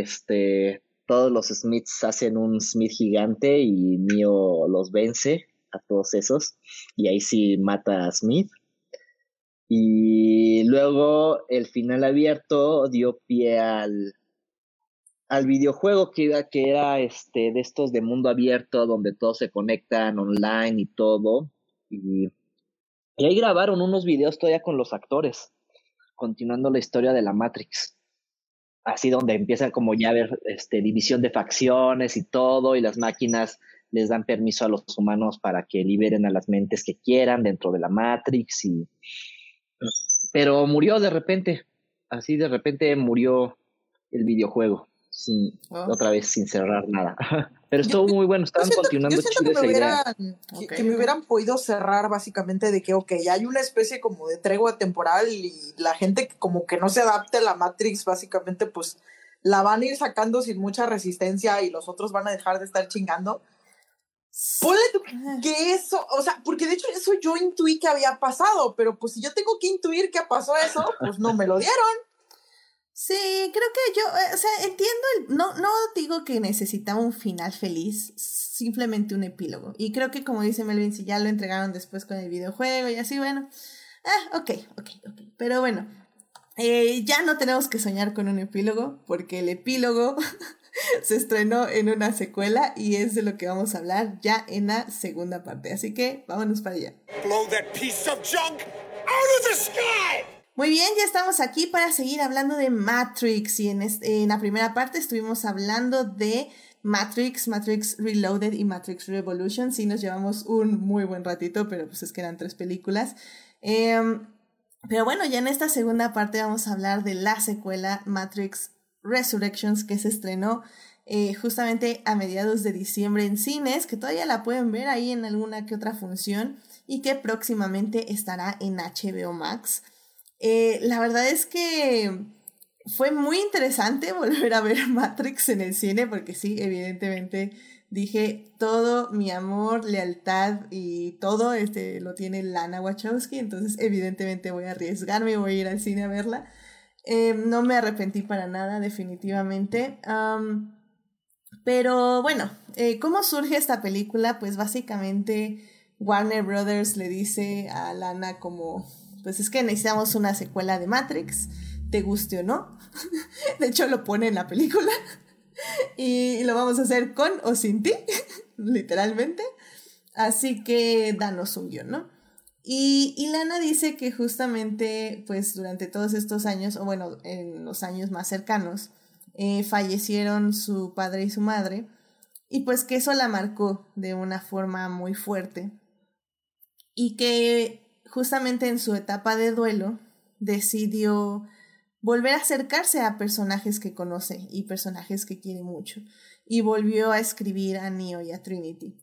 este, todos los Smiths hacen un Smith gigante y Neo los vence a todos esos. Y ahí sí mata a Smith. Y luego el final abierto dio pie al, al videojuego que, que era este, de estos de mundo abierto donde todos se conectan online y todo. Y, y ahí grabaron unos videos todavía con los actores, continuando la historia de la Matrix así donde empiezan como ya a este, división de facciones y todo, y las máquinas les dan permiso a los humanos para que liberen a las mentes que quieran dentro de la Matrix y pero murió de repente, así de repente murió el videojuego, sin, ah. otra vez sin cerrar nada. Pero estuvo muy bueno, estaban continuando yo que, me hubieran, que, me hubieran podido cerrar básicamente de que, ok, hay una especie como de tregua temporal y la gente como que no se adapte a la Matrix, básicamente pues la van a ir sacando sin mucha resistencia y los otros van a dejar de estar chingando. Ponle que eso, o sea, porque de hecho eso yo intuí que había pasado, pero pues si yo tengo que intuir que pasó eso, pues no me lo dieron. Sí, creo que yo, eh, o sea, entiendo, el, no, no digo que necesitaba un final feliz, simplemente un epílogo. Y creo que como dice Melvin, si ya lo entregaron después con el videojuego y así, bueno, ah, ok, ok, ok. Pero bueno, eh, ya no tenemos que soñar con un epílogo, porque el epílogo se estrenó en una secuela y es de lo que vamos a hablar ya en la segunda parte. Así que vámonos para allá. Blow that piece of junk out of the sky! Muy bien, ya estamos aquí para seguir hablando de Matrix y en, la primera parte estuvimos hablando de Matrix, Matrix Reloaded y Matrix Revolution. Sí, nos llevamos un muy buen ratito, pero pues es que eran tres películas. Em, pero bueno, ya en esta segunda parte vamos a hablar de la secuela Matrix Resurrections que se estrenó eh, justamente a mediados de diciembre en cines, que todavía la pueden ver ahí en alguna que otra función y que próximamente estará en HBO Max. Eh, la verdad es que fue muy interesante volver a ver Matrix en el cine porque sí, evidentemente dije todo mi amor, lealtad y todo este lo tiene Lana Wachowski, entonces evidentemente voy a arriesgarme y voy a ir al cine a verla. Eh, no me arrepentí para nada, definitivamente. pero bueno, eh, ¿cómo surge esta película? Pues básicamente Warner Brothers le dice a Lana como pues es que necesitamos una secuela de Matrix, te guste o no. de hecho, lo pone en la película. y lo vamos a hacer con o sin ti, literalmente. Así que danos un guion, ¿no? Y, Lana dice que justamente, pues durante todos estos años, o bueno, en los años más cercanos, eh, fallecieron su padre y su madre, y pues que eso la marcó de una forma muy fuerte, y que justamente en su etapa de duelo, decidió volver a acercarse a personajes que conoce y personajes que quiere mucho. Y volvió a escribir a Neo y a Trinity.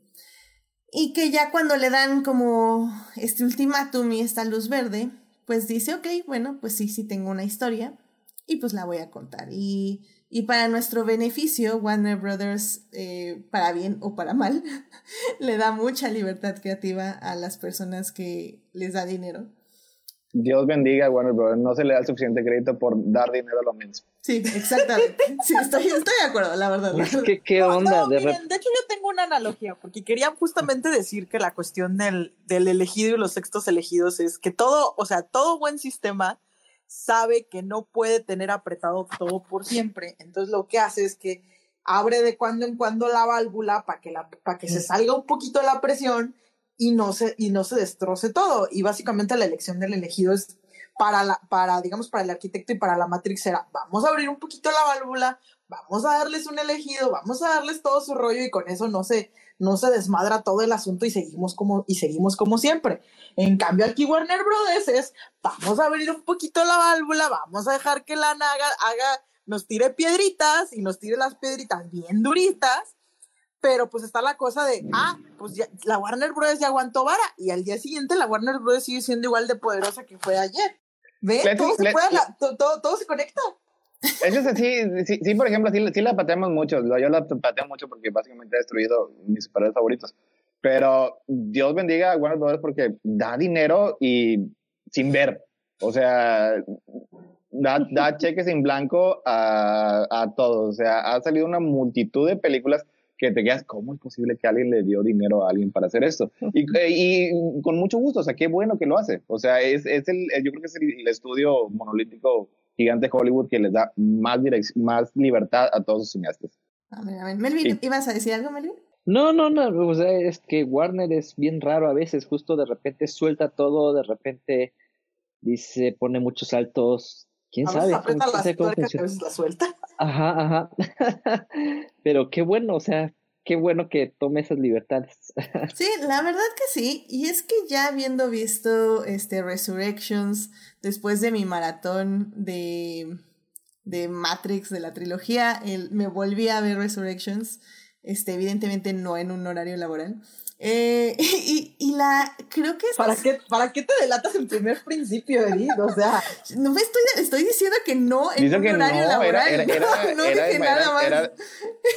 Y que ya cuando le dan como este ultimátum y esta luz verde, pues dice, ok, bueno, pues sí, sí tengo una historia y pues la voy a contar. Y y para nuestro beneficio, Warner Brothers, eh, para bien o para mal, le da mucha libertad creativa a las personas que les da dinero. Dios bendiga a Warner Brothers, no se le da suficiente crédito por dar dinero a lo menos. Sí, exactamente. Sí, estoy, estoy de acuerdo, la verdad. ¿Qué, qué onda? de, de, hecho, yo tengo una analogía, porque quería justamente decir que la cuestión del, del elegido y los sextos elegidos es que todo, o sea, todo buen sistema sabe que no puede tener apretado todo por siempre. Entonces lo que hace es que abre de cuando en cuando la válvula para que, la, para que se salga un poquito la presión y no, se, y no se destroce todo. Y básicamente la elección del elegido es para, la, para, digamos, para el arquitecto y para la Matrix era, vamos a abrir un poquito la válvula, vamos a darles un elegido, vamos a darles todo su rollo y con eso no se, no se desmadra todo el asunto y seguimos como, y seguimos como siempre. En cambio, aquí Warner Brothers es, vamos a abrir un poquito la válvula, vamos a dejar que la naga haga, nos tire piedritas y nos tire las piedritas bien duritas, pero pues está la cosa de, ah, pues ya, la Warner Brothers ya aguantó vara y al día siguiente la Warner Brothers sigue siendo igual de poderosa que fue ayer. ¿Ve? Todo, se, todo, todo se conecta. Eso es sí, sí, sí, por ejemplo, sí, sí la pateamos mucho. Yo la pateo mucho porque básicamente ha destruido mis superhéroes favoritos. Pero Dios bendiga a Warner Brothers porque da dinero y sin ver. O sea, da, da cheques en blanco a, a todos. O sea, ha salido una multitud de películas que te quedas, ¿cómo es posible que alguien le dio dinero a alguien para hacer esto? Y, y con mucho gusto, o sea, qué bueno que lo hace. O sea, es, es el, yo creo que es el estudio monolítico gigante Hollywood que les da más, más libertad a todos sus cineastas. A ver, a ver. Melvin, ¿ibas a decir algo, Melvin? No, no, no, o sea, es que Warner es bien raro a veces, justo de repente suelta todo, de repente dice, pone muchos saltos, quién sabe. Cómo, la suelta. Ajá, ajá. Pero qué bueno, o sea, qué bueno que tome esas libertades. Sí, la verdad que sí. Y es que ya habiendo visto este Resurrections después de mi maratón de, de Matrix de la trilogía, el, me volví a ver Resurrections. Este, evidentemente no en un horario laboral. Eh, y, y, la, creo que... ¿Para qué, ¿Para qué te delatas en primer principio, Edith? O sea... No me estoy, estoy diciendo que no en un horario laboral. Era, era, era, no, dije nada más.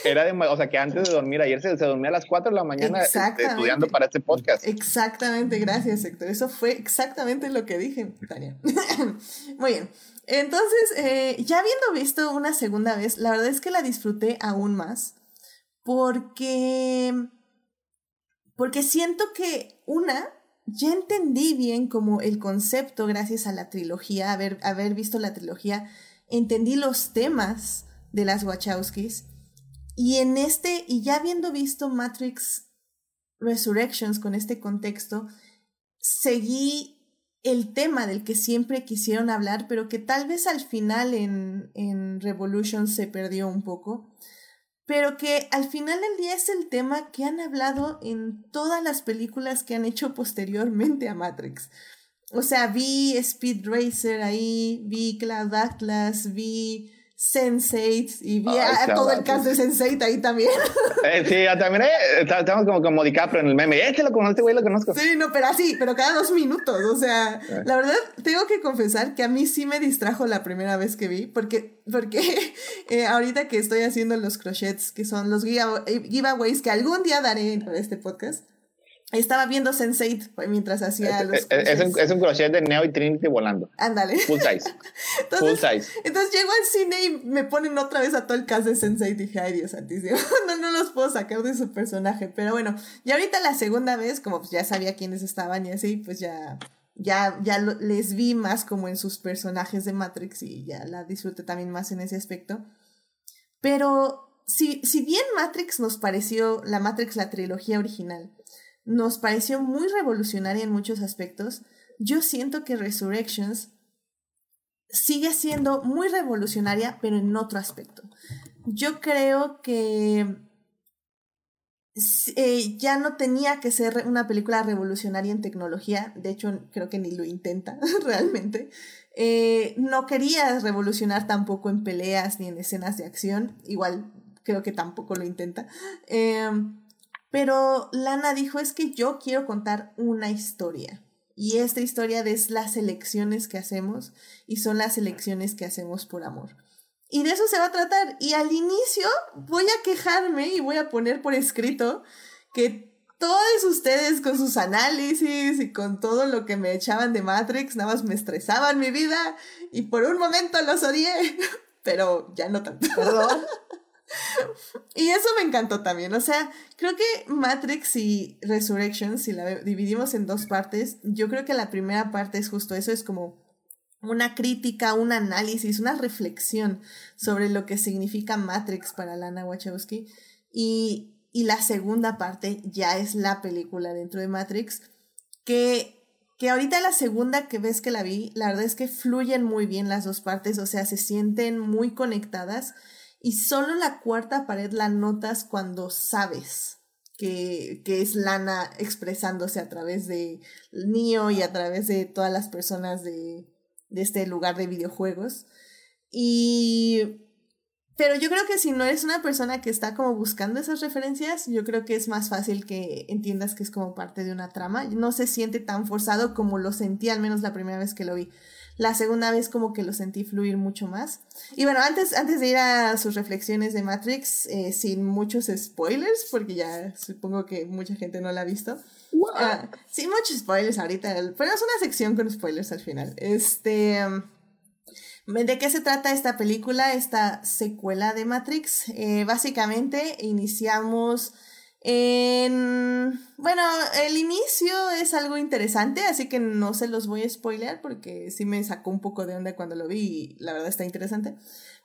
Era, de, o sea, que antes de dormir, ayer se, se dormía a las 4 de la mañana este, estudiando para este podcast. Exactamente, gracias, Héctor. Eso fue exactamente lo que dije, Tania. Muy bien. Entonces, eh, ya habiendo visto una segunda vez, la verdad es que la disfruté aún más porque porque siento que una, ya entendí bien como el concepto gracias a la trilogía, haber, haber visto la trilogía, entendí los temas de las Wachowskis. Y en este, y ya habiendo visto Matrix Resurrections con este contexto, seguí el tema del que siempre quisieron hablar, pero que tal vez al final en, en Revolution se perdió un poco pero que al final del día es el tema que han hablado en todas las películas que han hecho posteriormente a Matrix. O sea, vi Speed Racer ahí, vi Cloud Atlas, vi Sense8 y vi a, todo el cast de Sense8 ahí también. Eh, sí, también eh, estamos como, como DiCaprio en el meme. Este lo conozco, este güey lo conozco. Sí, no, pero así, pero cada dos minutos. O sea, eh. la verdad, tengo que confesar que a mí sí me distrajo la primera vez que vi, porque, porque ahorita que estoy haciendo los crochets, que son los giveaways que algún día daré en este podcast, estaba viendo Sense8 mientras hacía los. Es, un, es, un, crochet de Neo y Trinity volando. Ándale. Full size. entonces, Full size. Entonces llego al cine y me ponen otra vez a todo el cast de Sense8 y dije, ay Dios santísimo, no, no los puedo sacar de su personaje. Pero bueno, y ahorita la segunda vez, como pues ya sabía quiénes estaban y así, pues ya. Ya, ya les vi más como en sus personajes de Matrix y ya la disfruté también más en ese aspecto. Pero si, si bien Matrix nos pareció, la Matrix, la trilogía original, nos pareció muy revolucionaria en muchos aspectos, yo siento que Resurrections sigue siendo muy revolucionaria, pero en otro aspecto. Yo creo que eh, ya no tenía que ser una película revolucionaria en tecnología, de hecho creo que ni lo intenta realmente. Eh, no quería revolucionar tampoco en peleas ni en escenas de acción, igual creo que tampoco lo intenta. Eh, pero Lana dijo es que yo quiero contar una historia. Y esta historia es las elecciones que hacemos y son las elecciones que hacemos por amor. Y de eso se va a tratar. Y al inicio voy a quejarme y voy a poner por escrito que todos ustedes con sus análisis y con todo lo que me echaban de Matrix, nada más me estresaban mi vida y por un momento los odié, pero ya no tanto. Perdón. Y eso me encantó también. O sea, creo que Matrix y Resurrection, si la dividimos en dos partes, yo creo que la primera parte es justo eso, es como una crítica, un análisis, una reflexión sobre lo que significa Matrix para Lana Wachowski. Y, y la segunda parte ya es la película dentro de Matrix, que, que ahorita la segunda que ves que la vi, la verdad es que fluyen muy bien las dos partes, o sea, se sienten muy conectadas y solo la cuarta pared la notas cuando sabes que, que es Lana expresándose a través de Neo y a través de todas las personas de, de este lugar de videojuegos. Y... Pero yo creo que si no eres una persona que está como buscando esas referencias, yo creo que es más fácil que entiendas que es como parte de una trama. No se siente tan forzado como lo sentí al menos la primera vez que lo vi. La segunda vez como que lo sentí fluir mucho más. Y bueno, antes, antes de ir a sus reflexiones de Matrix, eh, sin muchos spoilers, porque ya supongo que mucha gente no la ha visto. Ah, sin muchos spoilers ahorita, pero es una sección con spoilers al final. Este... ¿De qué se trata esta película, esta secuela de Matrix? Eh, básicamente iniciamos en... Bueno, el inicio es algo interesante, así que no se los voy a spoilear porque sí me sacó un poco de onda cuando lo vi y la verdad está interesante.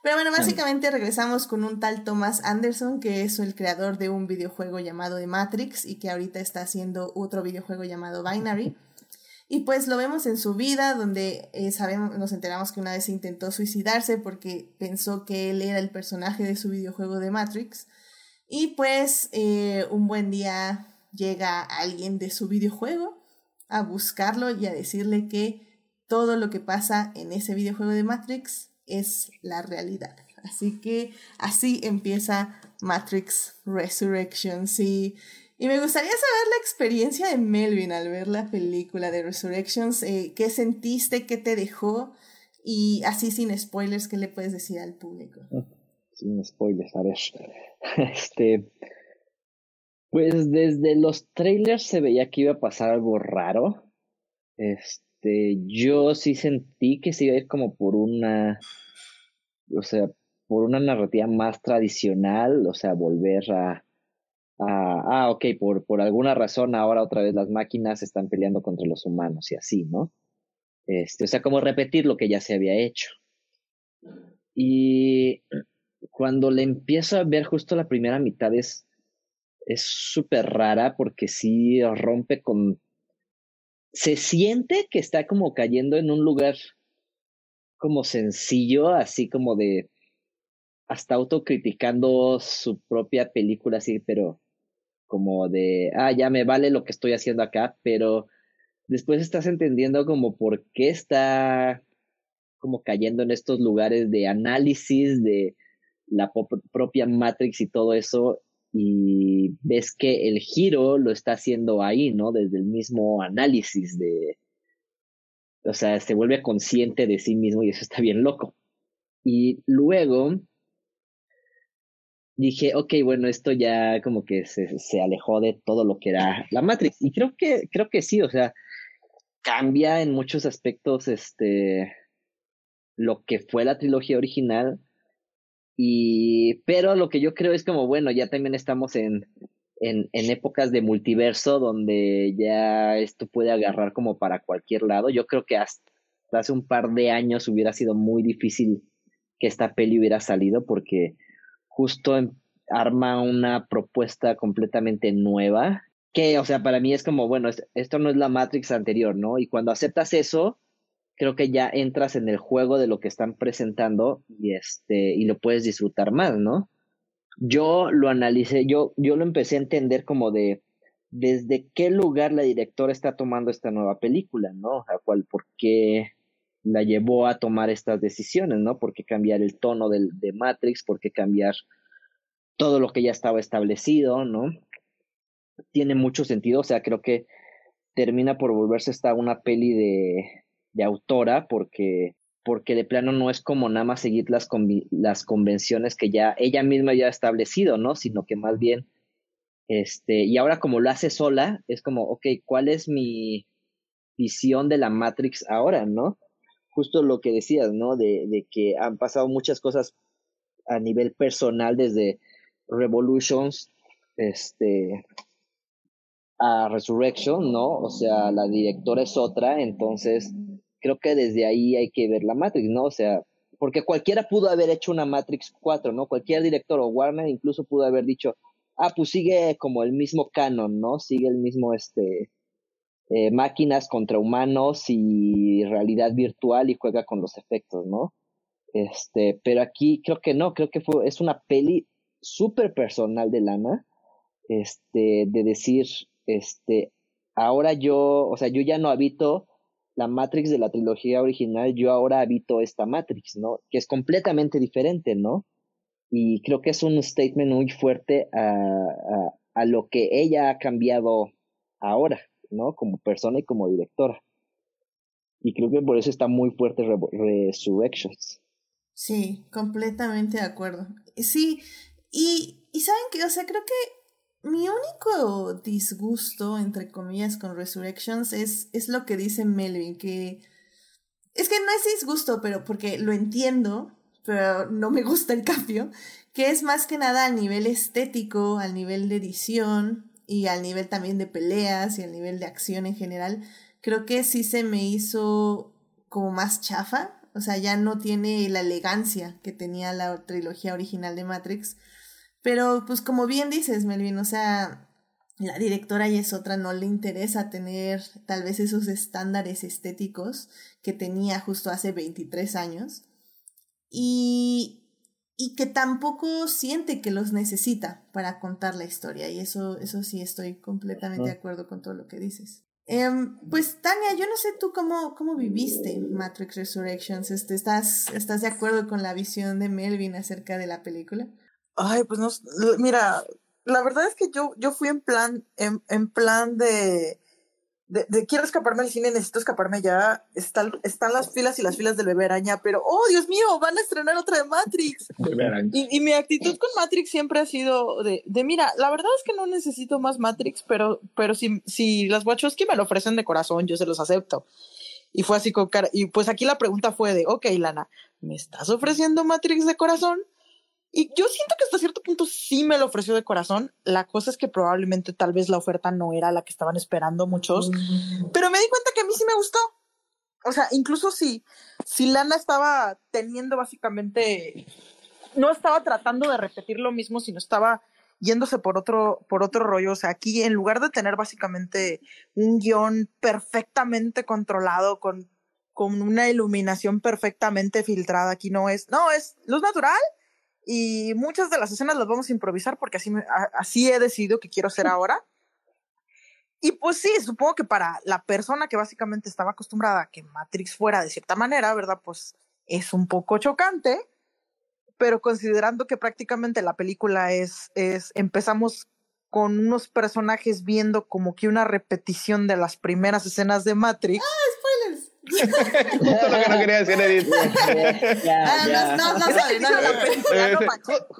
Pero bueno, básicamente regresamos con un tal Thomas Anderson, que es el creador de un videojuego llamado The Matrix y que ahorita está haciendo otro videojuego llamado Binary. Y pues lo vemos en su vida, donde eh, sabemos, nos enteramos que una vez intentó suicidarse porque pensó que él era el personaje de su videojuego de Matrix. Y pues eh, un buen día llega alguien de su videojuego a buscarlo y a decirle que todo lo que pasa en ese videojuego de Matrix es la realidad. Así que así empieza Matrix Resurrections. Y, y me gustaría saber la experiencia de Melvin al ver la película de Resurrections. Eh, ¿Qué sentiste? ¿Qué te dejó? Y así sin spoilers, ¿qué le puedes decir al público? Sin spoilers, a ver. Este, pues desde los trailers se veía que iba a pasar algo raro. Este, yo sí sentí que se iba a ir como por una, o sea, por una narrativa más tradicional, o sea, volver a, a ah, ok, por, por alguna razón ahora otra vez las máquinas están peleando contra los humanos y así, ¿no? Este, o sea, como repetir lo que ya se había hecho. Y cuando le empiezo a ver justo la primera mitad es es súper rara porque sí rompe con se siente que está como cayendo en un lugar como sencillo, así como de hasta autocriticando su propia película, así, pero como de, ah, ya me vale lo que estoy haciendo acá, pero después estás entendiendo como por qué está como cayendo en estos lugares de análisis de la propia Matrix y todo eso, y ves que el giro lo está haciendo ahí, ¿no? Desde el mismo análisis de, o sea, se vuelve consciente de sí mismo y eso está bien loco. Y luego dije, ok, bueno, esto ya como que se, se alejó de todo lo que era la Matrix. Y creo que, creo que sí, o sea, cambia en muchos aspectos este lo que fue la trilogía original y, pero lo que yo creo es como, bueno, ya también estamos en, en, en épocas de multiverso donde ya esto puede agarrar como para cualquier lado. Yo creo que hasta hace un par de años hubiera sido muy difícil que esta peli hubiera salido porque justo arma una propuesta completamente nueva que, o sea, para mí es como, bueno, esto no es la Matrix anterior, ¿no? Y cuando aceptas eso, creo que ya entras en el juego de lo que están presentando y este y lo puedes disfrutar más, ¿no? Yo lo analicé, yo yo lo empecé a entender como de desde qué lugar la directora está tomando esta nueva película, ¿no? A cuál por qué la llevó a tomar estas decisiones, ¿no? ¿Por qué cambiar el tono del, de Matrix? ¿Por qué cambiar todo lo que ya estaba establecido, ¿no? Tiene mucho sentido, o sea, creo que termina por volverse esta una peli de, de autora porque porque de plano no es como nada más seguir las, las convenciones que ya ella misma ya ha establecido, ¿no? Sino que más bien, este, y ahora como lo hace sola, es como, ok, ¿cuál es mi visión de la Matrix ahora, ¿no? Justo lo que decías, ¿no? De, de que han pasado muchas cosas a nivel personal desde Revolutions, este, a Resurrection, ¿no? O sea, la directora es otra, entonces creo que desde ahí hay que ver la Matrix, ¿no? O sea, porque cualquiera pudo haber hecho una Matrix 4, ¿no? Cualquier director o Warner incluso pudo haber dicho, ah, pues sigue como el mismo canon, ¿no? Sigue el mismo, este, eh, máquinas contra humanos y realidad virtual y juega con los efectos, ¿no? Este, pero aquí creo que no, creo que fue, es una peli súper personal de Lana, este, de decir, este, ahora yo, o sea, yo ya no habito la Matrix de la trilogía original, yo ahora habito esta Matrix, ¿no? Que es completamente diferente, ¿no? Y creo que es un statement muy fuerte a, a, lo que ella ha cambiado ahora, ¿no? Como persona y como directora. Y creo que por eso está muy fuerte Resurrections. Sí, completamente de acuerdo. Sí, y, y saben que, o sea, creo que mi único disgusto, entre comillas, con Resurrections es, es lo que dice Melvin, que es que no es disgusto, pero porque lo entiendo, pero no me gusta el cambio, que es más que nada al nivel estético, al nivel de edición y al nivel también de peleas y al nivel de acción en general. Creo que sí se me hizo como más chafa, o sea, ya no tiene la elegancia que tenía la trilogía original de Matrix. Pero pues como bien dices, Melvin, o sea, la directora y es otra, no le interesa tener tal vez esos estándares estéticos que tenía justo hace 23 años y, y que tampoco siente que los necesita para contar la historia y eso, eso sí estoy completamente de acuerdo con todo lo que dices. Em, pues Tania, yo no sé tú cómo, cómo viviste Matrix Resurrections. Este, ¿estás, ¿Estás de acuerdo con la visión de Melvin acerca de la película? Ay, pues no, mira, la verdad es que yo, yo fui en plan, en, en plan de, de, quiero escaparme al cine, necesito escaparme ya. Están, están las filas y las filas del bebé araña, pero oh Dios mío, van a estrenar otra de Matrix. Y, y, mi actitud con Matrix siempre ha sido de, de, mira, la verdad es que no necesito más Matrix, pero, pero si, si las Wachowski me lo ofrecen de corazón, yo se los acepto. Y fue así con cara, y pues aquí la pregunta fue de, ok, Lana, ¿me estás ofreciendo Matrix de corazón? Y yo siento que hasta cierto punto sí me lo ofreció de corazón. La cosa es que probablemente tal vez la oferta no era la que estaban esperando muchos, mm. pero me di cuenta que a mí sí me gustó. O sea, incluso si, si Lana estaba teniendo básicamente, no estaba tratando de repetir lo mismo, sino estaba yéndose por otro, por otro rollo. O sea, aquí en lugar de tener básicamente un guion perfectamente controlado, con, con una iluminación perfectamente filtrada, aquí no es, no, es luz natural y muchas de las escenas las vamos a improvisar porque así, así he decidido que quiero hacer ahora. Y pues sí, supongo que para la persona que básicamente estaba acostumbrada a que Matrix fuera de cierta manera, ¿verdad? Pues es un poco chocante, pero considerando que prácticamente la película es, es, empezamos con unos personajes viendo como que una repetición de las primeras escenas de Matrix. ¡Ah! Justo lo que no quería decir, Edith. Ah, no, no, no,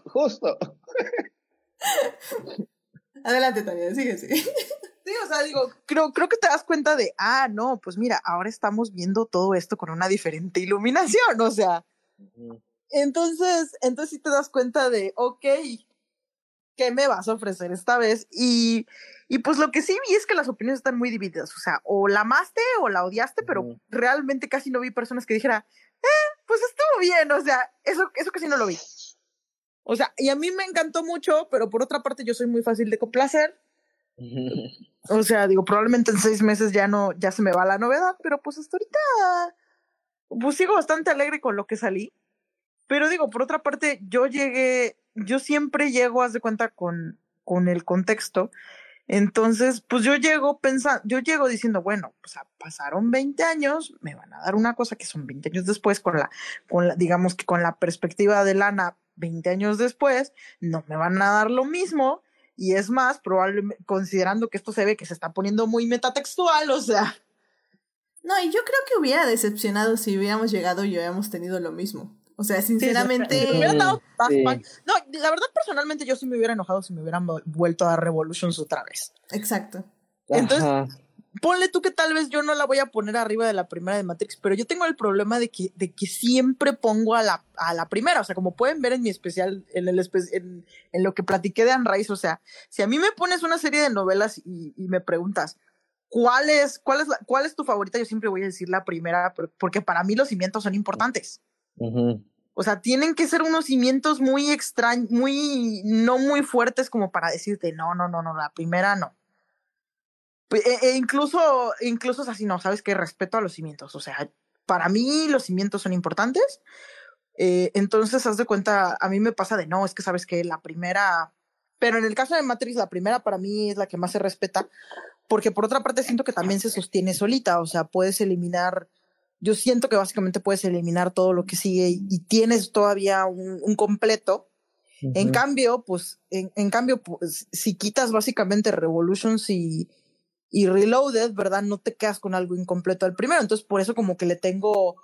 Justo. Adelante, Tania, sigue, sigue. Sí, o sea, digo, creo, creo que te das cuenta de, ah, no, pues mira, ahora estamos viendo todo esto con una diferente iluminación, o sea. Entonces, entonces sí te das cuenta de, ok, ¿qué me vas a ofrecer esta vez? Y, y pues lo que sí vi es que las opiniones están muy divididas. O sea, o la amaste o la odiaste, pero realmente casi no vi personas que dijera, eh, pues estuvo bien. O sea, eso, eso casi no lo vi. O sea, y a mí me encantó mucho, pero por otra parte yo soy muy fácil de complacer. o sea, digo, probablemente en seis meses ya no, ya se me va la novedad, pero pues hasta ahorita, pues sigo bastante alegre con lo que salí. Pero digo, por otra parte, yo llegué, yo siempre llego, haz de cuenta, con, con el contexto. Entonces, pues yo llego pensando, yo llego diciendo, bueno, pues pasaron 20 años, me van a dar una cosa que son 20 años después, con la, con la, digamos que con la perspectiva de Lana, 20 años después, no me van a dar lo mismo. Y es más, probablemente, considerando que esto se ve que se está poniendo muy metatextual, o sea. No, y yo creo que hubiera decepcionado si hubiéramos llegado y hubiéramos tenido lo mismo. O sea, sinceramente. No, la verdad, personalmente, yo sí me hubiera enojado si me hubieran vuelto a dar Revolutions otra vez. Exacto. Entonces, ponle tú que tal vez yo no la voy a poner arriba de la primera de Matrix, pero yo tengo el problema de que, de que siempre pongo a la, a la primera. O sea, como pueden ver en mi especial, en, el en, en lo que platiqué de Anne Rice, o sea, si a mí me pones una serie de novelas y, y me preguntas, ¿cuál es, cuál, es ¿cuál es tu favorita? Yo siempre voy a decir la primera, porque para mí los cimientos son importantes. O sea, tienen que ser unos cimientos muy extraños, muy, no muy fuertes como para decirte, no, no, no, no, la primera no. Pues, e, e incluso, incluso es así, no, sabes que respeto a los cimientos. O sea, para mí los cimientos son importantes. Eh, entonces, haz de cuenta, a mí me pasa de no, es que sabes que la primera, pero en el caso de Matrix, la primera para mí es la que más se respeta, porque por otra parte siento que también se sostiene solita, o sea, puedes eliminar, yo siento que básicamente puedes eliminar todo lo que sigue y, tienes todavía un, completo. En cambio, pues, en, en, cambio, pues, si quitas básicamente Revolutions y, y Reloaded, ¿verdad? No te quedas con algo incompleto al primero. Entonces, por eso como que le tengo,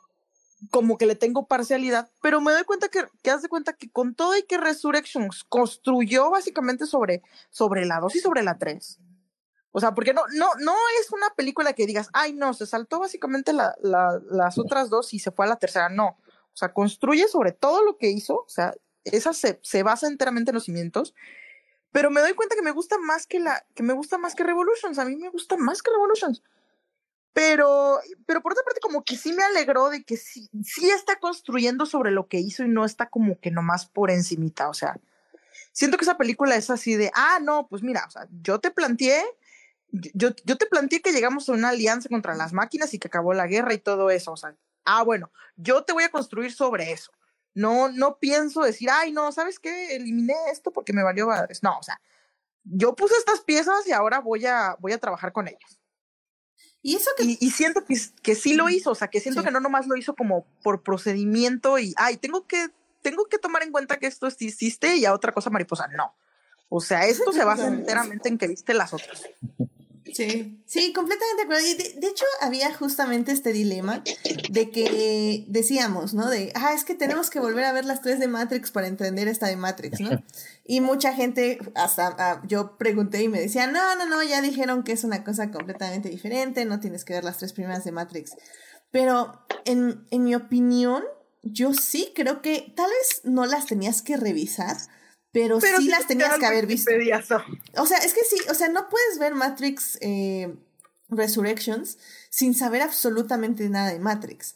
como que le tengo parcialidad, pero me doy cuenta que, que haz de cuenta que con todo y que Resurrections construyó básicamente sobre, sobre la 2 y sobre la 3. O sea, porque no, no, no es una película que digas, ay, no, se saltó básicamente la, la, las otras dos y se fue a la tercera. No. O sea, construye sobre todo lo que hizo. O sea, esa se, se basa enteramente en los cimientos pero me doy cuenta que me gusta más que la, que me gusta más que Revolutions. A mí me gusta más que Revolutions. Pero, pero por otra parte, como que sí me alegró de que sí, sí está construyendo sobre lo que hizo y no está como que nomás por encimita. O sea, siento que esa película es así de, ah, no, pues mira, o sea, yo te planteé, yo, yo te planteé que llegamos a una alianza contra las máquinas y que acabó la guerra y todo eso. O sea, ah, bueno, yo te voy a construir sobre eso. No, no pienso decir, ay, no, ¿sabes qué? Eliminé esto porque me valió madres. No, o sea, yo puse estas piezas y ahora voy a, voy a trabajar con ellas. Y eso que... Y, siento que, que, sí lo hizo, o sea, que siento que no nomás lo hizo como por procedimiento y, ay, tengo que, tengo que tomar en cuenta que esto hiciste y a otra cosa mariposa. No. O sea, esto se basa enteramente en que viste las otras. Sí, sí, completamente de acuerdo. Y de, hecho, había justamente este dilema de que decíamos, ¿no? De, ah, es que tenemos que volver a ver las tres de Matrix para entender esta de Matrix, ¿no? Y mucha gente, hasta ah, yo pregunté y me decía, no, no, no, ya dijeron que es una cosa completamente diferente, no tienes que ver las tres primeras de Matrix. Pero en, en mi opinión, yo sí creo que tal vez no las tenías que revisar pero, sí, las tenías que haber visto. O sea, es que sí, o sea, no puedes ver Matrix eh, Resurrections sin saber absolutamente nada de Matrix.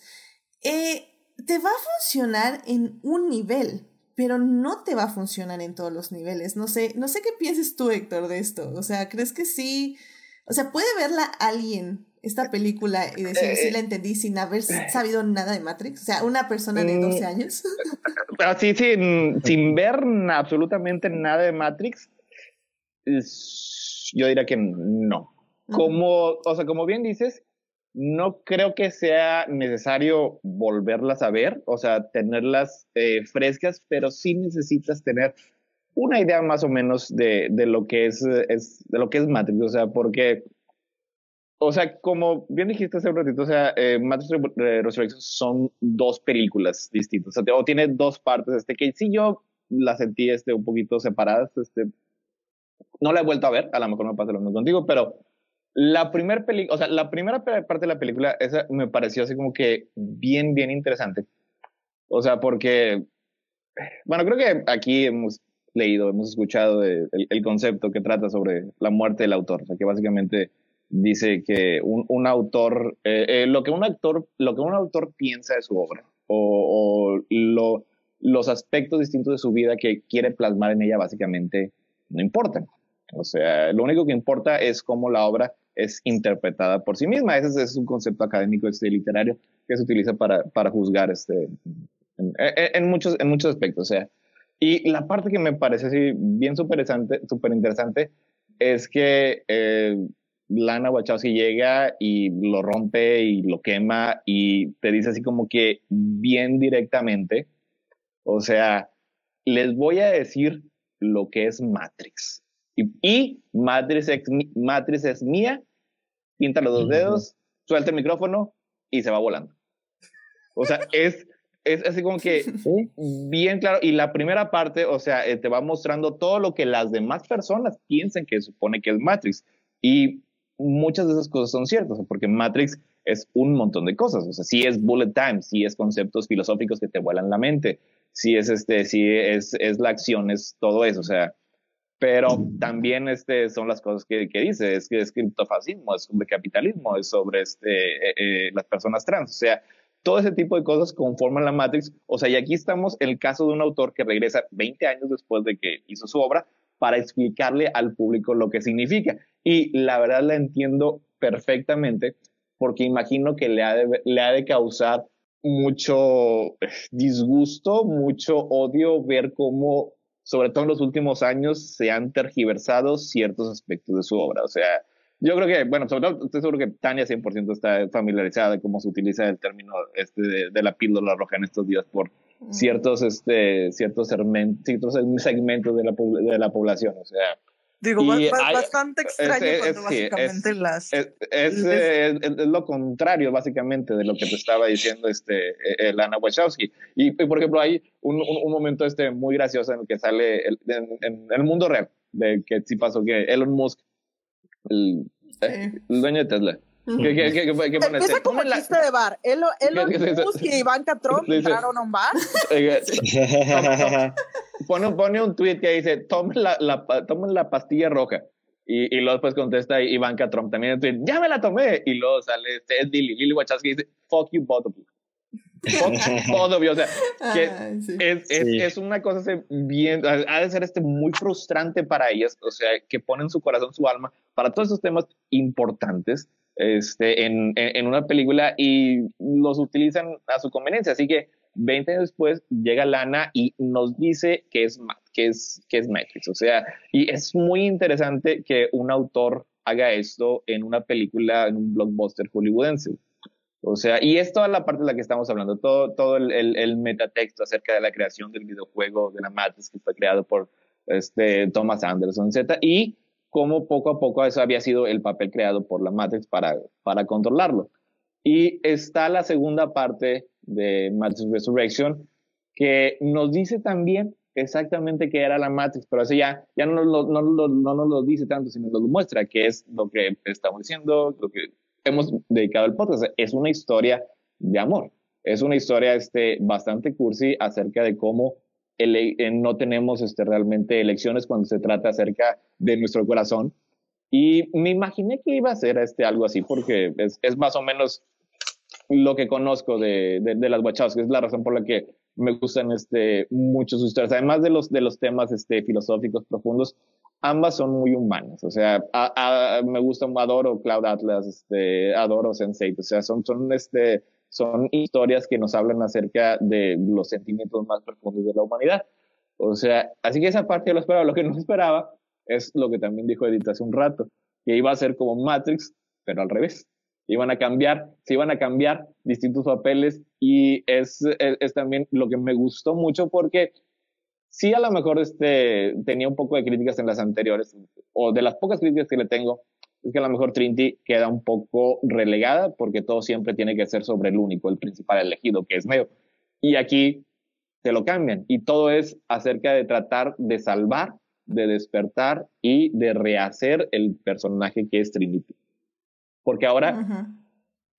Eh, te va a funcionar en un nivel, pero no te va a funcionar en todos los niveles. No sé, no sé qué pienses tú, Héctor, de esto. O sea, ¿crees que sí? O sea, ¿puede verla alguien esta película y decir, sí la entendí sin haber sabido nada de Matrix? O sea, una persona de 12 mm. años. Pero sí, sin, sin ver absolutamente nada de Matrix, yo diría que no. Como, o sea, como bien dices, no creo que sea necesario volverlas a ver, o sea, tenerlas eh, frescas, pero sí necesitas tener una idea más o menos de, de lo que es, es, de lo que es Matrix, o sea, porque o sea, como bien dijiste hace un ratito, o sea, eh, Matrix Resurrections son dos películas distintas, o, sea, o, tiene dos partes, este, que sí yo las sentí este, un poquito separadas, este, no la he vuelto a ver, a lo mejor me pasa lo mismo contigo, pero la primera película, o sea, la primera parte de la película, esa me pareció así como que bien, bien interesante. O sea, porque, bueno, creo que aquí hemos leído, hemos escuchado el, el concepto que trata sobre la muerte del autor, o sea, que básicamente dice que un, un autor, eh, eh, lo que un actor, lo que un autor piensa de su obra o, o lo, los aspectos distintos de su vida que quiere plasmar en ella básicamente no importan. O sea, lo único que importa es cómo la obra es interpretada por sí misma. Ese es, un concepto académico este, literario que se utiliza para, para juzgar este, en, muchos, en muchos aspectos. O sea, y la parte que me parece así bien súper interesante, super interesante es que eh, Lana Wachowski llega y lo rompe y lo quema y te dice así como que bien directamente, o sea, les voy a decir lo que es Matrix. Y, Matrix, es, Matrix es mía, pinta los dos dedos, suelta el micrófono y se va volando. O sea, es, es así como que bien claro. Y la primera parte, o sea, eh, te va mostrando todo lo que las demás personas piensan que supone que es Matrix. Y muchas de esas cosas son ciertas, porque Matrix es un montón de cosas. O sea, sí es bullet time, sí es conceptos filosóficos que te vuelan la mente, sí es este, sí es, es la acción, es todo eso. O sea, pero también este, son las cosas que, que dice, es que es criptofascismo, es sobre capitalismo, es sobre este, eh, eh, las personas trans, o sea, todo ese tipo de cosas conforman la Matrix, o sea, y aquí estamos en el caso de un autor que regresa 20 años después de que hizo su obra para explicarle al público lo que significa, y la verdad la entiendo perfectamente, porque imagino que le ha de, le ha de causar mucho disgusto, mucho odio ver cómo sobre todo en los últimos años, se han tergiversado ciertos aspectos de su obra. O sea, yo creo que, bueno, sobre todo estoy seguro que Tania 100% está familiarizada de cómo se utiliza el término este de, la píldora roja en estos días por ciertos, este, ciertos, ciertos segmentos de la, de la población. O sea, Digo, bastante extraño cuando básicamente las... Es, lo contrario, básicamente, de lo que te estaba diciendo este, e, Lana Wachowski. Y, por ejemplo, hay un, un, momento este muy gracioso en el que sale en, el mundo real, de que sí pasó que Elon Musk, el, eh, dueño de Tesla, ¿Qué, qué, qué, qué, Empieza como el chiste de bar. Elon, Elon Musk y Ivanka Trump entraron a un bar. pone, pone un tweet que dice, tomen la, la, tomen la pastilla roja. Y, y luego después contesta Ivanka Trump también en tweet, ya me la tomé. Y luego sale este, es Lily, Lily Wachowski dice, fuck you both of you. Fuck o sea, que es, es, es, una cosa bien, ha de ser este muy frustrante para ellas, o sea, que ponen su corazón, su alma para todos esos temas importantes este, en, una película y los utilizan a su conveniencia. Así que 20 años después llega Lana y nos dice que es, que es, que es Matrix. O sea, y es muy interesante que un autor haga esto en una película, en un blockbuster hollywoodense. O sea, y es toda la parte de la que estamos hablando, todo, todo el, el, metatexto acerca de la creación del videojuego de la Matrix que fue creado por este, Thomas Anderson, Z, y cómo poco a poco eso había sido el papel creado por la Matrix para, para controlarlo. Y está la segunda parte de Matrix Resurrection que nos dice también exactamente qué era la Matrix, pero eso ya, ya no, no, no, no, no nos lo dice tanto, sino nos lo muestra, que es lo que estamos diciendo, lo que hemos dedicado el podcast. Es una historia de amor. Es una historia este, bastante cursi acerca de cómo no tenemos este, realmente elecciones cuando se trata acerca de nuestro corazón. Y me imaginé que iba a ser este, algo así, porque es, más o menos lo que conozco de, de, las que es la razón por la que me gustan este, mucho sus historias. Además de los, de temas este, filosóficos profundos, ambas son muy humanas. O sea, me gusta, adoro Cloud Atlas, este, adoro Sense8. O sea, son, son este, son historias que nos hablan acerca de los sentimientos más profundos de la humanidad. O sea, así que esa parte yo lo esperaba. Lo que no esperaba es lo que también dijo Edith hace un rato, que iba a ser como Matrix, pero al revés. Iban a cambiar, se iban a cambiar distintos papeles y es, es, también lo que me gustó mucho porque sí a lo mejor este, tenía un poco de críticas en las anteriores, o de las pocas críticas que le tengo, es que a lo mejor Trinity queda un poco relegada porque todo siempre tiene que ser sobre el único, el principal elegido, que es Neo. Y aquí te lo cambian y todo es acerca de tratar de salvar, de despertar y de rehacer el personaje que es Trinity. Porque ahora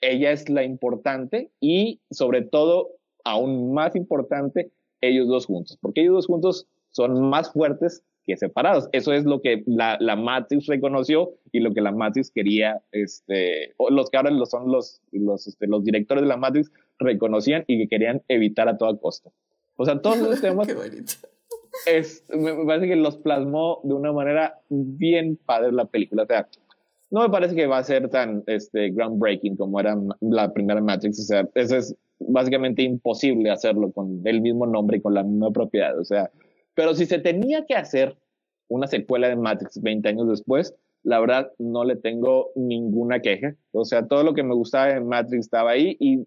ella es la importante y sobre todo, aún más importante, ellos dos juntos, porque ellos dos juntos son más fuertes separados. Eso es lo que la, la Matrix reconoció y lo que la Matrix quería, este, los que ahora son los, los, este, los directores de la Matrix reconocían y que querían evitar a toda costa. O sea, todos los temas. es, me parece que los plasmó de una manera bien padre la película. O sea, no me parece que va a ser tan este, groundbreaking como era la primera Matrix. O sea, eso es básicamente imposible hacerlo con el mismo nombre y con la misma propiedad. O sea, pero si se tenía que hacer una secuela de Matrix 20 años después, la verdad no le tengo ninguna queja. O sea, todo lo que me gustaba de Matrix estaba ahí y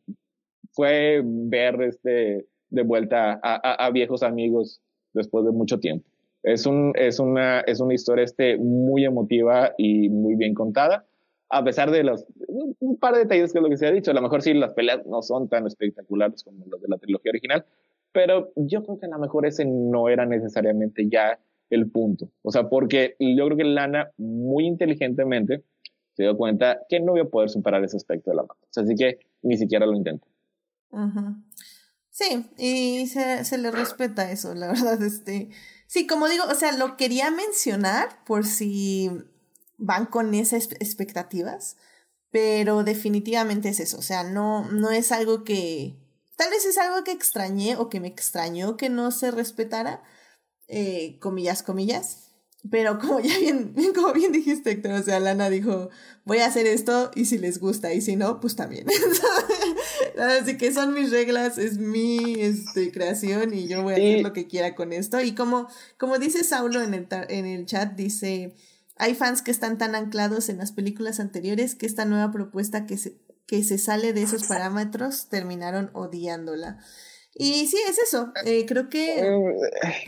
fue ver este de vuelta a, viejos amigos después de mucho tiempo. Es, un, es, una, es una historia este muy emotiva y muy bien contada, a pesar de los un par de detalles que es lo que se ha dicho. A lo mejor sí las peleas no son tan espectaculares como las de la trilogía original, pero yo creo que a lo mejor ese no era necesariamente ya el punto. O sea, porque yo creo que Lana muy inteligentemente se dio cuenta que no iba a poder superar ese aspecto de la mano. Así que ni siquiera lo intentó. Sí, y se, se, le respeta eso, la verdad. Este, Sí, como digo, o sea, lo quería mencionar por si van con esas expectativas, pero definitivamente es eso, o sea, no, no es algo que, tal vez es algo que extrañé o que me extrañó que no se respetara, eh, comillas, comillas, pero como ya bien, como bien dijiste, Héctor, o sea, Lana dijo, voy a hacer esto y si les gusta, y si no, pues también. Así que son mis reglas, es mi este, creación y yo voy a hacer lo que quiera con esto. Y como, como dice Saulo en el, en el chat, dice, hay fans que están tan anclados en las películas anteriores que esta nueva propuesta que se, que se sale de esos parámetros terminaron odiándola. Y sí, es eso. Eh, creo que. Eh,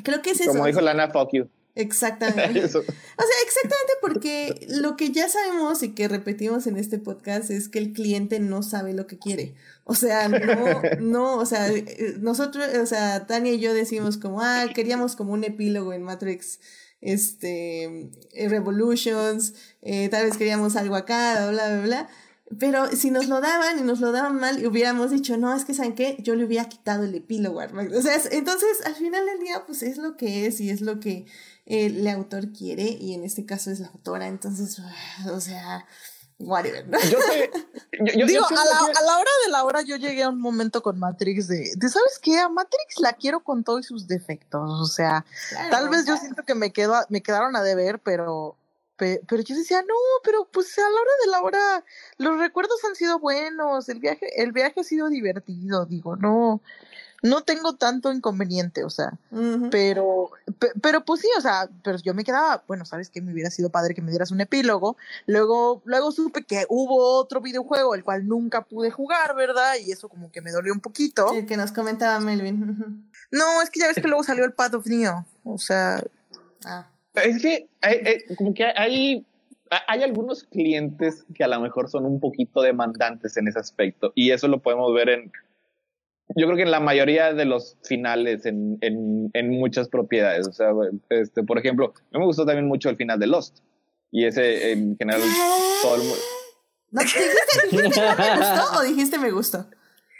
creo que es eso. Como dijo Lana, fuck you. Exactamente. O sea, exactamente porque lo que ya sabemos y que repetimos en este podcast es que el cliente no sabe lo que quiere. O sea, no, no, o sea, eh, nosotros, o sea, Tania y yo decimos como, ah, queríamos como un epílogo en Matrix, este, Revolutions, eh, tal vez queríamos algo acá, bla, bla, bla. Pero si nos lo daban y nos lo daban mal y hubiéramos dicho, no, es que ¿saben qué? Yo le hubiera quitado el epílogo. O sea, entonces al final del día, pues es lo que es y es lo que el autor quiere y en este caso es la autora, entonces, o sea, whatever. Yo, Digo, a, la, hora de la hora yo llegué a un momento con Matrix de, de ¿sabes qué? A Matrix la quiero con todos sus defectos, o sea, tal vez yo siento que me, quedo, me quedaron a deber, pero... Pero yo decía, no, pero pues a la hora de la hora, los recuerdos han sido buenos, el viaje, el viaje ha sido divertido, digo, no, no tengo tanto inconveniente, o sea, pero, pero pues sí, o sea, pero yo me quedaba, bueno, sabes que me hubiera sido padre que me dieras un epílogo, luego, luego supe que hubo otro videojuego, el cual nunca pude jugar, ¿verdad? Y eso como que me dolió un poquito. Sí, que nos comentaba Melvin. No, es que ya ves que luego salió el Path of Neo, o sea... Ah. Es que hay, como que hay hay algunos clientes que a lo mejor son un poquito demandantes en ese aspecto y eso lo podemos ver en yo creo que en la mayoría de los finales en, en, muchas propiedades. O sea, este, por ejemplo, me gustó también mucho el final de Lost. Y ese, en general, todo el mundo. ¿No, dijiste, dijiste me gustó o dijiste me gustó?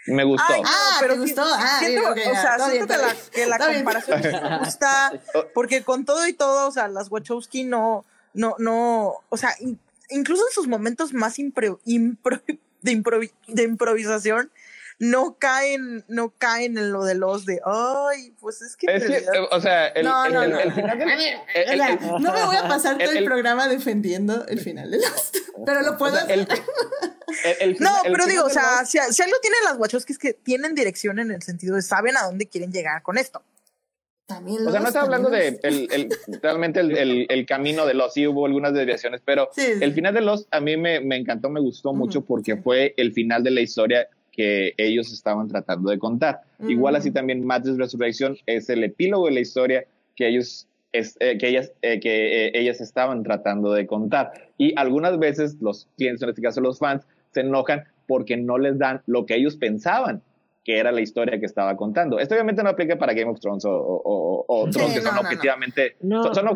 Me gustó. ah, pero gustó. Ah, o sea, siento que la, que la comparación me gusta, porque con todo y todo, o sea, las Wachowski no, no, no, o sea, incluso en sus momentos más impro, impro, de, de improvisación, no caen, no caen en lo de los de, ay, pues es que... o sea, el, no, no, no. no me voy a pasar todo el, programa defendiendo el final de los, pero lo puedo hacer. no, pero digo, o sea, si, algo tienen las Wachowski es que tienen dirección en el sentido de saben a dónde quieren llegar con esto. También o sea, no está hablando de el, el, realmente el, el, camino de los, sí hubo algunas desviaciones, pero el final de los a mí me, me encantó, me gustó mucho porque fue el final de la historia que ellos estaban tratando de contar. Igual así también Matrix Resurrección es el epílogo de la historia que ellos eh, que ellas eh, que eh, ellas estaban tratando de contar. Y algunas veces los clientes en este caso los fans se enojan porque no les dan lo que ellos pensaban que era la historia que estaba contando. Esto obviamente no aplica para Game of Thrones o, o, o que son objetivamente, son,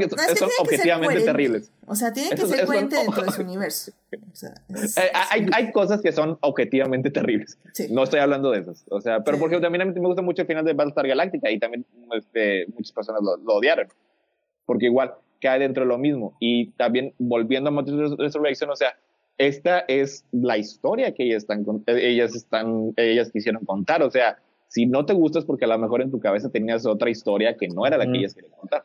objetivamente terribles. O sea, tiene que ser coherente dentro de su universo. Eh, hay, hay, cosas que son objetivamente terribles. No estoy hablando de esas. O sea, pero porque también a mí me gusta mucho el final de Battlestar Galactica y también este, muchas personas lo, odiaron. Porque igual cae dentro de lo mismo. Y también volviendo a Matrix Resurrection, o sea, esta es la historia que ellas están, ellas están, ellas quisieron contar. O sea, si no te gusta es porque a lo mejor en tu cabeza tenías otra historia que no era la que ellas querían contar.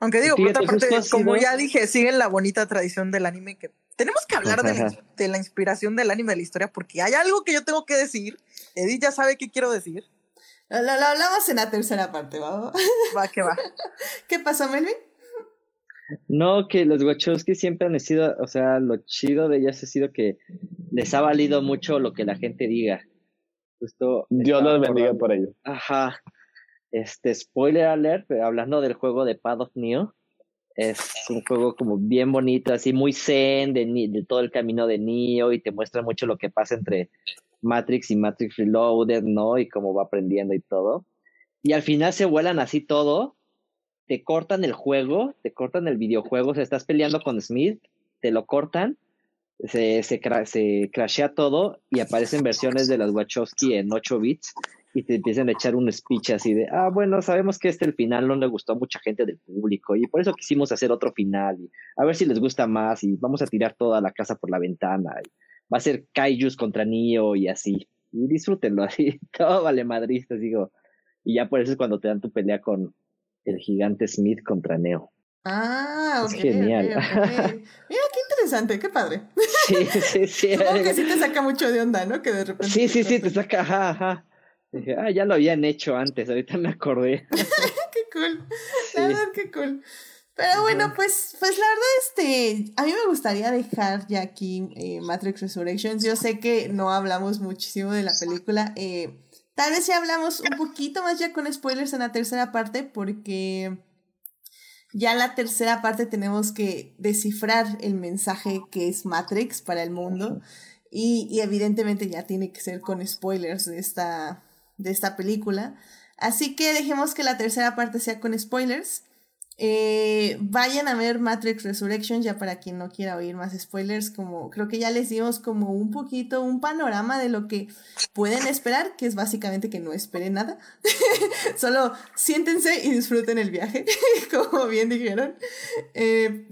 Aunque digo, por otra parte, como ya dije, siguen la bonita tradición del anime que tenemos que hablar de, la inspiración del anime de la historia porque hay algo que yo tengo que decir. Edith ya sabe qué quiero decir. Lo, lo hablamos en la tercera parte, ¿va? Va, que va. ¿Qué pasó, Melvin? No, que los Wachowski siempre han sido, o sea, lo chido de ellas ha sido que les ha valido mucho lo que la gente diga. Justo Dios los bendiga por ello. Ajá. Este, spoiler alert, hablando del juego de Path of Neo, es un juego como bien bonito, así muy zen de, de todo el camino de Neo y te muestra mucho lo que pasa entre Matrix y Matrix Reloaded, ¿no? Y cómo va aprendiendo y todo. Y al final se vuelan así todo te cortan el juego, te cortan el videojuego, o sea, estás peleando con Smith, te lo cortan, se, se, crashea todo y aparecen versiones de las Wachowski en 8 bits y te empiezan a echar un speech así de, ah, bueno, sabemos que este el final no le gustó a mucha gente del público y por eso quisimos hacer otro final y a ver si les gusta más y vamos a tirar toda la casa por la ventana y va a ser Kaijus contra Nio y así. Y disfrútenlo así, todo vale madristas, digo. Y ya por eso es cuando te dan tu pelea con el gigante Smith contra Neo. Ah, ok. Es genial. Mira, qué interesante, qué padre. Sí, sí, sí. Supongo que sí te saca mucho de onda, ¿no? Que de repente. Sí, sí, sí, te saca, ajá, ajá. Dije, ah, ya lo habían hecho antes, ahorita me acordé. qué cool. La verdad, qué cool. Pero bueno, pues, pues la verdad, este, a mí me gustaría dejar ya aquí eh, Matrix Resurrections. Yo sé que no hablamos muchísimo de la película. Eh, tal vez ya hablamos un poquito más ya con spoilers en la tercera parte, porque ya en la tercera parte tenemos que descifrar el mensaje que es Matrix para el mundo. Y, y evidentemente ya tiene que ser con spoilers de esta, de esta película. Así que dejemos que la tercera parte sea con spoilers. Eh, vayan a ver Matrix Resurrection, ya para quien no quiera oír más spoilers, como creo que ya les dimos como un poquito un panorama de lo que pueden esperar, que es básicamente que no esperen nada. Solo siéntense y disfruten el viaje, como bien dijeron. Eh,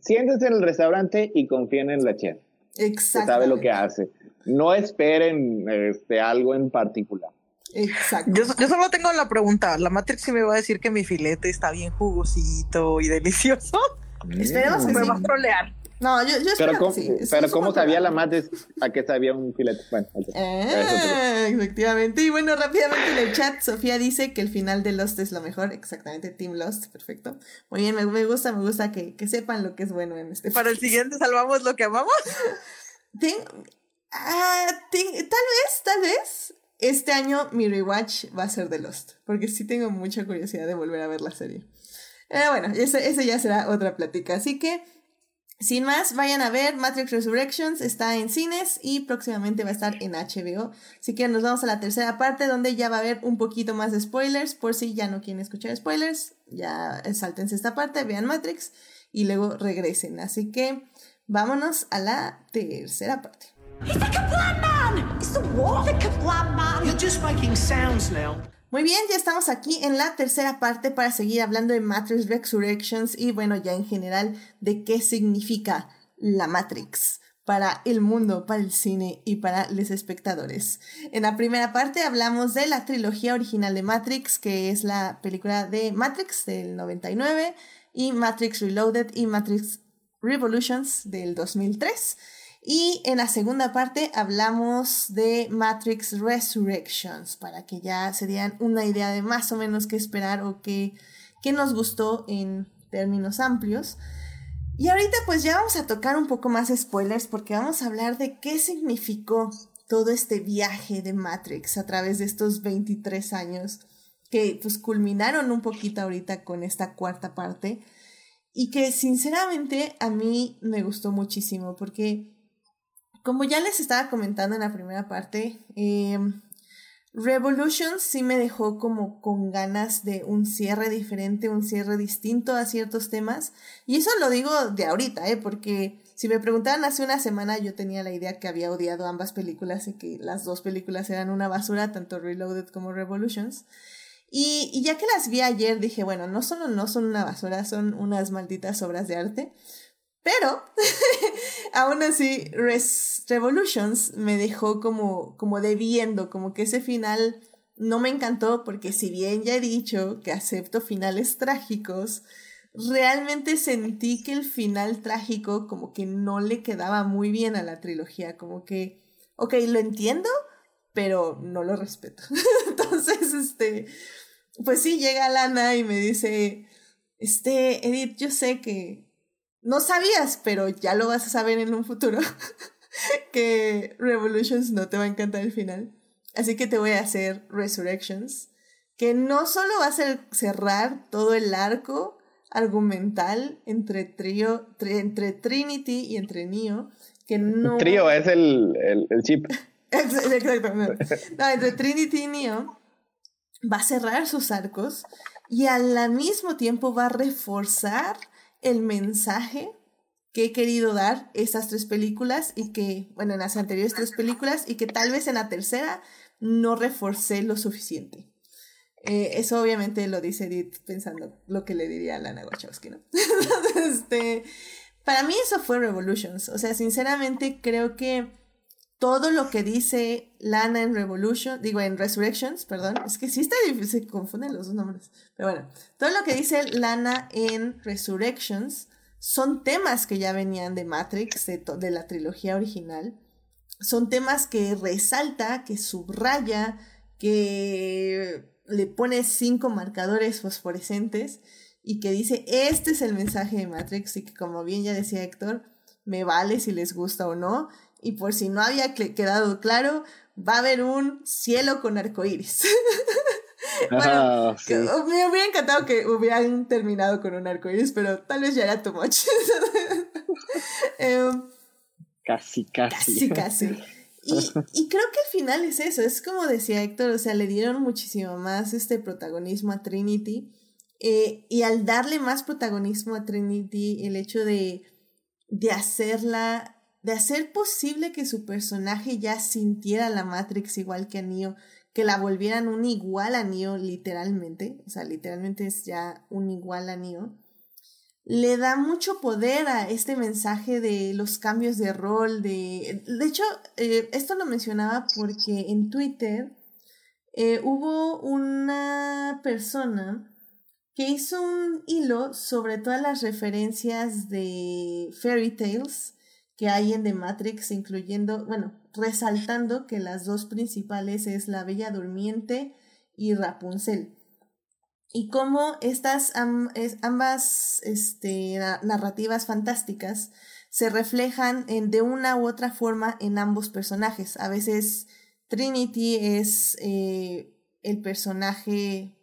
siéntense en el restaurante y confíen en la chef. Exacto. Sabe lo que hace. No esperen este, algo en particular. Exacto. Yo, yo, solo tengo la pregunta, ¿la Matrix sí me va a decir que mi filete está bien jugosito y delicioso? Mm. Esperemos que me va a trolear. No, yo, yo pero cómo, sí. Pero ¿cómo sabía la Matrix a qué sabía un filete? Bueno, ah, efectivamente. Y bueno, rápidamente en el chat, Sofía dice que el final de Lost es lo mejor. Exactamente, Team Lost, perfecto. Muy bien, me, me gusta, me gusta que, que, sepan lo que es bueno en este Para el siguiente, ¿salvamos lo que amamos? Ah, tal vez, tal vez este año mi rewatch va a ser de Lost, porque sí tengo mucha curiosidad de volver a ver la serie. Eh, bueno, ese, ya será otra plática. Así que, sin más, vayan a ver Matrix Resurrections, está en cines y próximamente va a estar en HBO. Así que nos vamos a la tercera parte donde ya va a haber un poquito más de spoilers, por si ya no quieren escuchar spoilers, ya saltense esta parte, vean Matrix y luego regresen. Así que vámonos a la tercera parte. Muy bien, ya estamos aquí en la tercera parte para seguir hablando de Matrix Resurrections y bueno, ya en general de qué significa la Matrix para el mundo, para el cine y para los espectadores. En la primera parte hablamos de la trilogía original de Matrix, que es la película de Matrix del 99 y Matrix Reloaded y Matrix Revolutions del 2003. Y en la segunda parte hablamos de Matrix Resurrections, para que ya se dieran una idea de más o menos qué esperar o qué, qué nos gustó en términos amplios. Y ahorita pues ya vamos a tocar un poco más spoilers porque vamos a hablar de qué significó todo este viaje de Matrix a través de estos 23 años que pues culminaron un poquito ahorita con esta cuarta parte y que sinceramente a mí me gustó muchísimo porque como ya les estaba comentando en la primera parte, eh, Revolution sí me dejó como con ganas de un cierre diferente, un cierre distinto a ciertos temas. Y eso lo digo de ahorita, ¿eh? porque si me preguntaban hace una semana yo tenía la idea que había odiado ambas películas y que las dos películas eran una basura, tanto Reloaded como Revolutions. Y, y ya que las vi ayer dije, bueno, no solo no son una basura, son unas malditas obras de arte. Pero, aún así, Revolutions me dejó como, como debiendo, como que ese final no me encantó porque si bien ya he dicho que acepto finales trágicos, realmente sentí que el final trágico como que no le quedaba muy bien a la trilogía, como que, ok, lo entiendo, pero no lo respeto. Entonces, este, pues sí, llega Lana y me dice, este, Edith, yo sé que no sabías, pero ya lo vas a saber en un futuro, que Revolutions no te va a encantar el final. Así que te voy a hacer Resurrections, que no solo va a ser cerrar todo el arco argumental entre, trio, entre Trinity y entre Neo, que no... Trío es el, el, chip. Exactamente. No, entre Trinity y Neo va a cerrar sus arcos y al mismo tiempo va a reforzar el mensaje que he querido dar esas tres películas y que, bueno, en las anteriores tres películas y que tal vez en la tercera no reforcé lo suficiente. Eh, eso obviamente lo dice Edith pensando lo que le diría a Lana Wachowski, ¿no? este, para mí eso fue Revolutions. O sea, sinceramente creo que todo lo que dice Lana en Revolution, digo en Resurrections, perdón, es que sí está se confunden los dos nombres. Pero bueno, todo lo que dice Lana en Resurrections son temas que ya venían de Matrix, de, de la trilogía original. Son temas que resalta, que subraya, que le pone cinco marcadores fosforescentes y que dice, este es el mensaje de Matrix y que como bien ya decía Héctor, me vale si les gusta o no. Y por si no había quedado claro, va a haber un cielo con arcoíris. bueno, me hubiera encantado que hubieran terminado con un arcoíris, pero tal vez ya era too much. Em, casi, casi. Casi, casi. Y, y, creo que al final es eso, es como decía Héctor, o sea, le dieron muchísimo más este protagonismo a Trinity. Eh, y al darle más protagonismo a Trinity, el hecho de, de hacerla, de hacer posible que su personaje ya sintiera la Matrix igual que a Neo, que la volvieran un igual a Neo literalmente, o sea, literalmente es ya un igual a Neo le da mucho poder a este mensaje de los cambios de rol, de... De hecho, eh, esto lo mencionaba porque en Twitter eh, hubo una persona que hizo un hilo sobre todas las referencias de fairy tales que hay en The Matrix, incluyendo, bueno, resaltando que las dos principales es la Bella Durmiente y Rapunzel y cómo estas ambas este, narrativas fantásticas se reflejan en, de una u otra forma en ambos personajes. A veces Trinity es eh, el personaje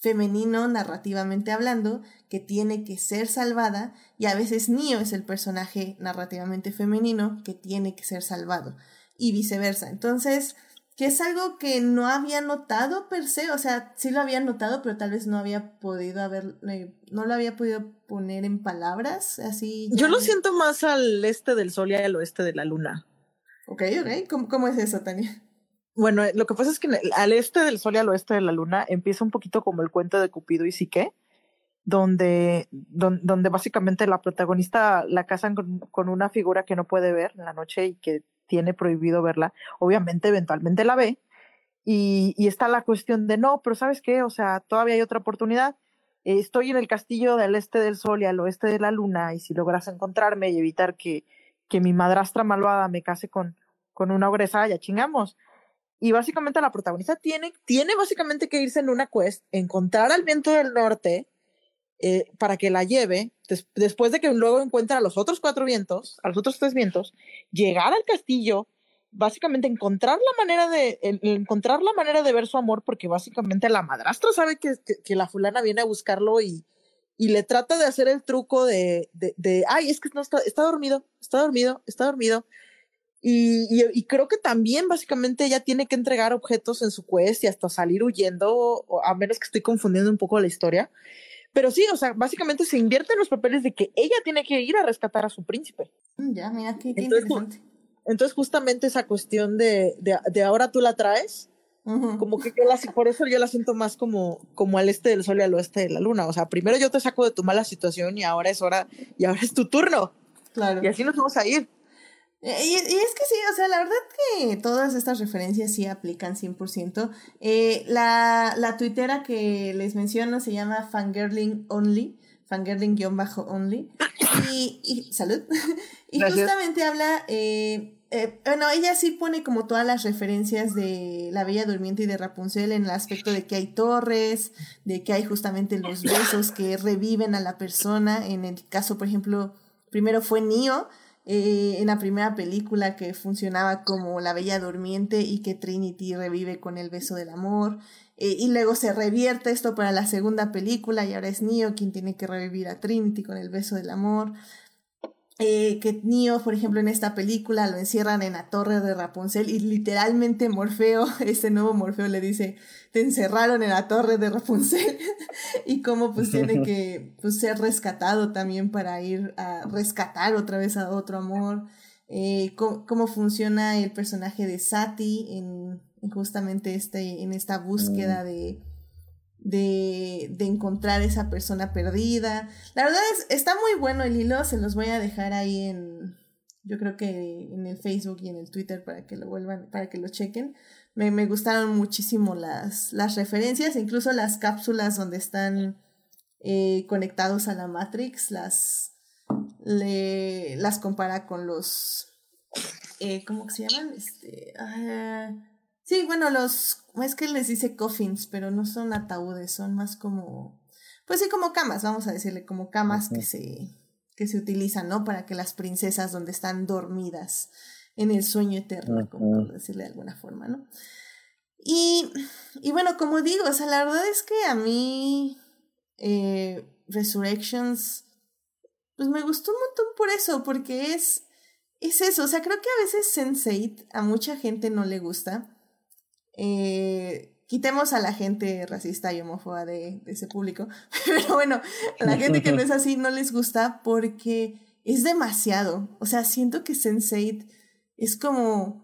femenino narrativamente hablando que tiene que ser salvada y a veces Neo es el personaje narrativamente femenino que tiene que ser salvado y viceversa. Entonces, que es algo que no había notado per se, o sea, sí lo había notado, pero tal vez no había podido haber, eh, no lo había podido poner en palabras, así. Yo lo siento más al este del sol y al oeste de la luna. Ok, ok, ¿cómo, cómo es eso, Tania? Bueno, lo que pasa es que al este del sol y al oeste de la luna empieza un poquito como el cuento de Cupido y Sique, donde, donde, básicamente la protagonista la casan con, con una figura que no puede ver en la noche y que tiene prohibido verla, obviamente eventualmente la ve y, y, está la cuestión de no, pero ¿sabes qué? O sea, todavía hay otra oportunidad. Estoy en el castillo del este del sol y al oeste de la luna y si logras encontrarme y evitar que, que mi madrastra malvada me case con, con una ogresa, ya chingamos. Y básicamente la protagonista tiene, tiene básicamente que irse en una quest, encontrar al viento del norte, eh, para que la lleve, después de que luego encuentre a los otros cuatro vientos, a los otros tres vientos, llegar al castillo, básicamente encontrar la manera de, encontrar la manera de ver su amor, porque básicamente la madrastra sabe que, que, la fulana viene a buscarlo y, y le trata de hacer el truco de, de, de ay, es que no está, está dormido, está dormido, está dormido. Y, y, creo que también básicamente ella tiene que entregar objetos en su quest y hasta salir huyendo, a menos que estoy confundiendo un poco la historia. Pero sí, o sea, básicamente se invierte en los papeles de que ella tiene que ir a rescatar a su príncipe. Mm, ya, mira, qué, entonces, interesante. Entonces, justamente esa cuestión de, de, de ahora tú la traes, como que yo la, por eso yo la siento más como, como al este del sol y al oeste de la luna. O sea, primero yo te saco de tu mala situación y ahora es hora, y ahora es tu turno. Claro. Y así nos vamos a ir. Y, es que sí, o sea, la verdad que todas estas referencias sí aplican 100%. Eh, la, la tuitera que les menciono se llama Fangirling Only, Fangirling-only. Y, y salud. y justamente habla, eh, eh, bueno, ella sí pone como todas las referencias de La Bella Durmiente y de Rapunzel en el aspecto de que hay torres, de que hay justamente los besos que reviven a la persona. En el caso, por ejemplo, primero fue Neo eh, en la primera película que funcionaba como la Bella Durmiente y que Trinity revive con el beso del amor. Eh, y luego se revierte esto para la segunda película y ahora es Neo quien tiene que revivir a Trinity con el beso del amor. Eh, que Neo, por ejemplo, en esta película lo encierran en la torre de Rapunzel y literalmente Morfeo, este nuevo Morfeo le dice, te encerraron en la torre de Rapunzel y cómo pues tiene que pues, ser rescatado también para ir a rescatar otra vez a otro amor. eh, cómo, funciona el personaje de Sati en, justamente este, en esta búsqueda mm. de, de, de, encontrar esa persona perdida. La verdad es, está muy bueno el hilo, se los voy a dejar ahí en, yo creo que en el Facebook y en el Twitter para que lo vuelvan, para que lo chequen. Me, me gustaron muchísimo las, las referencias, incluso las cápsulas donde están eh, conectados a la Matrix, las, le, las compara con los, eh, ¿cómo se llaman? Este, ah, sí, bueno, los, es que les dice coffins, pero no son ataúdes, son más como, pues sí, como camas, vamos a decirle, como camas que se, que se utilizan, ¿no? Para que las princesas donde están dormidas en el sueño eterno, como decirle de alguna forma, ¿no? Y, y bueno, como digo, o sea, la verdad es que a mí eh, Resurrections pues me gustó un montón por eso, porque es, es eso, o sea, creo que a veces Sense8 a mucha gente no le gusta. Eh, quitemos a la gente racista y homófoba de, de ese público, pero bueno, a la gente que no es así no les gusta porque es demasiado, o sea, siento que Sense8 es como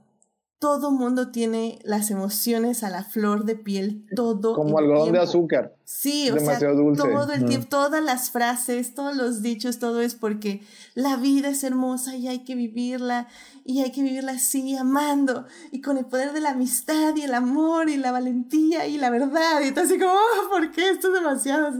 todo mundo tiene las emociones a la flor de piel, todo. Como algodón de azúcar. Sí, o sea, todo el tiempo, todas las frases, todos los dichos, todo es porque la vida es hermosa y hay que vivirla, y hay que vivirla así, amando, y con el poder de la amistad y el amor y la valentía y la verdad, y todo así como, oh, ¿por qué esto es demasiado,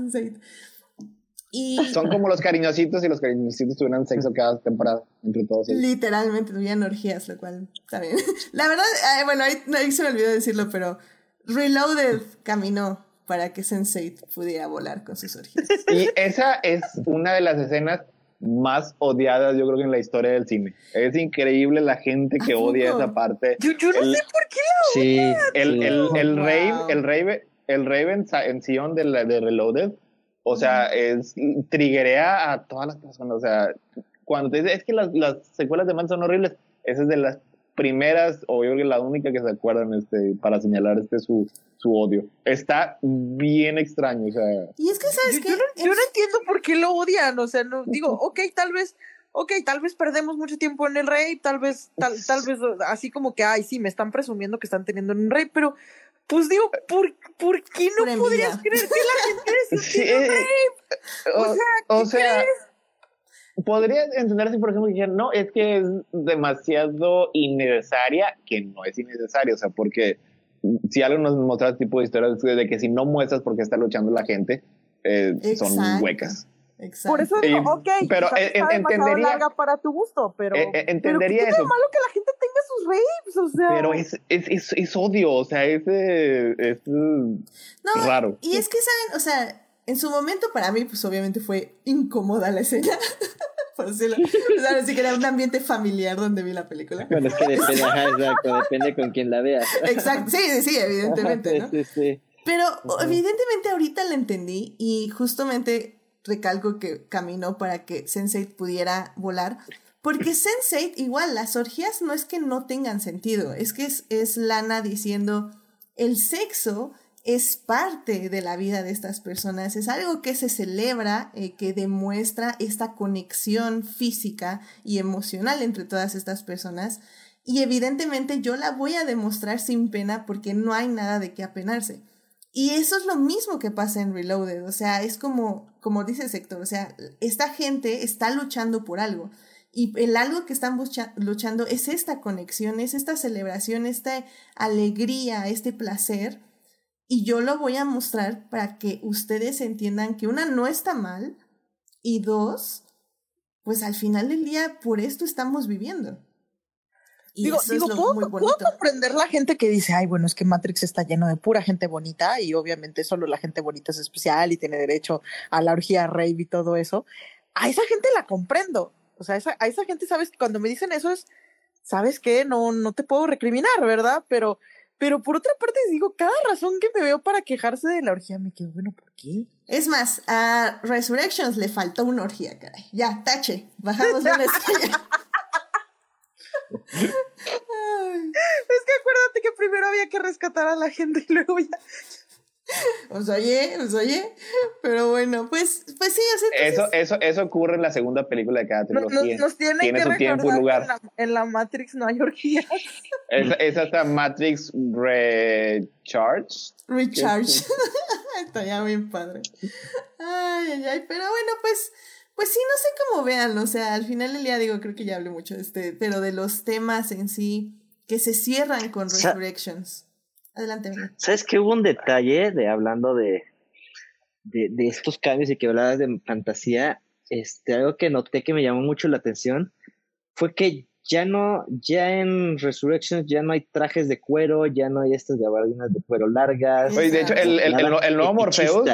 Son como los cariñositos y los cariñositos tuvieran sexo cada temporada entre todos ellos. Literalmente tuvieran orgías, lo cual está bien. La verdad, bueno, ahí, se me olvidó decirlo, pero Reloaded caminó para que Sensei pudiera volar con sus orgías. Y esa es una de las escenas más odiadas, yo creo que en la historia del cine. Es increíble la gente que odia esa parte. Yo, no sé por qué la. Sí, el, el, el, rey, el, rey, el Raven en Sion de, de Reloaded o sea, es triguea a todas las personas. O sea, cuando te dice, es que las, las secuelas de Man son horribles, esa es de las primeras, o yo creo que la única que se acuerdan este, para señalar este su, su odio. Está bien extraño, o sea. Y es que, ¿sabes yo, Yo, no, entiendo por qué lo odian, o sea, no, digo, ok, tal vez, ok, tal vez perdemos mucho tiempo en el rey, tal vez, tal, tal vez, así como que, ay, sí, me están presumiendo que están teniendo un rey, pero pues digo, ¿por, ¿por qué no podrías creer que la gente es sí, O, sea, o sea podría entenderse, por ejemplo, que no, es que es demasiado innecesaria, que no es innecesario, o sea, porque si algo nos muestra este tipo de historias de que si no muestras por qué está luchando la gente, eh, son huecas. Exacto. Por eso digo, ok, pero entendería larga para tu gusto, pero eh, entendería pero eso. malo que la gente tenga sus rapes, o sea. Pero es, es, es, es odio, o sea, es, es, no, raro. Y es que saben, o sea, en su momento para mí, pues obviamente fue incómoda la escena. por decirlo. Pues, sí que era un ambiente familiar donde vi la película. Bueno, es que depende, exacto, depende con quién la veas. Exacto, sí, sí, evidentemente, ¿no? Sí, sí. Pero evidentemente ahorita la entendí y justamente recalco que caminó para que Sensei pudiera volar. Porque Sensei, igual, las orgías no es que no tengan sentido, es que es, Lana diciendo, el sexo es parte de la vida de estas personas, es algo que se celebra, eh, que demuestra esta conexión física y emocional entre todas estas personas. Y evidentemente yo la voy a demostrar sin pena porque no hay nada de qué apenarse. Y eso es lo mismo que pasa en Reloaded, o sea, es como, como dice Sector, o sea, esta gente está luchando por algo. Y el algo que están luchando es esta conexión, es esta celebración, esta alegría, este placer. Y yo lo voy a mostrar para que ustedes entiendan que una no está mal y dos, pues al final del día por esto estamos viviendo digo, digo ¿puedo, comprender la gente que dice, ay, bueno, es que Matrix está lleno de pura gente bonita y obviamente solo la gente bonita es especial y tiene derecho a la orgía rave y todo eso. A esa gente la comprendo. O sea, a esa gente, sabes, cuando me dicen eso es, ¿sabes qué? No, no te puedo recriminar, ¿verdad? Pero, pero por otra parte digo, cada razón que me veo para quejarse de la orgía me quedo, bueno, ¿por qué? Es más, a Resurrections le faltó una orgía, caray. Ya, tache, bajamos una estrella. Es que acuérdate que primero había que rescatar a la gente y luego ya. Os oye, os oye. Pero bueno, pues, pues sí, eso, eso, eso ocurre en la segunda película de cada trilogía. Nos, tiene, tiene su tiempo y lugar. En la, Matrix no hay orgías. Es, es hasta Matrix Recharge. Recharge. Está ya bien padre. Ay, ay, ay. Pero bueno, pues. Pues sí, no sé cómo vean, o sea, al final del día digo, creo que ya hablé mucho de este, pero de los temas en sí que se cierran con Resurrections. Adelante, ¿Sabes que hubo un detalle de hablando de, de, de, estos cambios y que hablabas de fantasía? Este, algo que noté que me llamó mucho la atención fue que ya no, ya en Resurrections ya no hay trajes de cuero, ya no hay estas gabardinas de cuero largas. Oye, de hecho, el, el, el, nuevo Morpheus,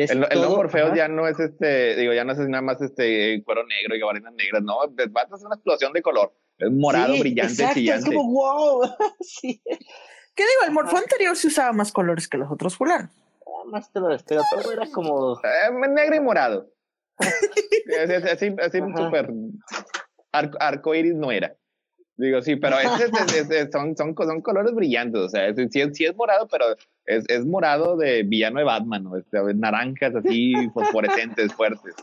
el, nuevo Morpheus ya no es este, digo, ya no es nada más este cuero negro y gabardinas negras, no, va a ser una explosión de color. Es morado, brillante, exacto, Es como wow. sí. ¿Qué digo? El morfo anterior se usaba más colores que los otros fulanos. Ah, más colores, pero todo era como. Eh, negro y morado. así, así súper. Arco, iris no era. Digo, sí, pero son, son, son, colores brillantes. O sea, sí, sí, es morado, pero es, es morado de villano de Batman, ¿no? Este, naranjas así fosforescentes, fuertes.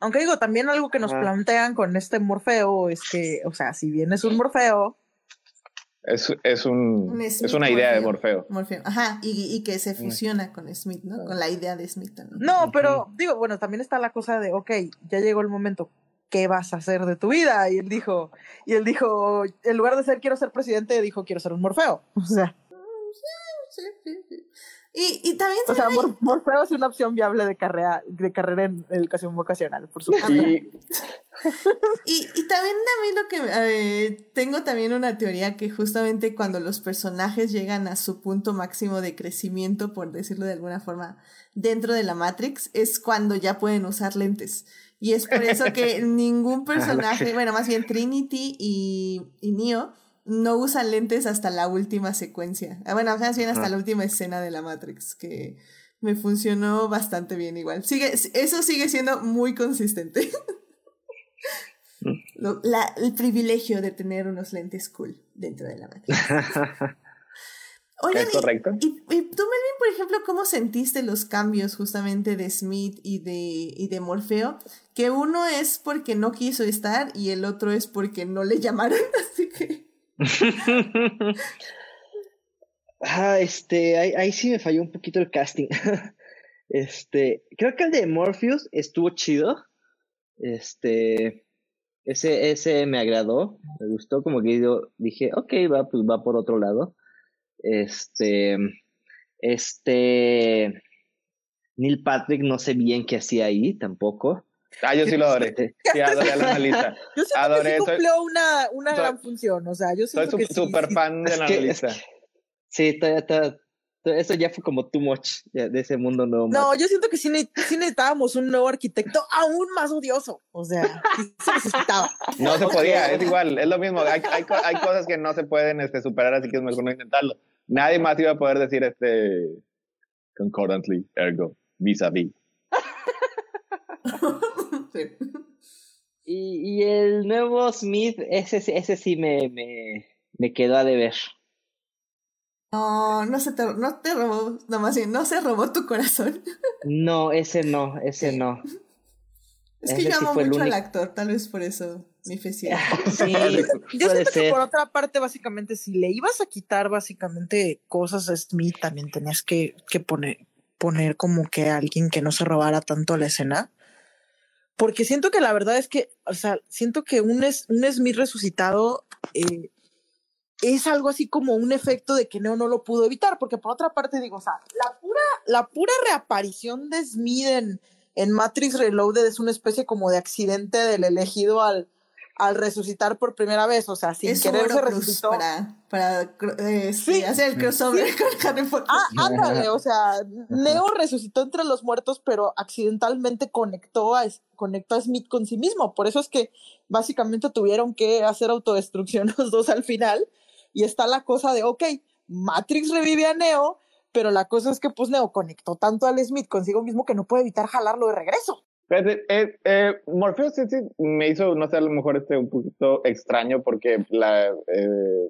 Aunque digo, también algo que nos plantean con este Morfeo es que, o sea, si bien es un Morfeo, es, es, un, es una idea de Morfeo. Morfeo. Ajá, y, y, que se fusiona con Smith, ¿no? Con la idea de Smith también. No, pero digo, bueno, también está la cosa de, ok, ya llegó el momento, ¿qué vas a hacer de tu vida? Y él dijo, y él dijo, en lugar de ser quiero ser presidente, dijo quiero ser un Morfeo. O sea. Sí, sí, sí. Y, y también... O sea, Morfeo es una opción viable de carrera, de carrera en educación vocacional, por supuesto. Y, y, también a mí lo que... tengo también una teoría que justamente cuando los personajes llegan a su punto máximo de crecimiento, por decirlo de alguna forma, dentro de la Matrix, es cuando ya pueden usar lentes. Y es por eso que ningún personaje, bueno, más bien Trinity y, y Neo, no usan lentes hasta la última secuencia. Ah, bueno, más bien hasta ah. la última escena de la Matrix, que me funcionó bastante bien igual. Sigue, eso sigue siendo muy consistente. Mm. el privilegio de tener unos lentes cool dentro de la Matrix. ¿Es correcto? Y, tú, Melvin, por ejemplo, ¿cómo sentiste los cambios justamente de Smith y de, y de Morfeo? Que uno es porque no quiso estar y el otro es porque no le llamaron, así que... ah, este, ahí, sí me falló un poquito el casting. este, creo que el de Morpheus estuvo chido. Este, ese, ese me agradó, me gustó, como que yo dije, ok, va, pues va por otro lado. Este, este, Neil Patrick no sé bien qué hacía ahí tampoco. Ah, yo sí lo adoré. Sí, adoré a la analista. Yo siento adoré, que sí cumplió una, una gran función. O sea, yo siento soy que súper fan de la analista. sí, eso ya fue como too much de ese mundo nuevo. No, yo siento que sí, necesitábamos un nuevo arquitecto aún más odioso. O sea, se necesitaba. No se podía, es igual, es lo mismo. Hay, hay, hay cosas que no se pueden este, superar, así que es mejor no intentarlo. Nadie más iba a poder decir este concordantly, ergo, vis a vis. Y, y, el nuevo Smith, ese, ese sí me, me, me quedó a deber. No, no se te, no te robó, no más bien, no se robó tu corazón. No, ese no, ese no. Es que yo amo mucho al actor, tal vez por eso mi fe sí. yo siento que por otra parte, básicamente, si le ibas a quitar básicamente cosas a Smith, también tenías que, que poner, poner como que alguien que no se robara tanto la escena. Porque siento que la verdad es que, o sea, siento que un, es, un Smith resucitado eh, es algo así como un efecto de que Neo no lo pudo evitar, porque por otra parte digo, o sea, la pura, la pura reaparición de Smith en, en Matrix Reloaded es una especie como de accidente del elegido al, al resucitar por primera vez, o sea, sin querer se resucitó. Para, para eh, hacer el crossover con Harry Potter. Ah, ándale, o sea, Neo resucitó entre los muertos, pero accidentalmente conectó a, conectó a Smith con sí mismo. Por eso es que básicamente tuvieron que hacer autodestrucción los dos al final. Y está la cosa de, ok, Matrix revive a Neo, pero la cosa es que pues Neo conectó tanto al Smith consigo mismo que no puede evitar jalarlo de regreso. Eh, eh, Morpheus sí, me hizo, no sé, a lo mejor este un poquito extraño porque la, eh,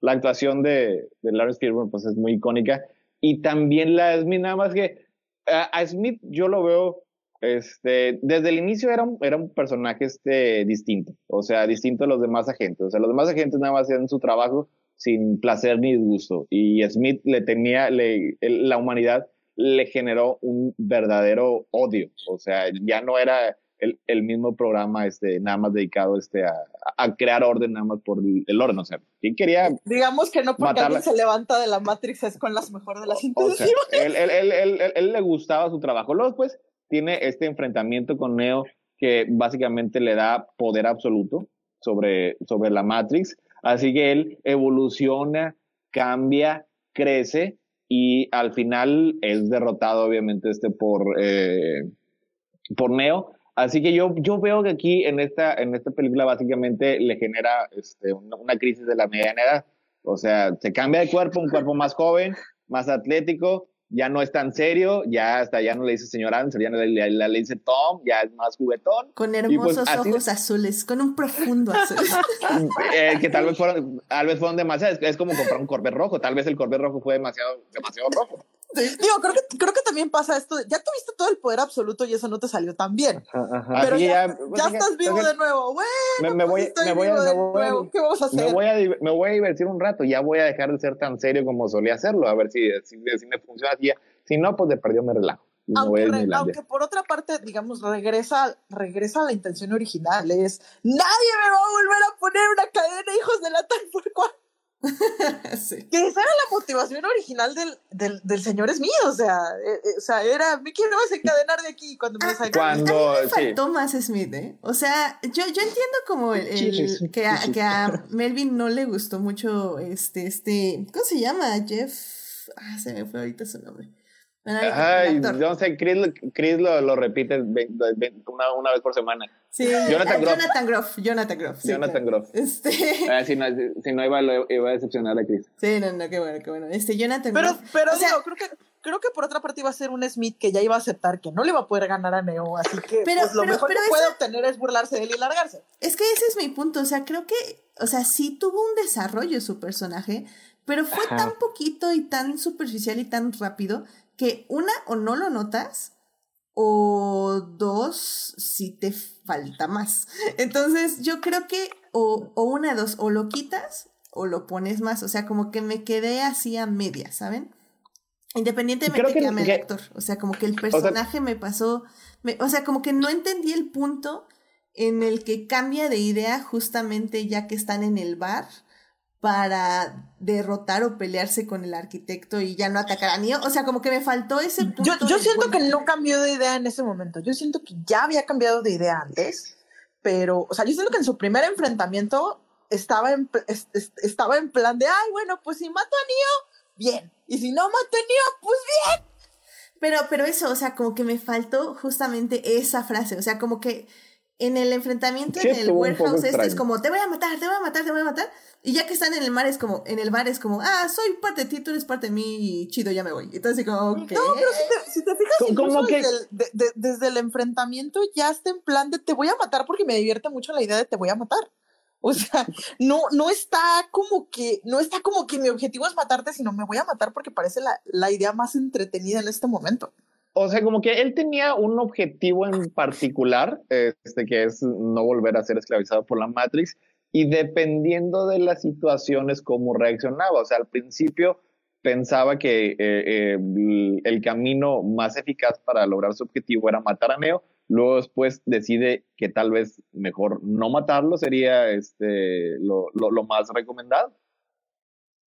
la actuación de, de Lawrence Kirby pues es muy icónica, y también la Smith, nada más que a, Smith yo lo veo, este, desde el inicio era un, era un personaje este, distinto, o sea, distinto a los demás agentes, o sea, los demás agentes nada más hacían su trabajo sin placer ni disgusto, y Smith le tenía, le, la humanidad le generó un verdadero odio, o sea, ya no era el, el, mismo programa este, nada más dedicado este, a, a, crear orden nada más por el, orden. O sea, ¿quién quería? Digamos que no porque alguien se levanta de la Matrix es con las mejores de las intenciones. O sea, él, él, él, él, le gustaba su trabajo. Luego, pues, tiene este enfrentamiento con Neo que básicamente le da poder absoluto sobre, sobre la Matrix. Así que él evoluciona, cambia, crece y al final es derrotado, obviamente, este por, eh, por Neo Así que yo, yo veo que aquí en esta, en esta película básicamente le genera este, una, crisis de la mediana edad. O sea, se cambia de cuerpo, un cuerpo más joven, más atlético, ya no es tan serio, ya hasta ya no le dice señor Ansel, ya no le, le, le, dice Tom, ya es más juguetón. Con pues, hermosos ojos azules, con un profundo azul. eh, que tal vez fueron, tal vez fueron demasiados, es, como comprar un Corvette rojo, tal vez el Corvette rojo fue demasiado, demasiado rojo. Digo, creo que, creo que también pasa esto. Ya tuviste todo el poder absoluto y eso no te salió tan bien. Pero ya, ya, estás vivo de nuevo. Bueno, me, voy, me voy, a, de nuevo. ¿Qué vamos a hacer? Me voy a, me voy a divertir un rato. Ya voy a dejar de ser tan serio como solía hacerlo. A ver si, si, si me funciona. Si, si no, pues de perdido me relajo. Aunque, aunque, por otra parte, digamos, regresa, regresa a la intención original. Es, nadie me va a volver a poner una cadena, hijos de la tal por cual. sí. Que esa era la motivación original del, del, del señor Smith, o sea, eh, eh, o sea, era, me quiero desencadenar de aquí cuando me ah, Cuando, a mí me faltó más Smith, ¿eh? O sea, yo, yo entiendo como el, el que, a, que a Melvin no le gustó mucho este, este, ¿cómo se llama? Jeff, ah, se me fue ahorita su nombre. Ay, no sé, Chris, Chris lo, lo, repite una, una, vez por semana. Sí, Jonathan Groff. Jonathan Groff. Jonathan Groff. Sí, Jonathan Groff. Este... Ah, si, no, si no iba, iba a decepcionar a Chris. Sí, no, no, qué bueno, qué bueno. Este, Jonathan pero, Groff. Pero, o sea, digo, creo que, creo que por otra parte iba a ser un Smith que ya iba a aceptar que no le iba a poder ganar a Neo, así que pero, pues, lo pero, mejor que puede obtener es burlarse de él y largarse. Es que ese es mi punto, o sea, creo que, o sea, sí tuvo un desarrollo su personaje, pero fue Ajá. tan poquito y tan superficial y tan rápido que una o no lo notas o dos si te falta más. Entonces yo creo que o, o una dos, o lo quitas o lo pones más. O sea, como que me quedé así a media, ¿saben? Independientemente que, que ame el actor. O sea, como que el personaje o sea, me pasó. Me, o sea, como que no entendí el punto en el que cambia de idea justamente ya que están en el bar para derrotar o pelearse con el arquitecto y ya no atacar a Neo. O sea, como que me faltó ese punto. Yo, yo siento que no cambió de idea en ese momento. Yo siento que ya había cambiado de idea antes, pero, o sea, yo siento que en su primer enfrentamiento estaba en, estaba en plan de, ay, bueno, pues si mato a Neo, bien. Y si no mato a Neo, pues bien. Pero, pero eso, o sea, como que me faltó justamente esa frase. O sea, como que en el enfrentamiento sí, en el warehouse este es como, te voy a matar, te voy a matar, te voy a matar. Y ya que están en el mar es como, en el bar es como, ah, soy parte de ti, tú eres parte de mí y chido, ya me voy. Entonces como, ¿qué? No, pero si te, si te fijas, incluso que... desde, el, de, de, desde el enfrentamiento ya está en plan de te voy a matar porque me divierte mucho la idea de te voy a matar. O sea, no, no está como que, no está como que mi objetivo es matarte, sino me voy a matar porque parece la, la idea más entretenida en este momento o sea, como que él tenía un objetivo en particular, este, que es no volver a ser esclavizado por la Matrix, y dependiendo de las situaciones, cómo reaccionaba. O sea, al principio pensaba que eh, eh, el camino más eficaz para lograr su objetivo era matar a Neo, luego después decide que tal vez mejor no matarlo sería este, lo, lo, lo más recomendado.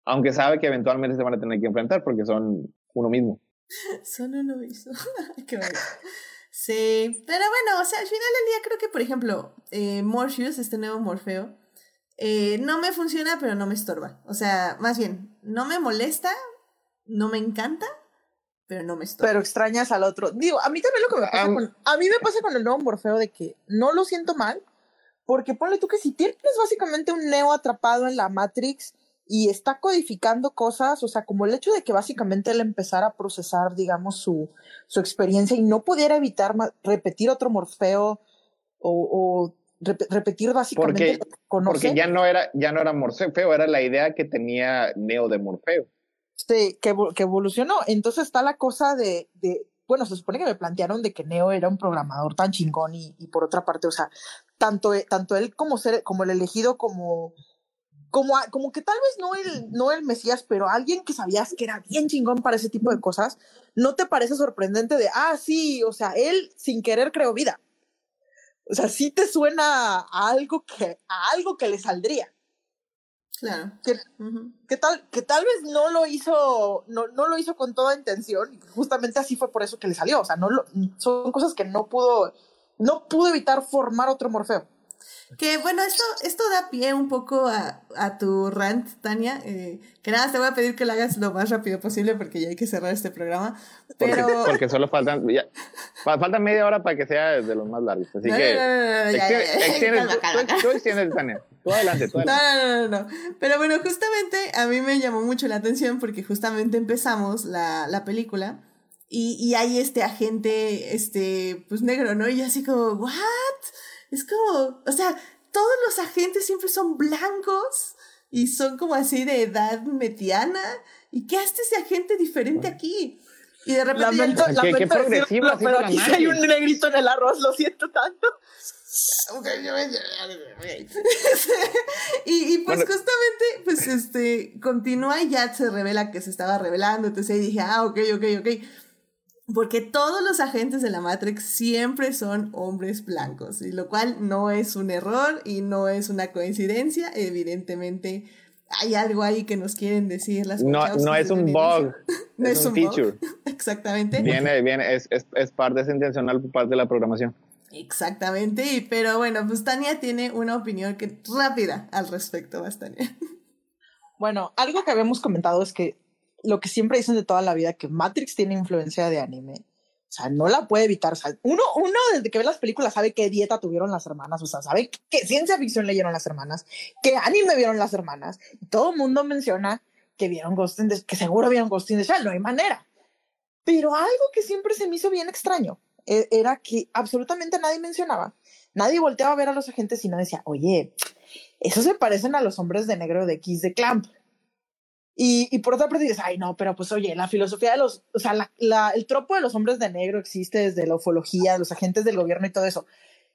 Aunque sabe que eventualmente se van a tener que enfrentar porque son uno mismo. Son uno mismo. Qué bueno. Sí, pero bueno, o sea, al final del día creo que, por ejemplo, eh, Morpheus, este nuevo Morfeo, eh, no me funciona, pero no me estorba. O sea, más bien, no me molesta, no me encanta, pero no me estorba. Pero extrañas al otro. Digo, a mí también lo que me pasa um, con... A mí me pasa con el nuevo Morfeo de que no lo siento mal, porque ponle tú que si tienes básicamente un Neo atrapado en la Matrix y está codificando cosas, o sea, como el hecho de que básicamente él empezara a procesar, digamos, su, su experiencia y no pudiera evitar repetir otro Morfeo o, o rep repetir básicamente porque, porque ya no era ya no era Morfeo, era la idea que tenía Neo de Morfeo. Sí, que, que evolucionó. Entonces está la cosa de, de, bueno, se supone que me plantearon de que Neo era un programador tan chingón y, y por otra parte, o sea, tanto, tanto él como ser, como el elegido, como, como, como que tal vez no el, no el Mesías, pero alguien que sabías que era bien chingón para ese tipo de cosas, ¿no te parece sorprendente de, ah, sí, o sea, él sin querer creó vida? O sea, sí te suena a algo que, a algo que le saldría. Claro. Que, tal, que tal vez no lo hizo, no, no lo hizo con toda intención, y justamente así fue por eso que le salió. O sea, no lo, son cosas que no pudo, no pudo evitar formar otro Morfeo. Que bueno, esto, esto da pie un poco a, a tu rant, Tania. Eh, que nada, te voy a pedir que lo hagas lo más rápido posible porque ya hay que cerrar este programa. Pero... Porque, solo faltan, ya, falta media hora para que sea de los más largos. Así que tú, extiendes, Tania. Tú adelante, tú adelante. No, no, no, no. Pero bueno, justamente a mí me llamó mucho la atención porque justamente empezamos la, la película y, y hay este agente, este, pues negro, ¿no? Y así como, ¿what? Es como, o sea, todos los agentes siempre son blancos y son como así de edad mediana. ¿Y qué hace ese agente diferente aquí? Y de repente. Lamento, ya... ¿Qué, qué progresivo pero aquí hay un negrito en el arroz, lo siento tanto. y, y pues justamente, pues este, continúa y ya se revela que se estaba revelando, entonces ahí dije, ah, ok, ok, ok. Porque todos los agentes de la Matrix siempre son hombres blancos, y lo cual no es un error y no es una coincidencia. Evidentemente hay algo ahí que nos quieren decir las No, no es un bug, no es, un, feature. Exactamente. Viene, viene, es, es, es parte, es intencional por parte de la programación. Exactamente, pero bueno, pues Tania tiene una opinión que, rápida al respecto, Tania. Bueno, algo que habíamos comentado es que lo que siempre dicen de toda la vida, que Matrix tiene influencia de anime. O sea, no la puede evitar. O sea, uno, uno desde que ve las películas sabe qué dieta tuvieron las hermanas, o sea, sabe qué ciencia ficción leyeron las hermanas, qué anime vieron las hermanas. Todo el mundo menciona que vieron Ghost in the, que seguro vieron Ghost in the Shell, no hay manera. Pero algo que siempre se me hizo bien extraño e, era que absolutamente nadie mencionaba, nadie volteaba a ver a los agentes y no decía, oye, esos se parecen a los hombres de negro de Kiss de Clamp. Y, por otra parte dices, ay, no, pero pues oye, la filosofía de los, o sea, el tropo de los hombres de negro existe desde la ufología, los agentes del gobierno y todo eso.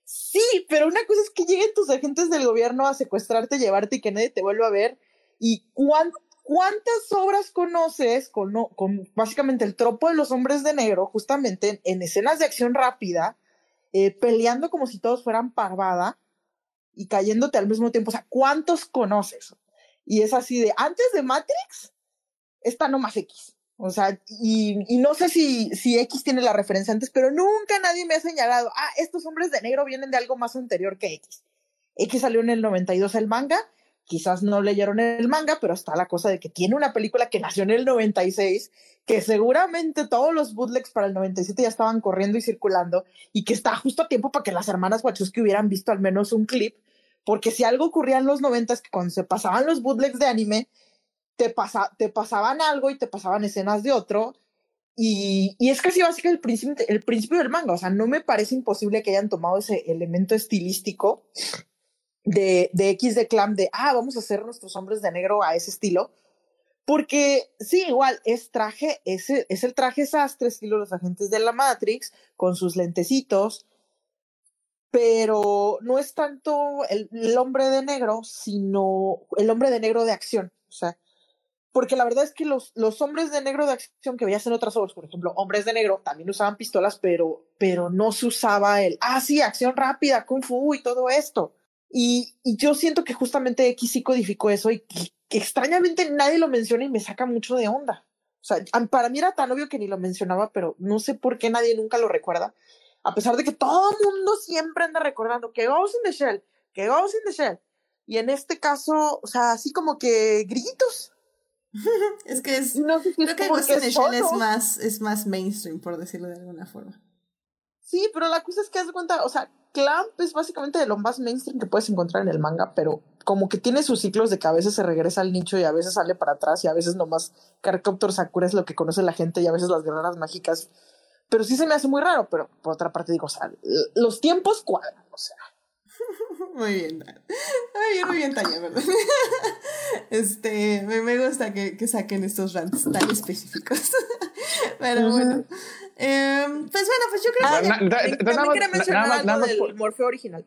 Sí, pero una cosa es que lleguen tus agentes del gobierno a secuestrarte, llevarte y que nadie te vuelva a ver. ¿Y cuántas obras conoces con, con básicamente el tropo de los hombres de negro, justamente en, escenas de acción rápida, eh, peleando como si todos fueran parvada y cayéndote al mismo tiempo? O sea, ¿cuántos conoces? Y es así de, antes de Matrix, está nomás X. O sea, y, no sé si, si X tiene la referencia antes, pero nunca nadie me ha señalado, ah, estos hombres de negro vienen de algo más anterior que X. X salió en el 92 el manga, quizás no leyeron el manga, pero está la cosa de que tiene una película que nació en el 96, que seguramente todos los bootlegs para el 97 ya estaban corriendo y circulando, y que está justo a tiempo para que las hermanas Wachowski hubieran visto al menos un clip porque si algo ocurría en los noventas, que cuando se pasaban los bootlegs de anime, te, pasa, te pasaban algo y te pasaban escenas de otro. Y, y es casi básicamente el principio, el principio del manga. O sea, no me parece imposible que hayan tomado ese elemento estilístico de, de X de Clam, de, ah, vamos a hacer nuestros hombres de negro a ese estilo. Porque sí, igual, es traje, es, es el traje sastre, estilo los agentes de la Matrix, con sus lentecitos, pero no es tanto el, hombre de negro, sino el hombre de negro de acción. O sea, porque la verdad es que los, los hombres de negro de acción que veías en otras obras, por ejemplo, hombres de negro, también usaban pistolas, pero, pero no se usaba el, ah, sí, acción rápida, kung fu y todo esto. Y, y yo siento que justamente X sí codificó eso y que, que extrañamente nadie lo menciona y me saca mucho de onda. O sea, para mí era tan obvio que ni lo mencionaba, pero no sé por qué nadie nunca lo recuerda a pesar de que todo el mundo siempre anda recordando que Ghost in the Shell, que Ghost in the Shell. Y en este caso, o sea, así como que grillitos. es que es. No sé si creo que Ghost in the Shell es más, es más mainstream, por decirlo de alguna forma. Sí, pero la cosa es que haz de cuenta, o sea, Clamp es básicamente de lo más mainstream que puedes encontrar en el manga, pero como que tiene sus ciclos de que a veces se regresa al nicho y a veces sale para atrás y a veces nomás Carcopter Sakura es lo que conoce la gente y a veces las guerreras mágicas pero sí se me hace muy raro, pero por otra parte digo, o sea, los tiempos cuadran, o sea. Muy bien, muy bien, muy bien, Tania, ¿verdad? Este, me, me gusta que, que, saquen estos rants tan específicos. Pero bueno. Eh, pues bueno, pues yo creo que. Ah, también quería mencionar algo del Morfeo original.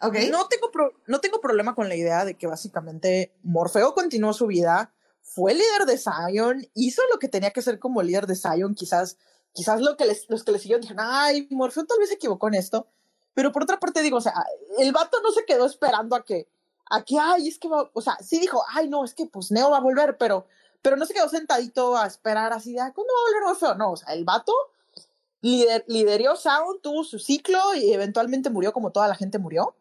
Okay. No, tengo no tengo problema con la idea de que básicamente Morfeo continuó su vida, fue líder de Zion, hizo lo que tenía que hacer como líder de Zion, quizás, quizás lo que les, los que le siguieron dijeron, ay, Morfeo tal vez se equivocó en esto, pero por otra parte digo, o sea, el vato no se quedó esperando a que, a que, ay, es que va, o sea, sí dijo, ay, no, es que pues Neo va a volver, pero, pero no se quedó sentadito a esperar así de, ¿cuándo va a volver Morfeo? No, o sea, el vato lider, lideró Sound, tuvo su ciclo y eventualmente murió como toda la gente murió.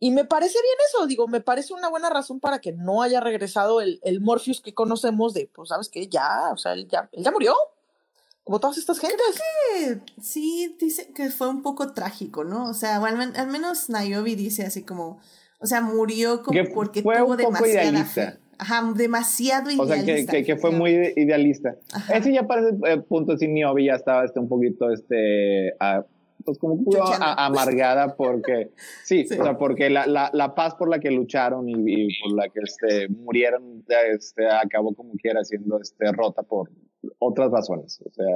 Y me parece bien eso, digo, me parece una buena razón para que no haya regresado el, el Morpheus que conocemos de, pues, ¿sabes qué? Ya, o sea, él ya, él ya murió como todas estas gentes. Creo que sí, dice que fue un poco trágico, ¿no? O sea, al, menos Nayobi dice así como, o sea, murió como porque fue tuvo demasiada fe. Ajá, demasiado idealista. O sea, que, fue muy idealista. Ese ya parece el eh, punto, si Niobe ya estaba este, un poquito, este, pues como amargada porque, sí, o sea, porque la, la, la, paz por la que lucharon y, y por la que este, murieron, este, acabó como quiera siendo este, rota por, otras razones. O sea,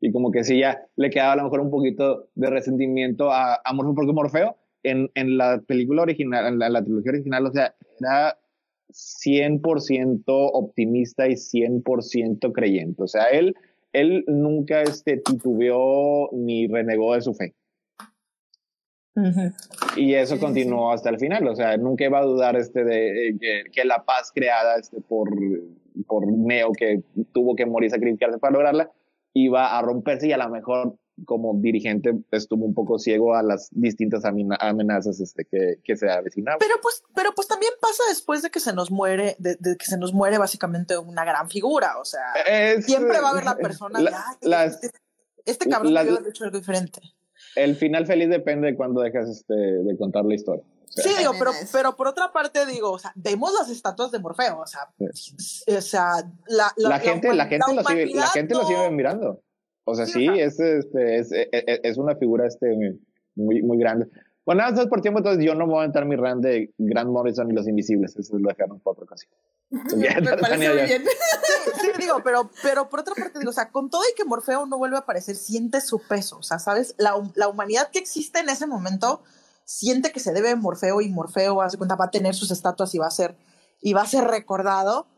y como que sí ya le quedaba a lo mejor un poquito de resentimiento a, a Morfeo, porque Morfeo en, en la película original, en la, trilogía original, o sea, era 100% optimista y 100% creyente. O sea, él, él nunca este, titubeó ni renegó de su fe. Y eso continuó hasta el final, o sea, nunca iba a dudar este de, que, que, la paz creada este por por Neo que tuvo que morir sacrificarse para lograrla, iba a romperse y a lo mejor como dirigente estuvo un poco ciego a las distintas amenazas este, que, que se avecinaban. Pero pues, pero pues también pasa después de que se nos muere, de, que se nos muere básicamente una gran figura, o sea, siempre va a haber la persona, este, este, cabrón debe hecho algo diferente. El final feliz depende de cuando dejas este, de contar la historia. Sí, digo, pero, pero por otra parte, digo, o sea, vemos las estatuas de Morfeo, o sea, o sea la, la, gente, la, gente, lo sigue, la gente lo sigue mirando. O sea, sí, es, este, es, es, es, una figura este, muy, muy grande. Bueno, nada más por tiempo, entonces yo no voy a entrar mi run de Grant Morrison y los Invisibles, eso lo dejaron para otra ocasión. Me parece muy bien. Sí, digo, pero, pero por otra parte, digo, o sea, con todo y que Morfeo no vuelve a aparecer, siente su peso, o sea, ¿sabes? La, la humanidad que existe en ese momento siente que se debe a Morfeo y Morfeo hace cuenta va a tener sus estatuas y va a ser y va a ser recordado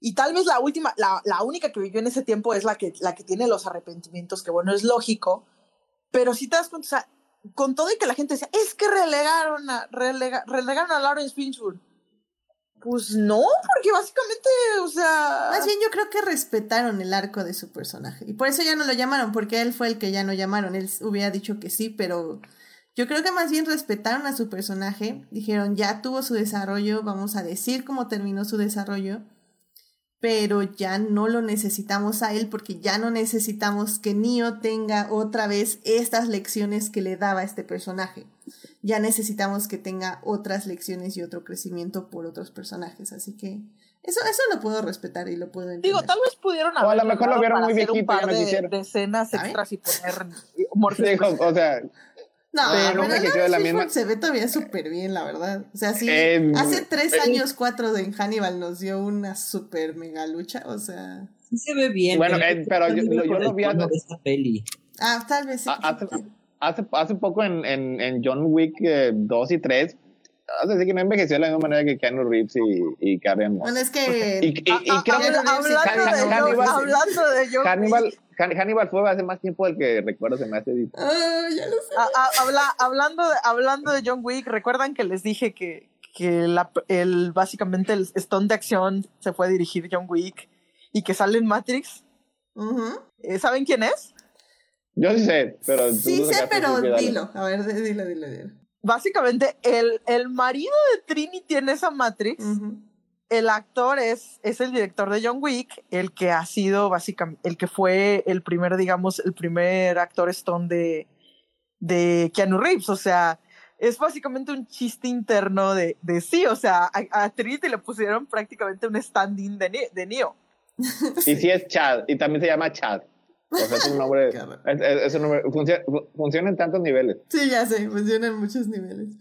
y tal vez la última la, la, única que vivió en ese tiempo es la que la que tiene los arrepentimientos que bueno es lógico pero si te das cuenta o sea, con todo y que la gente decía es que relegaron a relegaron a Lawrence Finchwood pues no, porque básicamente, o sea... Más bien yo creo que respetaron el arco de su personaje. Y por eso ya no lo llamaron, porque él fue el que ya no llamaron. Él hubiera dicho que sí, pero yo creo que más bien respetaron a su personaje, dijeron, ya tuvo su desarrollo, vamos a decir cómo terminó su desarrollo, pero ya no lo necesitamos a él porque ya no necesitamos que Neo tenga otra vez estas lecciones que le daba este personaje. Ya necesitamos que tenga otras lecciones y otro crecimiento por otros personajes, así que eso, eso lo puedo respetar y lo puedo entender. Digo, tal vez pudieron haber. O a lo mejor lo vieron muy viejito de, escenas extras y poner. o sea, no, pero la misma... se ve todavía súper bien, la verdad. O sea, sí, em, hace tres eh, años, cuatro de Hannibal nos dio una súper mega lucha, o sea... Sí se ve bien. Bueno, pero, yo, yo, lo vi hace... esta peli. Ah, tal vez sí. Hace, hace, hace poco en, en, en John Wick 2 eh, y 3 Así que no envejeció de la misma manera que Keanu Reeves y, y Carrie Bueno, es que. Y, y, creo que. Hablando de John Hannibal, Hannibal fue hace más tiempo del que recuerdo, se me hace. Ah, ya lo sé. habla, hablando, de, hablando de John Wick, ¿recuerdan que les dije que, que la, el, básicamente el stone de acción se fue a dirigir John Wick y que sale en Matrix? Eh, ¿Saben quién es? Yo sí sé, pero. Sí sé, pero dilo. A ver, dilo, dilo, dilo. Básicamente, el, el marido de Trinity en esa Matrix el actor es, es el director de John Wick, el que ha sido básicamente, el que fue el primer, digamos, el primer actor Stone de, de Keanu Reeves. O sea, es básicamente un chiste interno de, de sí, o sea, a, Trinity le pusieron prácticamente un standing de, de Neo. Y sí es Chad, y también se llama Chad. O sea, es un nombre, es, un nombre funciona, funciona, en tantos niveles. Sí, ya sé, funciona en muchos niveles.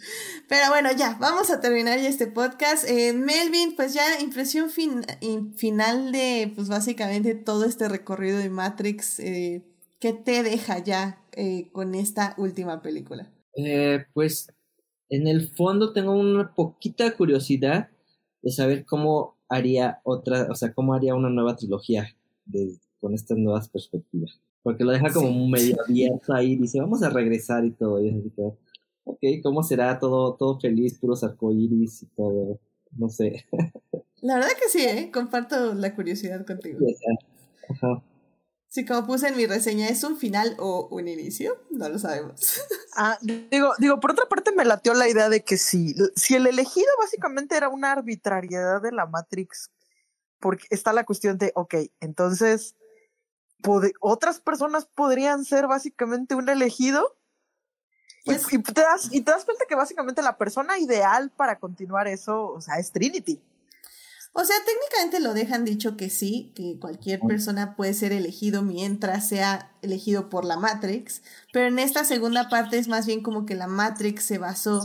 Pero bueno, ya, vamos a terminar ya este podcast. Eh, Melvin, pues ya impresión fin, final de, pues básicamente todo este recorrido de Matrix. Eh, ¿Qué te deja ya eh, con esta última película? Eh, pues en el fondo tengo una poquita curiosidad de saber cómo haría otra, o sea, cómo haría una nueva trilogía de, con estas nuevas perspectivas. Porque lo deja como medio abierto ahí, y dice, vamos a regresar y todo. Y así ok, ¿cómo será todo, todo feliz, puros arcoíris y todo? No sé. La verdad que sí, ¿eh? Comparto la curiosidad contigo. Ajá. Sí, como puse en mi reseña, ¿es un final o un inicio? No lo sabemos. Ah, digo, digo, por otra parte me lateó la idea de que si, si el elegido básicamente era una arbitrariedad de la Matrix, porque está la cuestión de, ok, entonces, ¿otras personas podrían ser básicamente un elegido? Pues y, te das, y te das cuenta que básicamente la persona ideal para continuar eso, o sea, es Trinity. O sea, técnicamente lo dejan dicho que sí, que cualquier persona puede ser elegido mientras sea elegido por la Matrix, pero en esta segunda parte es más bien como que la Matrix se basó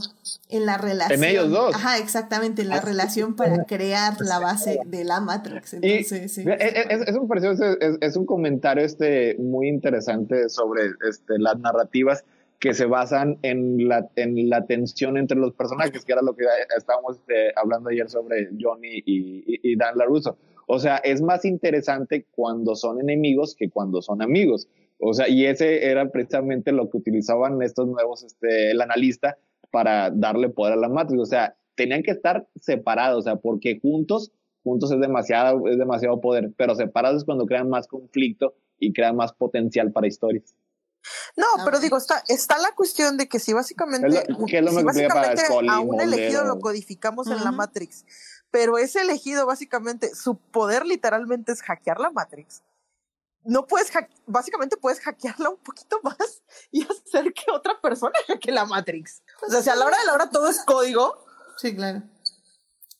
en la relación. En ellos dos. Ajá, exactamente, en la relación para crear la base de la Matrix. Entonces, sí, es, un, es, un comentario este muy interesante sobre este, las narrativas que se basan en la, en la tensión entre los personajes, que era lo que estábamos este, hablando ayer sobre Johnny y, Dan LaRusso. O sea, es más interesante cuando son enemigos que cuando son amigos. O sea, y ese era precisamente lo que utilizaban estos nuevos, este, el analista, para darle poder a la Matrix. O sea, tenían que estar separados, o sea, porque juntos, juntos es demasiado, es demasiado poder, pero separados es cuando crean más conflicto y crean más potencial para historias. No, pero digo, está, está la cuestión de que si básicamente, básicamente a un elegido lo codificamos en la Matrix, pero ese elegido básicamente, su poder literalmente es hackear la Matrix. No puedes, básicamente puedes hackearla un poquito más y hacer que otra persona hackee la Matrix. O sea, si a la hora de la hora todo es código. Sí, claro.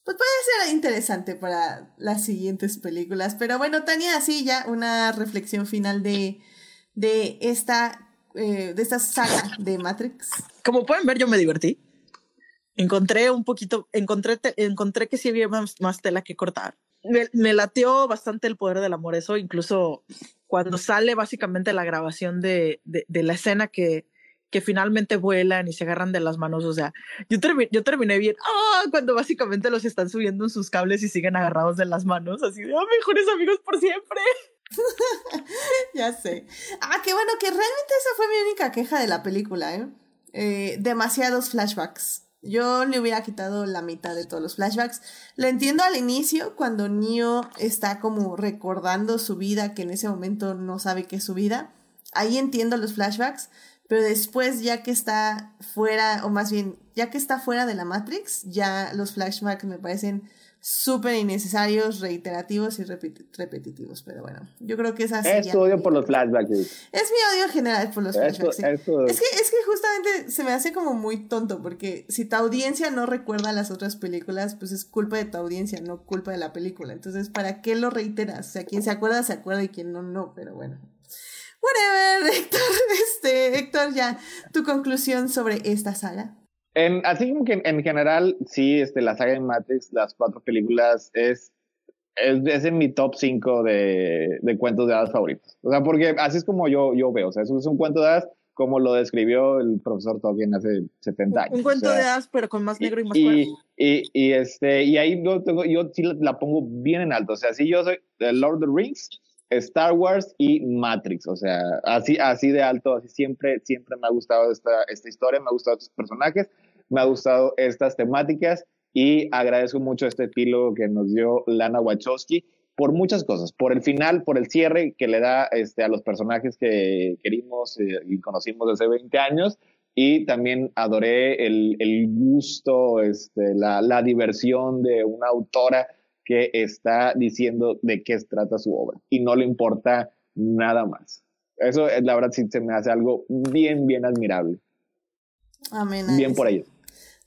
Pues puede ser interesante para las siguientes películas. Pero bueno, Tania, así ya una reflexión final de, de esta, eh, de esta saga de Matrix. Como pueden ver, yo me divertí. Encontré un poquito, encontré, encontré que sí había más, tela que cortar. Me, me, lateó bastante el poder del amor, eso incluso cuando sale básicamente la grabación de, de, la escena que, que finalmente vuelan y se agarran de las manos. O sea, yo, yo terminé bien, ah, cuando básicamente los están subiendo en sus cables y siguen agarrados de las manos, así de, ah, mejores amigos por siempre. ya sé. Ah, qué bueno, que realmente esa fue mi única queja de la película, ¿eh? ¿eh? demasiados flashbacks. Yo le hubiera quitado la mitad de todos los flashbacks. Lo entiendo al inicio, cuando Neo está como recordando su vida, que en ese momento no sabe qué es su vida. Ahí entiendo los flashbacks, pero después, ya que está fuera, o más bien, ya que está fuera de la Matrix, ya los flashbacks me parecen súper innecesarios, reiterativos y repetitivos. Pero bueno, yo creo que es así. Es tu odio por los flashbacks. Es mi odio general por los flashbacks. Es, que, es que justamente se me hace como muy tonto, porque si tu audiencia no recuerda las otras películas, pues es culpa de tu audiencia, no culpa de la película. Entonces, ¿para qué lo reiteras? O sea, quien se acuerda, se acuerda y quien no, no. Pero bueno. Whatever, Héctor. Este, Héctor, ya, tu conclusión sobre esta saga. En, así como que en, general, sí, este, la saga de Matrix, las cuatro películas, es, es, en mi top 5 de, de, cuentos de hadas favoritos. O sea, porque así es como yo, yo veo. O sea, eso es un cuento de hadas como lo describió el profesor Tolkien hace 70 años. Un cuento de hadas, pero con más negro y, más y, y, y, este, y ahí yo, tengo, yo sí la, pongo bien en alto. O sea, sí, yo soy The Lord of the Rings, Star Wars y Matrix. O sea, así, así de alto, así siempre, siempre me ha gustado esta, esta historia, me ha gustado estos personajes me ha gustado estas temáticas y agradezco mucho este epílogo que nos dio Lana Wachowski por muchas cosas, por el final, por el cierre que le da este, a los personajes que querimos eh, y conocimos desde 20 años y también adoré el, el gusto, este, la, la diversión de una autora que está diciendo de qué trata su obra y no le importa nada más. Eso, la verdad, sí se me hace algo bien, bien admirable. Amén. Bien por ello.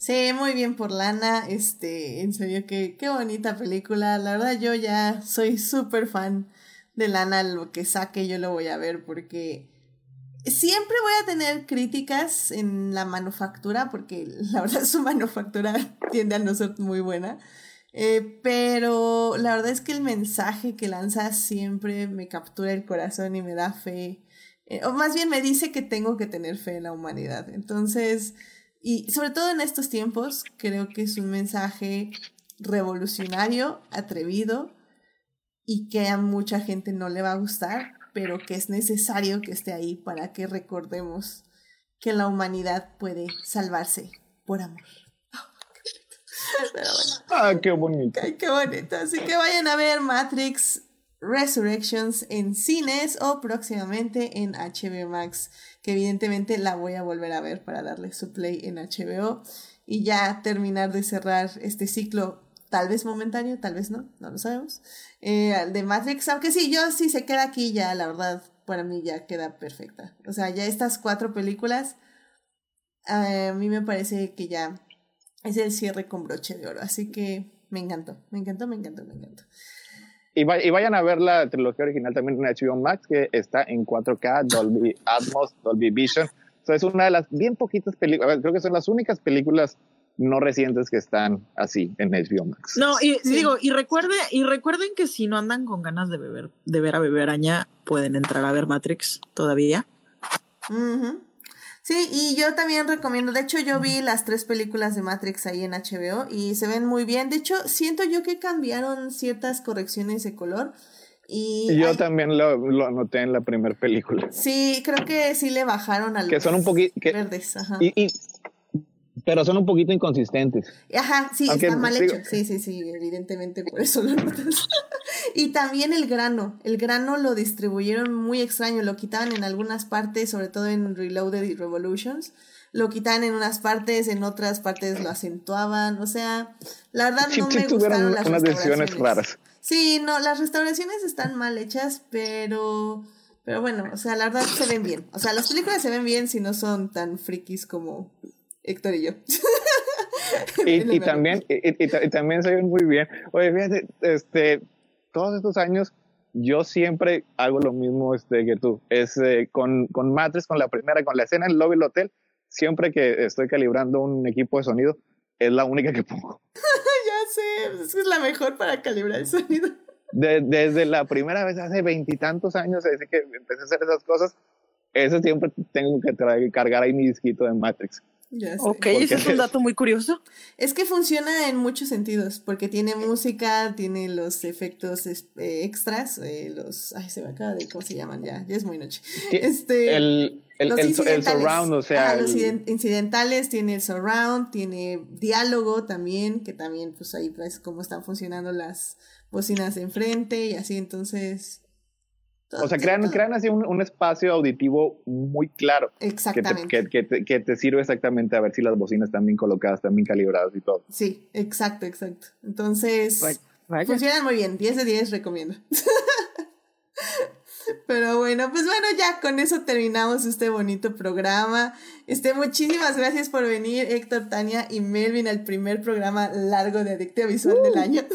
Sí, muy bien por Lana. Este, en serio, que qué bonita película. La verdad, yo ya soy súper fan de lana lo que saque yo lo voy a ver porque siempre voy a tener críticas en la manufactura porque la verdad su manufactura tiende a no ser muy buena. Eh, pero la verdad es que el mensaje que lanza siempre me captura el corazón y me da fe. Eh, o más bien me dice que tengo que tener fe en la humanidad. Entonces, y sobre todo en estos tiempos, creo que es un mensaje revolucionario, atrevido y que a mucha gente no le va a gustar, pero que es necesario que esté ahí para que recordemos que la humanidad puede salvarse por amor. Pero bueno. Ah, qué bonito. qué bonito. Así que vayan a ver Matrix Resurrections en cines o próximamente en HBO Max, que evidentemente la voy a volver a ver para darle su play en HBO y ya terminar de cerrar este ciclo, tal vez momentáneo, tal vez no, no lo sabemos, eh, de Matrix, aunque sí, yo sí se queda aquí ya, la verdad, para mí ya queda perfecta. O sea, ya estas cuatro películas, a mí me parece que ya es el cierre con broche de oro, así que me encantó, me encantó, me encantó, me encantó. Y, vayan a ver la trilogía original también en HBO Max, que está en 4K, Dolby Atmos, Dolby Vision. O es una de las bien poquitas películas, creo que son las únicas películas no recientes que están así en HBO Max. No, y digo, y recuerde, y recuerden que si no andan con ganas de beber, de ver a Beber Araña, pueden entrar a ver Matrix todavía. Sí, y yo también recomiendo, de hecho yo vi las tres películas de Matrix ahí en HBO y se ven muy bien. De hecho, siento yo que cambiaron ciertas correcciones de color. Y yo también lo, lo, anoté en la primera película. Sí, creo que sí le bajaron a los que son un poquito verdes. Ajá. y, pero son un poquito inconsistentes. Ajá, sí, está mal hecho. Sí, sí, sí, evidentemente por eso lo notas. y también el grano. El grano lo distribuyeron muy extraño. Lo quitaban en algunas partes, sobre todo en Reloaded y Revolutions. Lo quitaban en unas partes, en otras partes lo acentuaban. O sea, la verdad no me gustaron las unas decisiones raras. Sí, no, las restauraciones están mal hechas, pero. Pero bueno, o sea, la verdad se ven bien. O sea, las películas se ven bien si no son tan frikis como Héctor y yo. y, también, y, también se ven muy bien. Oye, fíjate, este, todos estos años yo siempre hago lo mismo este, que tú. Es eh, con, con Matrix, con la primera, con la escena en el lobby del hotel, siempre que estoy calibrando un equipo de sonido, es la única que pongo. ya sé, es la mejor para calibrar el sonido. desde la primera vez, hace veintitantos años, desde que empecé a hacer esas cosas, eso siempre tengo que cargar ahí mi disquito de Matrix. Ok, eso es un dato muy curioso. Es que funciona en muchos sentidos, porque tiene música, tiene los efectos eh, extras, eh, los... Ay, se me acaba de... ¿Cómo se llaman? Ya, ya es muy noche. Este, el, el, el, surround, o sea... los incidentales, tiene el surround, tiene diálogo también, que también pues ahí pues cómo están funcionando las bocinas de enfrente y así, entonces o sea, crean, crean así un, un, espacio auditivo muy claro. Exactamente. Que te, que, te, que te, sirve exactamente a ver si las bocinas están bien colocadas, están bien calibradas y todo. Sí, exacto, exacto. Entonces, funcionan muy bien. 10 de 10 recomiendo. Pero bueno, pues bueno, ya con eso terminamos este bonito programa. Este, muchísimas gracias por venir, Héctor, Tania y Melvin, al primer programa largo de Adictiva Visual del uh. año de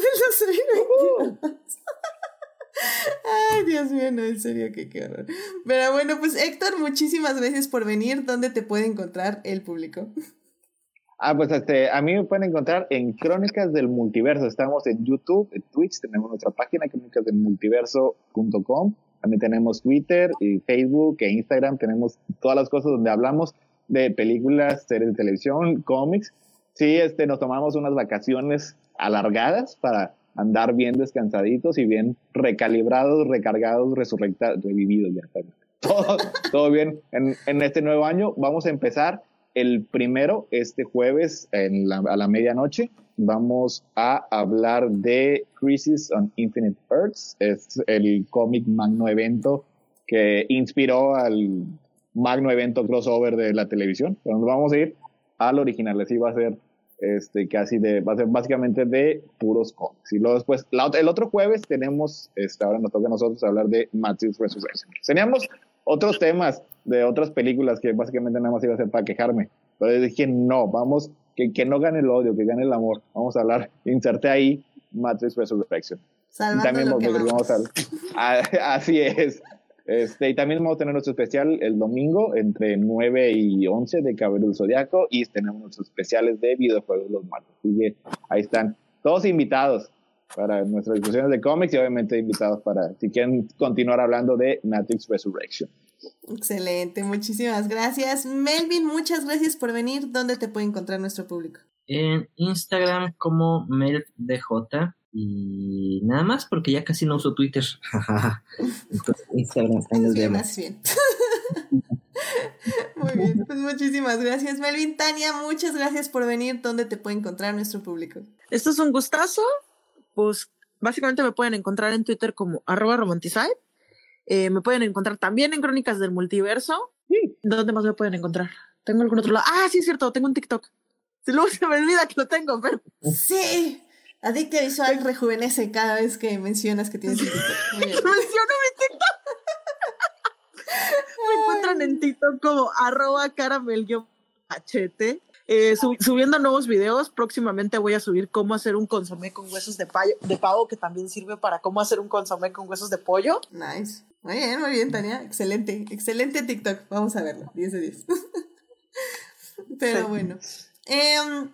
Ay, Dios mío, no, en serio, qué, qué horror. Pero bueno, pues Héctor, muchísimas gracias por venir. ¿Dónde te puede encontrar el público? Ah, pues este, a mí me pueden encontrar en Crónicas del Multiverso. Estamos en YouTube, en Twitch, tenemos nuestra página crónicasdelmultiverso.com. También tenemos Twitter y Facebook e Instagram. Tenemos todas las cosas donde hablamos de películas, series de televisión, cómics. Sí, este, nos tomamos unas vacaciones alargadas para andar bien descansaditos y bien recalibrados, recargados, resurrectados, revividos ya. Todo, todo bien en, en, este nuevo año. Vamos a empezar el primero, este jueves en la, a la medianoche. Vamos a hablar de Crisis on Infinite Earths. Es el cómic magno evento que inspiró al magno evento crossover de la televisión. Pero nos vamos a ir al original. Así va a ser este, casi de, va a ser básicamente de puros cómics. Y luego después, el otro jueves tenemos, este, ahora nos toca a nosotros hablar de Matrix Resurrection. Teníamos otros temas de otras películas que básicamente nada más iba a ser para quejarme. Pero dije, no, vamos, que, que no gane el odio, que gane el amor. Vamos a hablar, inserte ahí Matrix Resurrection. también vamos a, así es. Este, y también vamos a tener nuestro especial el domingo entre 9 y 11 de Cabello del Zodiaco y tenemos nuestros especiales de videojuegos los martes. Así ahí están todos invitados para nuestras discusiones de cómics y obviamente invitados para si quieren continuar hablando de Matrix Resurrection. Excelente, muchísimas gracias. Melvin, muchas gracias por venir. ¿Dónde te puede encontrar nuestro público? En Instagram como MelvDJ y nada más porque ya casi no uso Twitter. Instagram, ahí nos bien, Más bien. Muy bien, pues muchísimas gracias, Melvin. Tania, muchas gracias por venir. ¿Dónde te puede encontrar nuestro público? Esto es un gustazo. Pues básicamente me pueden encontrar en Twitter como arroba romantizide. Eh, me pueden encontrar también en Crónicas del Multiverso. ¿Dónde más me pueden encontrar? ¿Tengo algún otro lado? Ah, sí, es cierto, tengo un TikTok. Si luego se me olvida que lo tengo, pero... Sí. Adicta visual rejuvenece cada vez que mencionas que tienes TikTok. Menciono mi TikTok. Me encuentran en TikTok como arroba caramel-hachete. Eh, subiendo nuevos videos, próximamente voy a subir cómo hacer un consomé con huesos de, de pavo, que también sirve para cómo hacer un consomé con huesos de pollo. Nice. Muy bien, muy bien, Tania. Excelente, excelente TikTok. Vamos a verlo. 10 de 10. Pero bueno. Eh,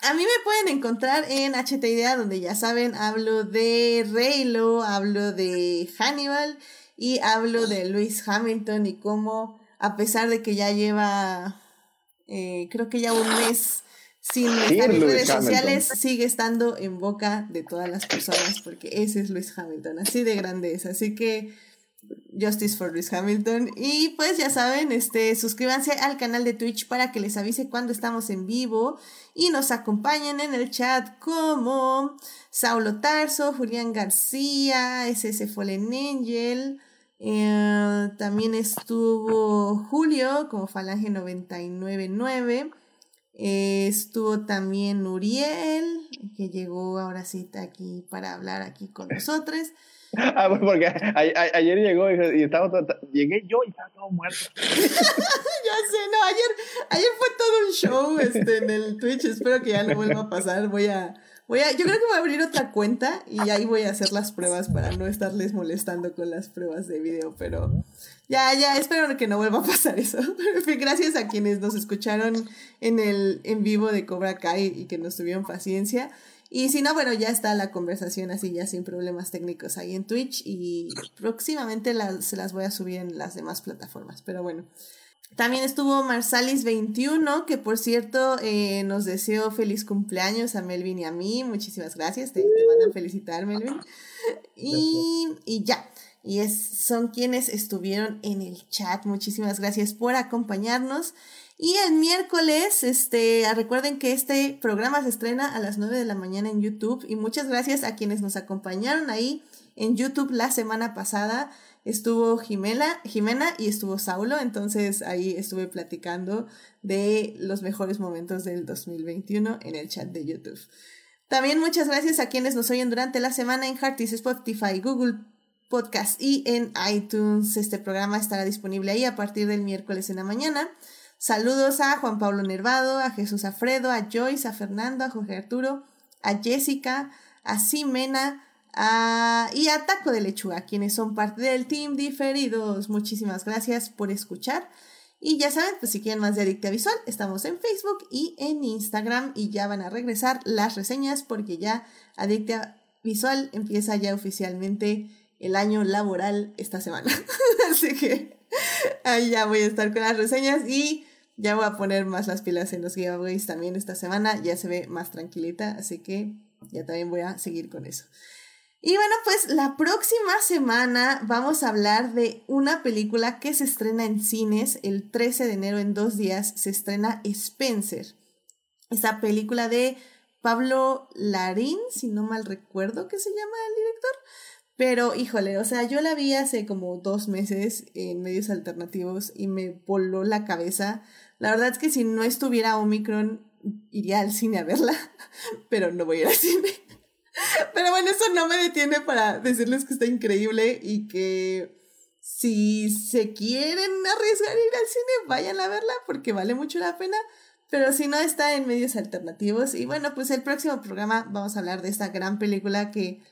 a mí me pueden encontrar en HT Idea, donde ya saben, hablo de Reylo, hablo de Hannibal y hablo de Lewis Hamilton y cómo, a pesar de que ya lleva, eh, creo que ya un mes sin estar en redes sociales, sigue estando en boca de todas las personas, porque ese es Lewis Hamilton, así de grande es. Así que Justice for Lewis Hamilton. Y pues ya saben, este, suscríbanse al canal de Twitch para que les avise cuando estamos en vivo y nos acompañen en el chat como Saulo Tarso, Julián García, SS Fallen Angel. Eh, también estuvo Julio como Falange 999. Eh, estuvo también Uriel, que llegó ahora sí aquí para hablar aquí con nosotros. Ah, pues porque ayer llegó y, estaba todo, llegué yo y estaba todo muerto. ya sé, no, ayer, ayer fue todo un show este, en el Twitch, espero que ya no vuelva a pasar, voy a, voy a, yo creo que voy a abrir otra cuenta y ahí voy a hacer las pruebas para no estarles molestando con las pruebas de video, pero ya, ya, espero que no vuelva a pasar eso. Gracias a quienes nos escucharon en el en vivo de Cobra Kai y que nos tuvieron paciencia. Y si no, bueno, ya está la conversación así, ya sin problemas técnicos ahí en Twitch y próximamente se las voy a subir en las demás plataformas. Pero bueno, también estuvo Marsalis21, que por cierto eh, nos deseó feliz cumpleaños a Melvin y a mí. Muchísimas gracias, te, te mandan felicitar, Melvin. Y, y ya. Y es, son quienes estuvieron en el chat. Muchísimas gracias por acompañarnos. Y el miércoles, este, recuerden que este programa se estrena a las 9 de la mañana en YouTube y muchas gracias a quienes nos acompañaron ahí en YouTube la semana pasada. Estuvo Jimena, Jimena y estuvo Saulo, entonces ahí estuve platicando de los mejores momentos del 2021 en el chat de YouTube. También muchas gracias a quienes nos oyen durante la semana en Heartis, Spotify, Google Podcast y en iTunes. Este programa estará disponible ahí a partir del miércoles en la mañana. Saludos a Juan Pablo Nervado, a Jesús Afredo, a Joyce, a Fernando, a Jorge Arturo, a Jessica, a Simena a... y a Taco de Lechuga, quienes son parte del team diferidos. Muchísimas gracias por escuchar. Y ya saben, pues si quieren más de Adicta Visual, estamos en Facebook y en Instagram y ya van a regresar las reseñas porque ya Adicta Visual empieza ya oficialmente el año laboral esta semana. Así que ahí ya voy a estar con las reseñas y ya voy a poner más las pilas en los giveaways también esta semana. Ya se ve más tranquilita, así que ya también voy a seguir con eso. Y bueno, pues la próxima semana vamos a hablar de una película que se estrena en cines el 13 de enero en dos días. Se estrena Spencer. Esa película de Pablo Larín, si no mal recuerdo que se llama el director. Pero híjole, o sea, yo la vi hace como dos meses en medios alternativos y me voló la cabeza la verdad es que si no estuviera Omicron, iría al cine a verla, pero no voy a ir al cine. Pero bueno, eso no me detiene para decirles que está increíble y que si se quieren arriesgar a ir al cine, vayan a verla porque vale mucho la pena. Pero si no, está en medios alternativos. Y bueno, pues el próximo programa vamos a hablar de esta gran película que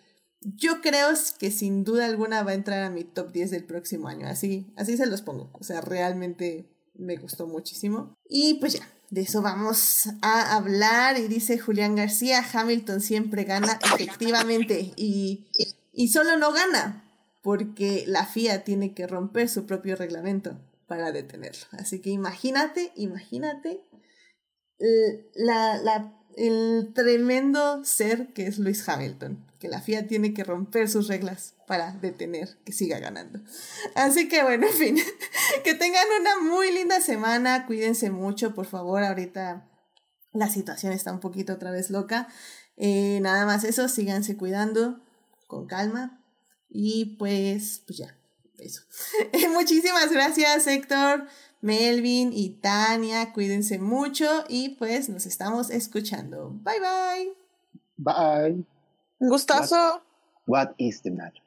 yo creo que sin duda alguna va a entrar a mi top 10 del próximo año. Así, así se los pongo. O sea, realmente me gustó muchísimo. Y pues ya, de eso vamos a hablar. Y dice Julián García, Hamilton siempre gana, efectivamente. Y, y solo no gana, porque la FIA tiene que romper su propio reglamento para detenerlo. Así que imagínate, imagínate la, la, el tremendo ser que es Luis Hamilton, que la FIA tiene que romper sus reglas para detener que siga ganando. Así que bueno, en fin, que tengan una muy linda semana, cuídense mucho, por favor, ahorita la situación está un poquito otra vez loca. Eh, nada más eso, síganse cuidando con calma y pues, pues ya, eso. Muchísimas gracias, Héctor. Melvin y Tania, cuídense mucho y pues nos estamos escuchando. Bye bye. Bye. Un gustazo. What, is the matter?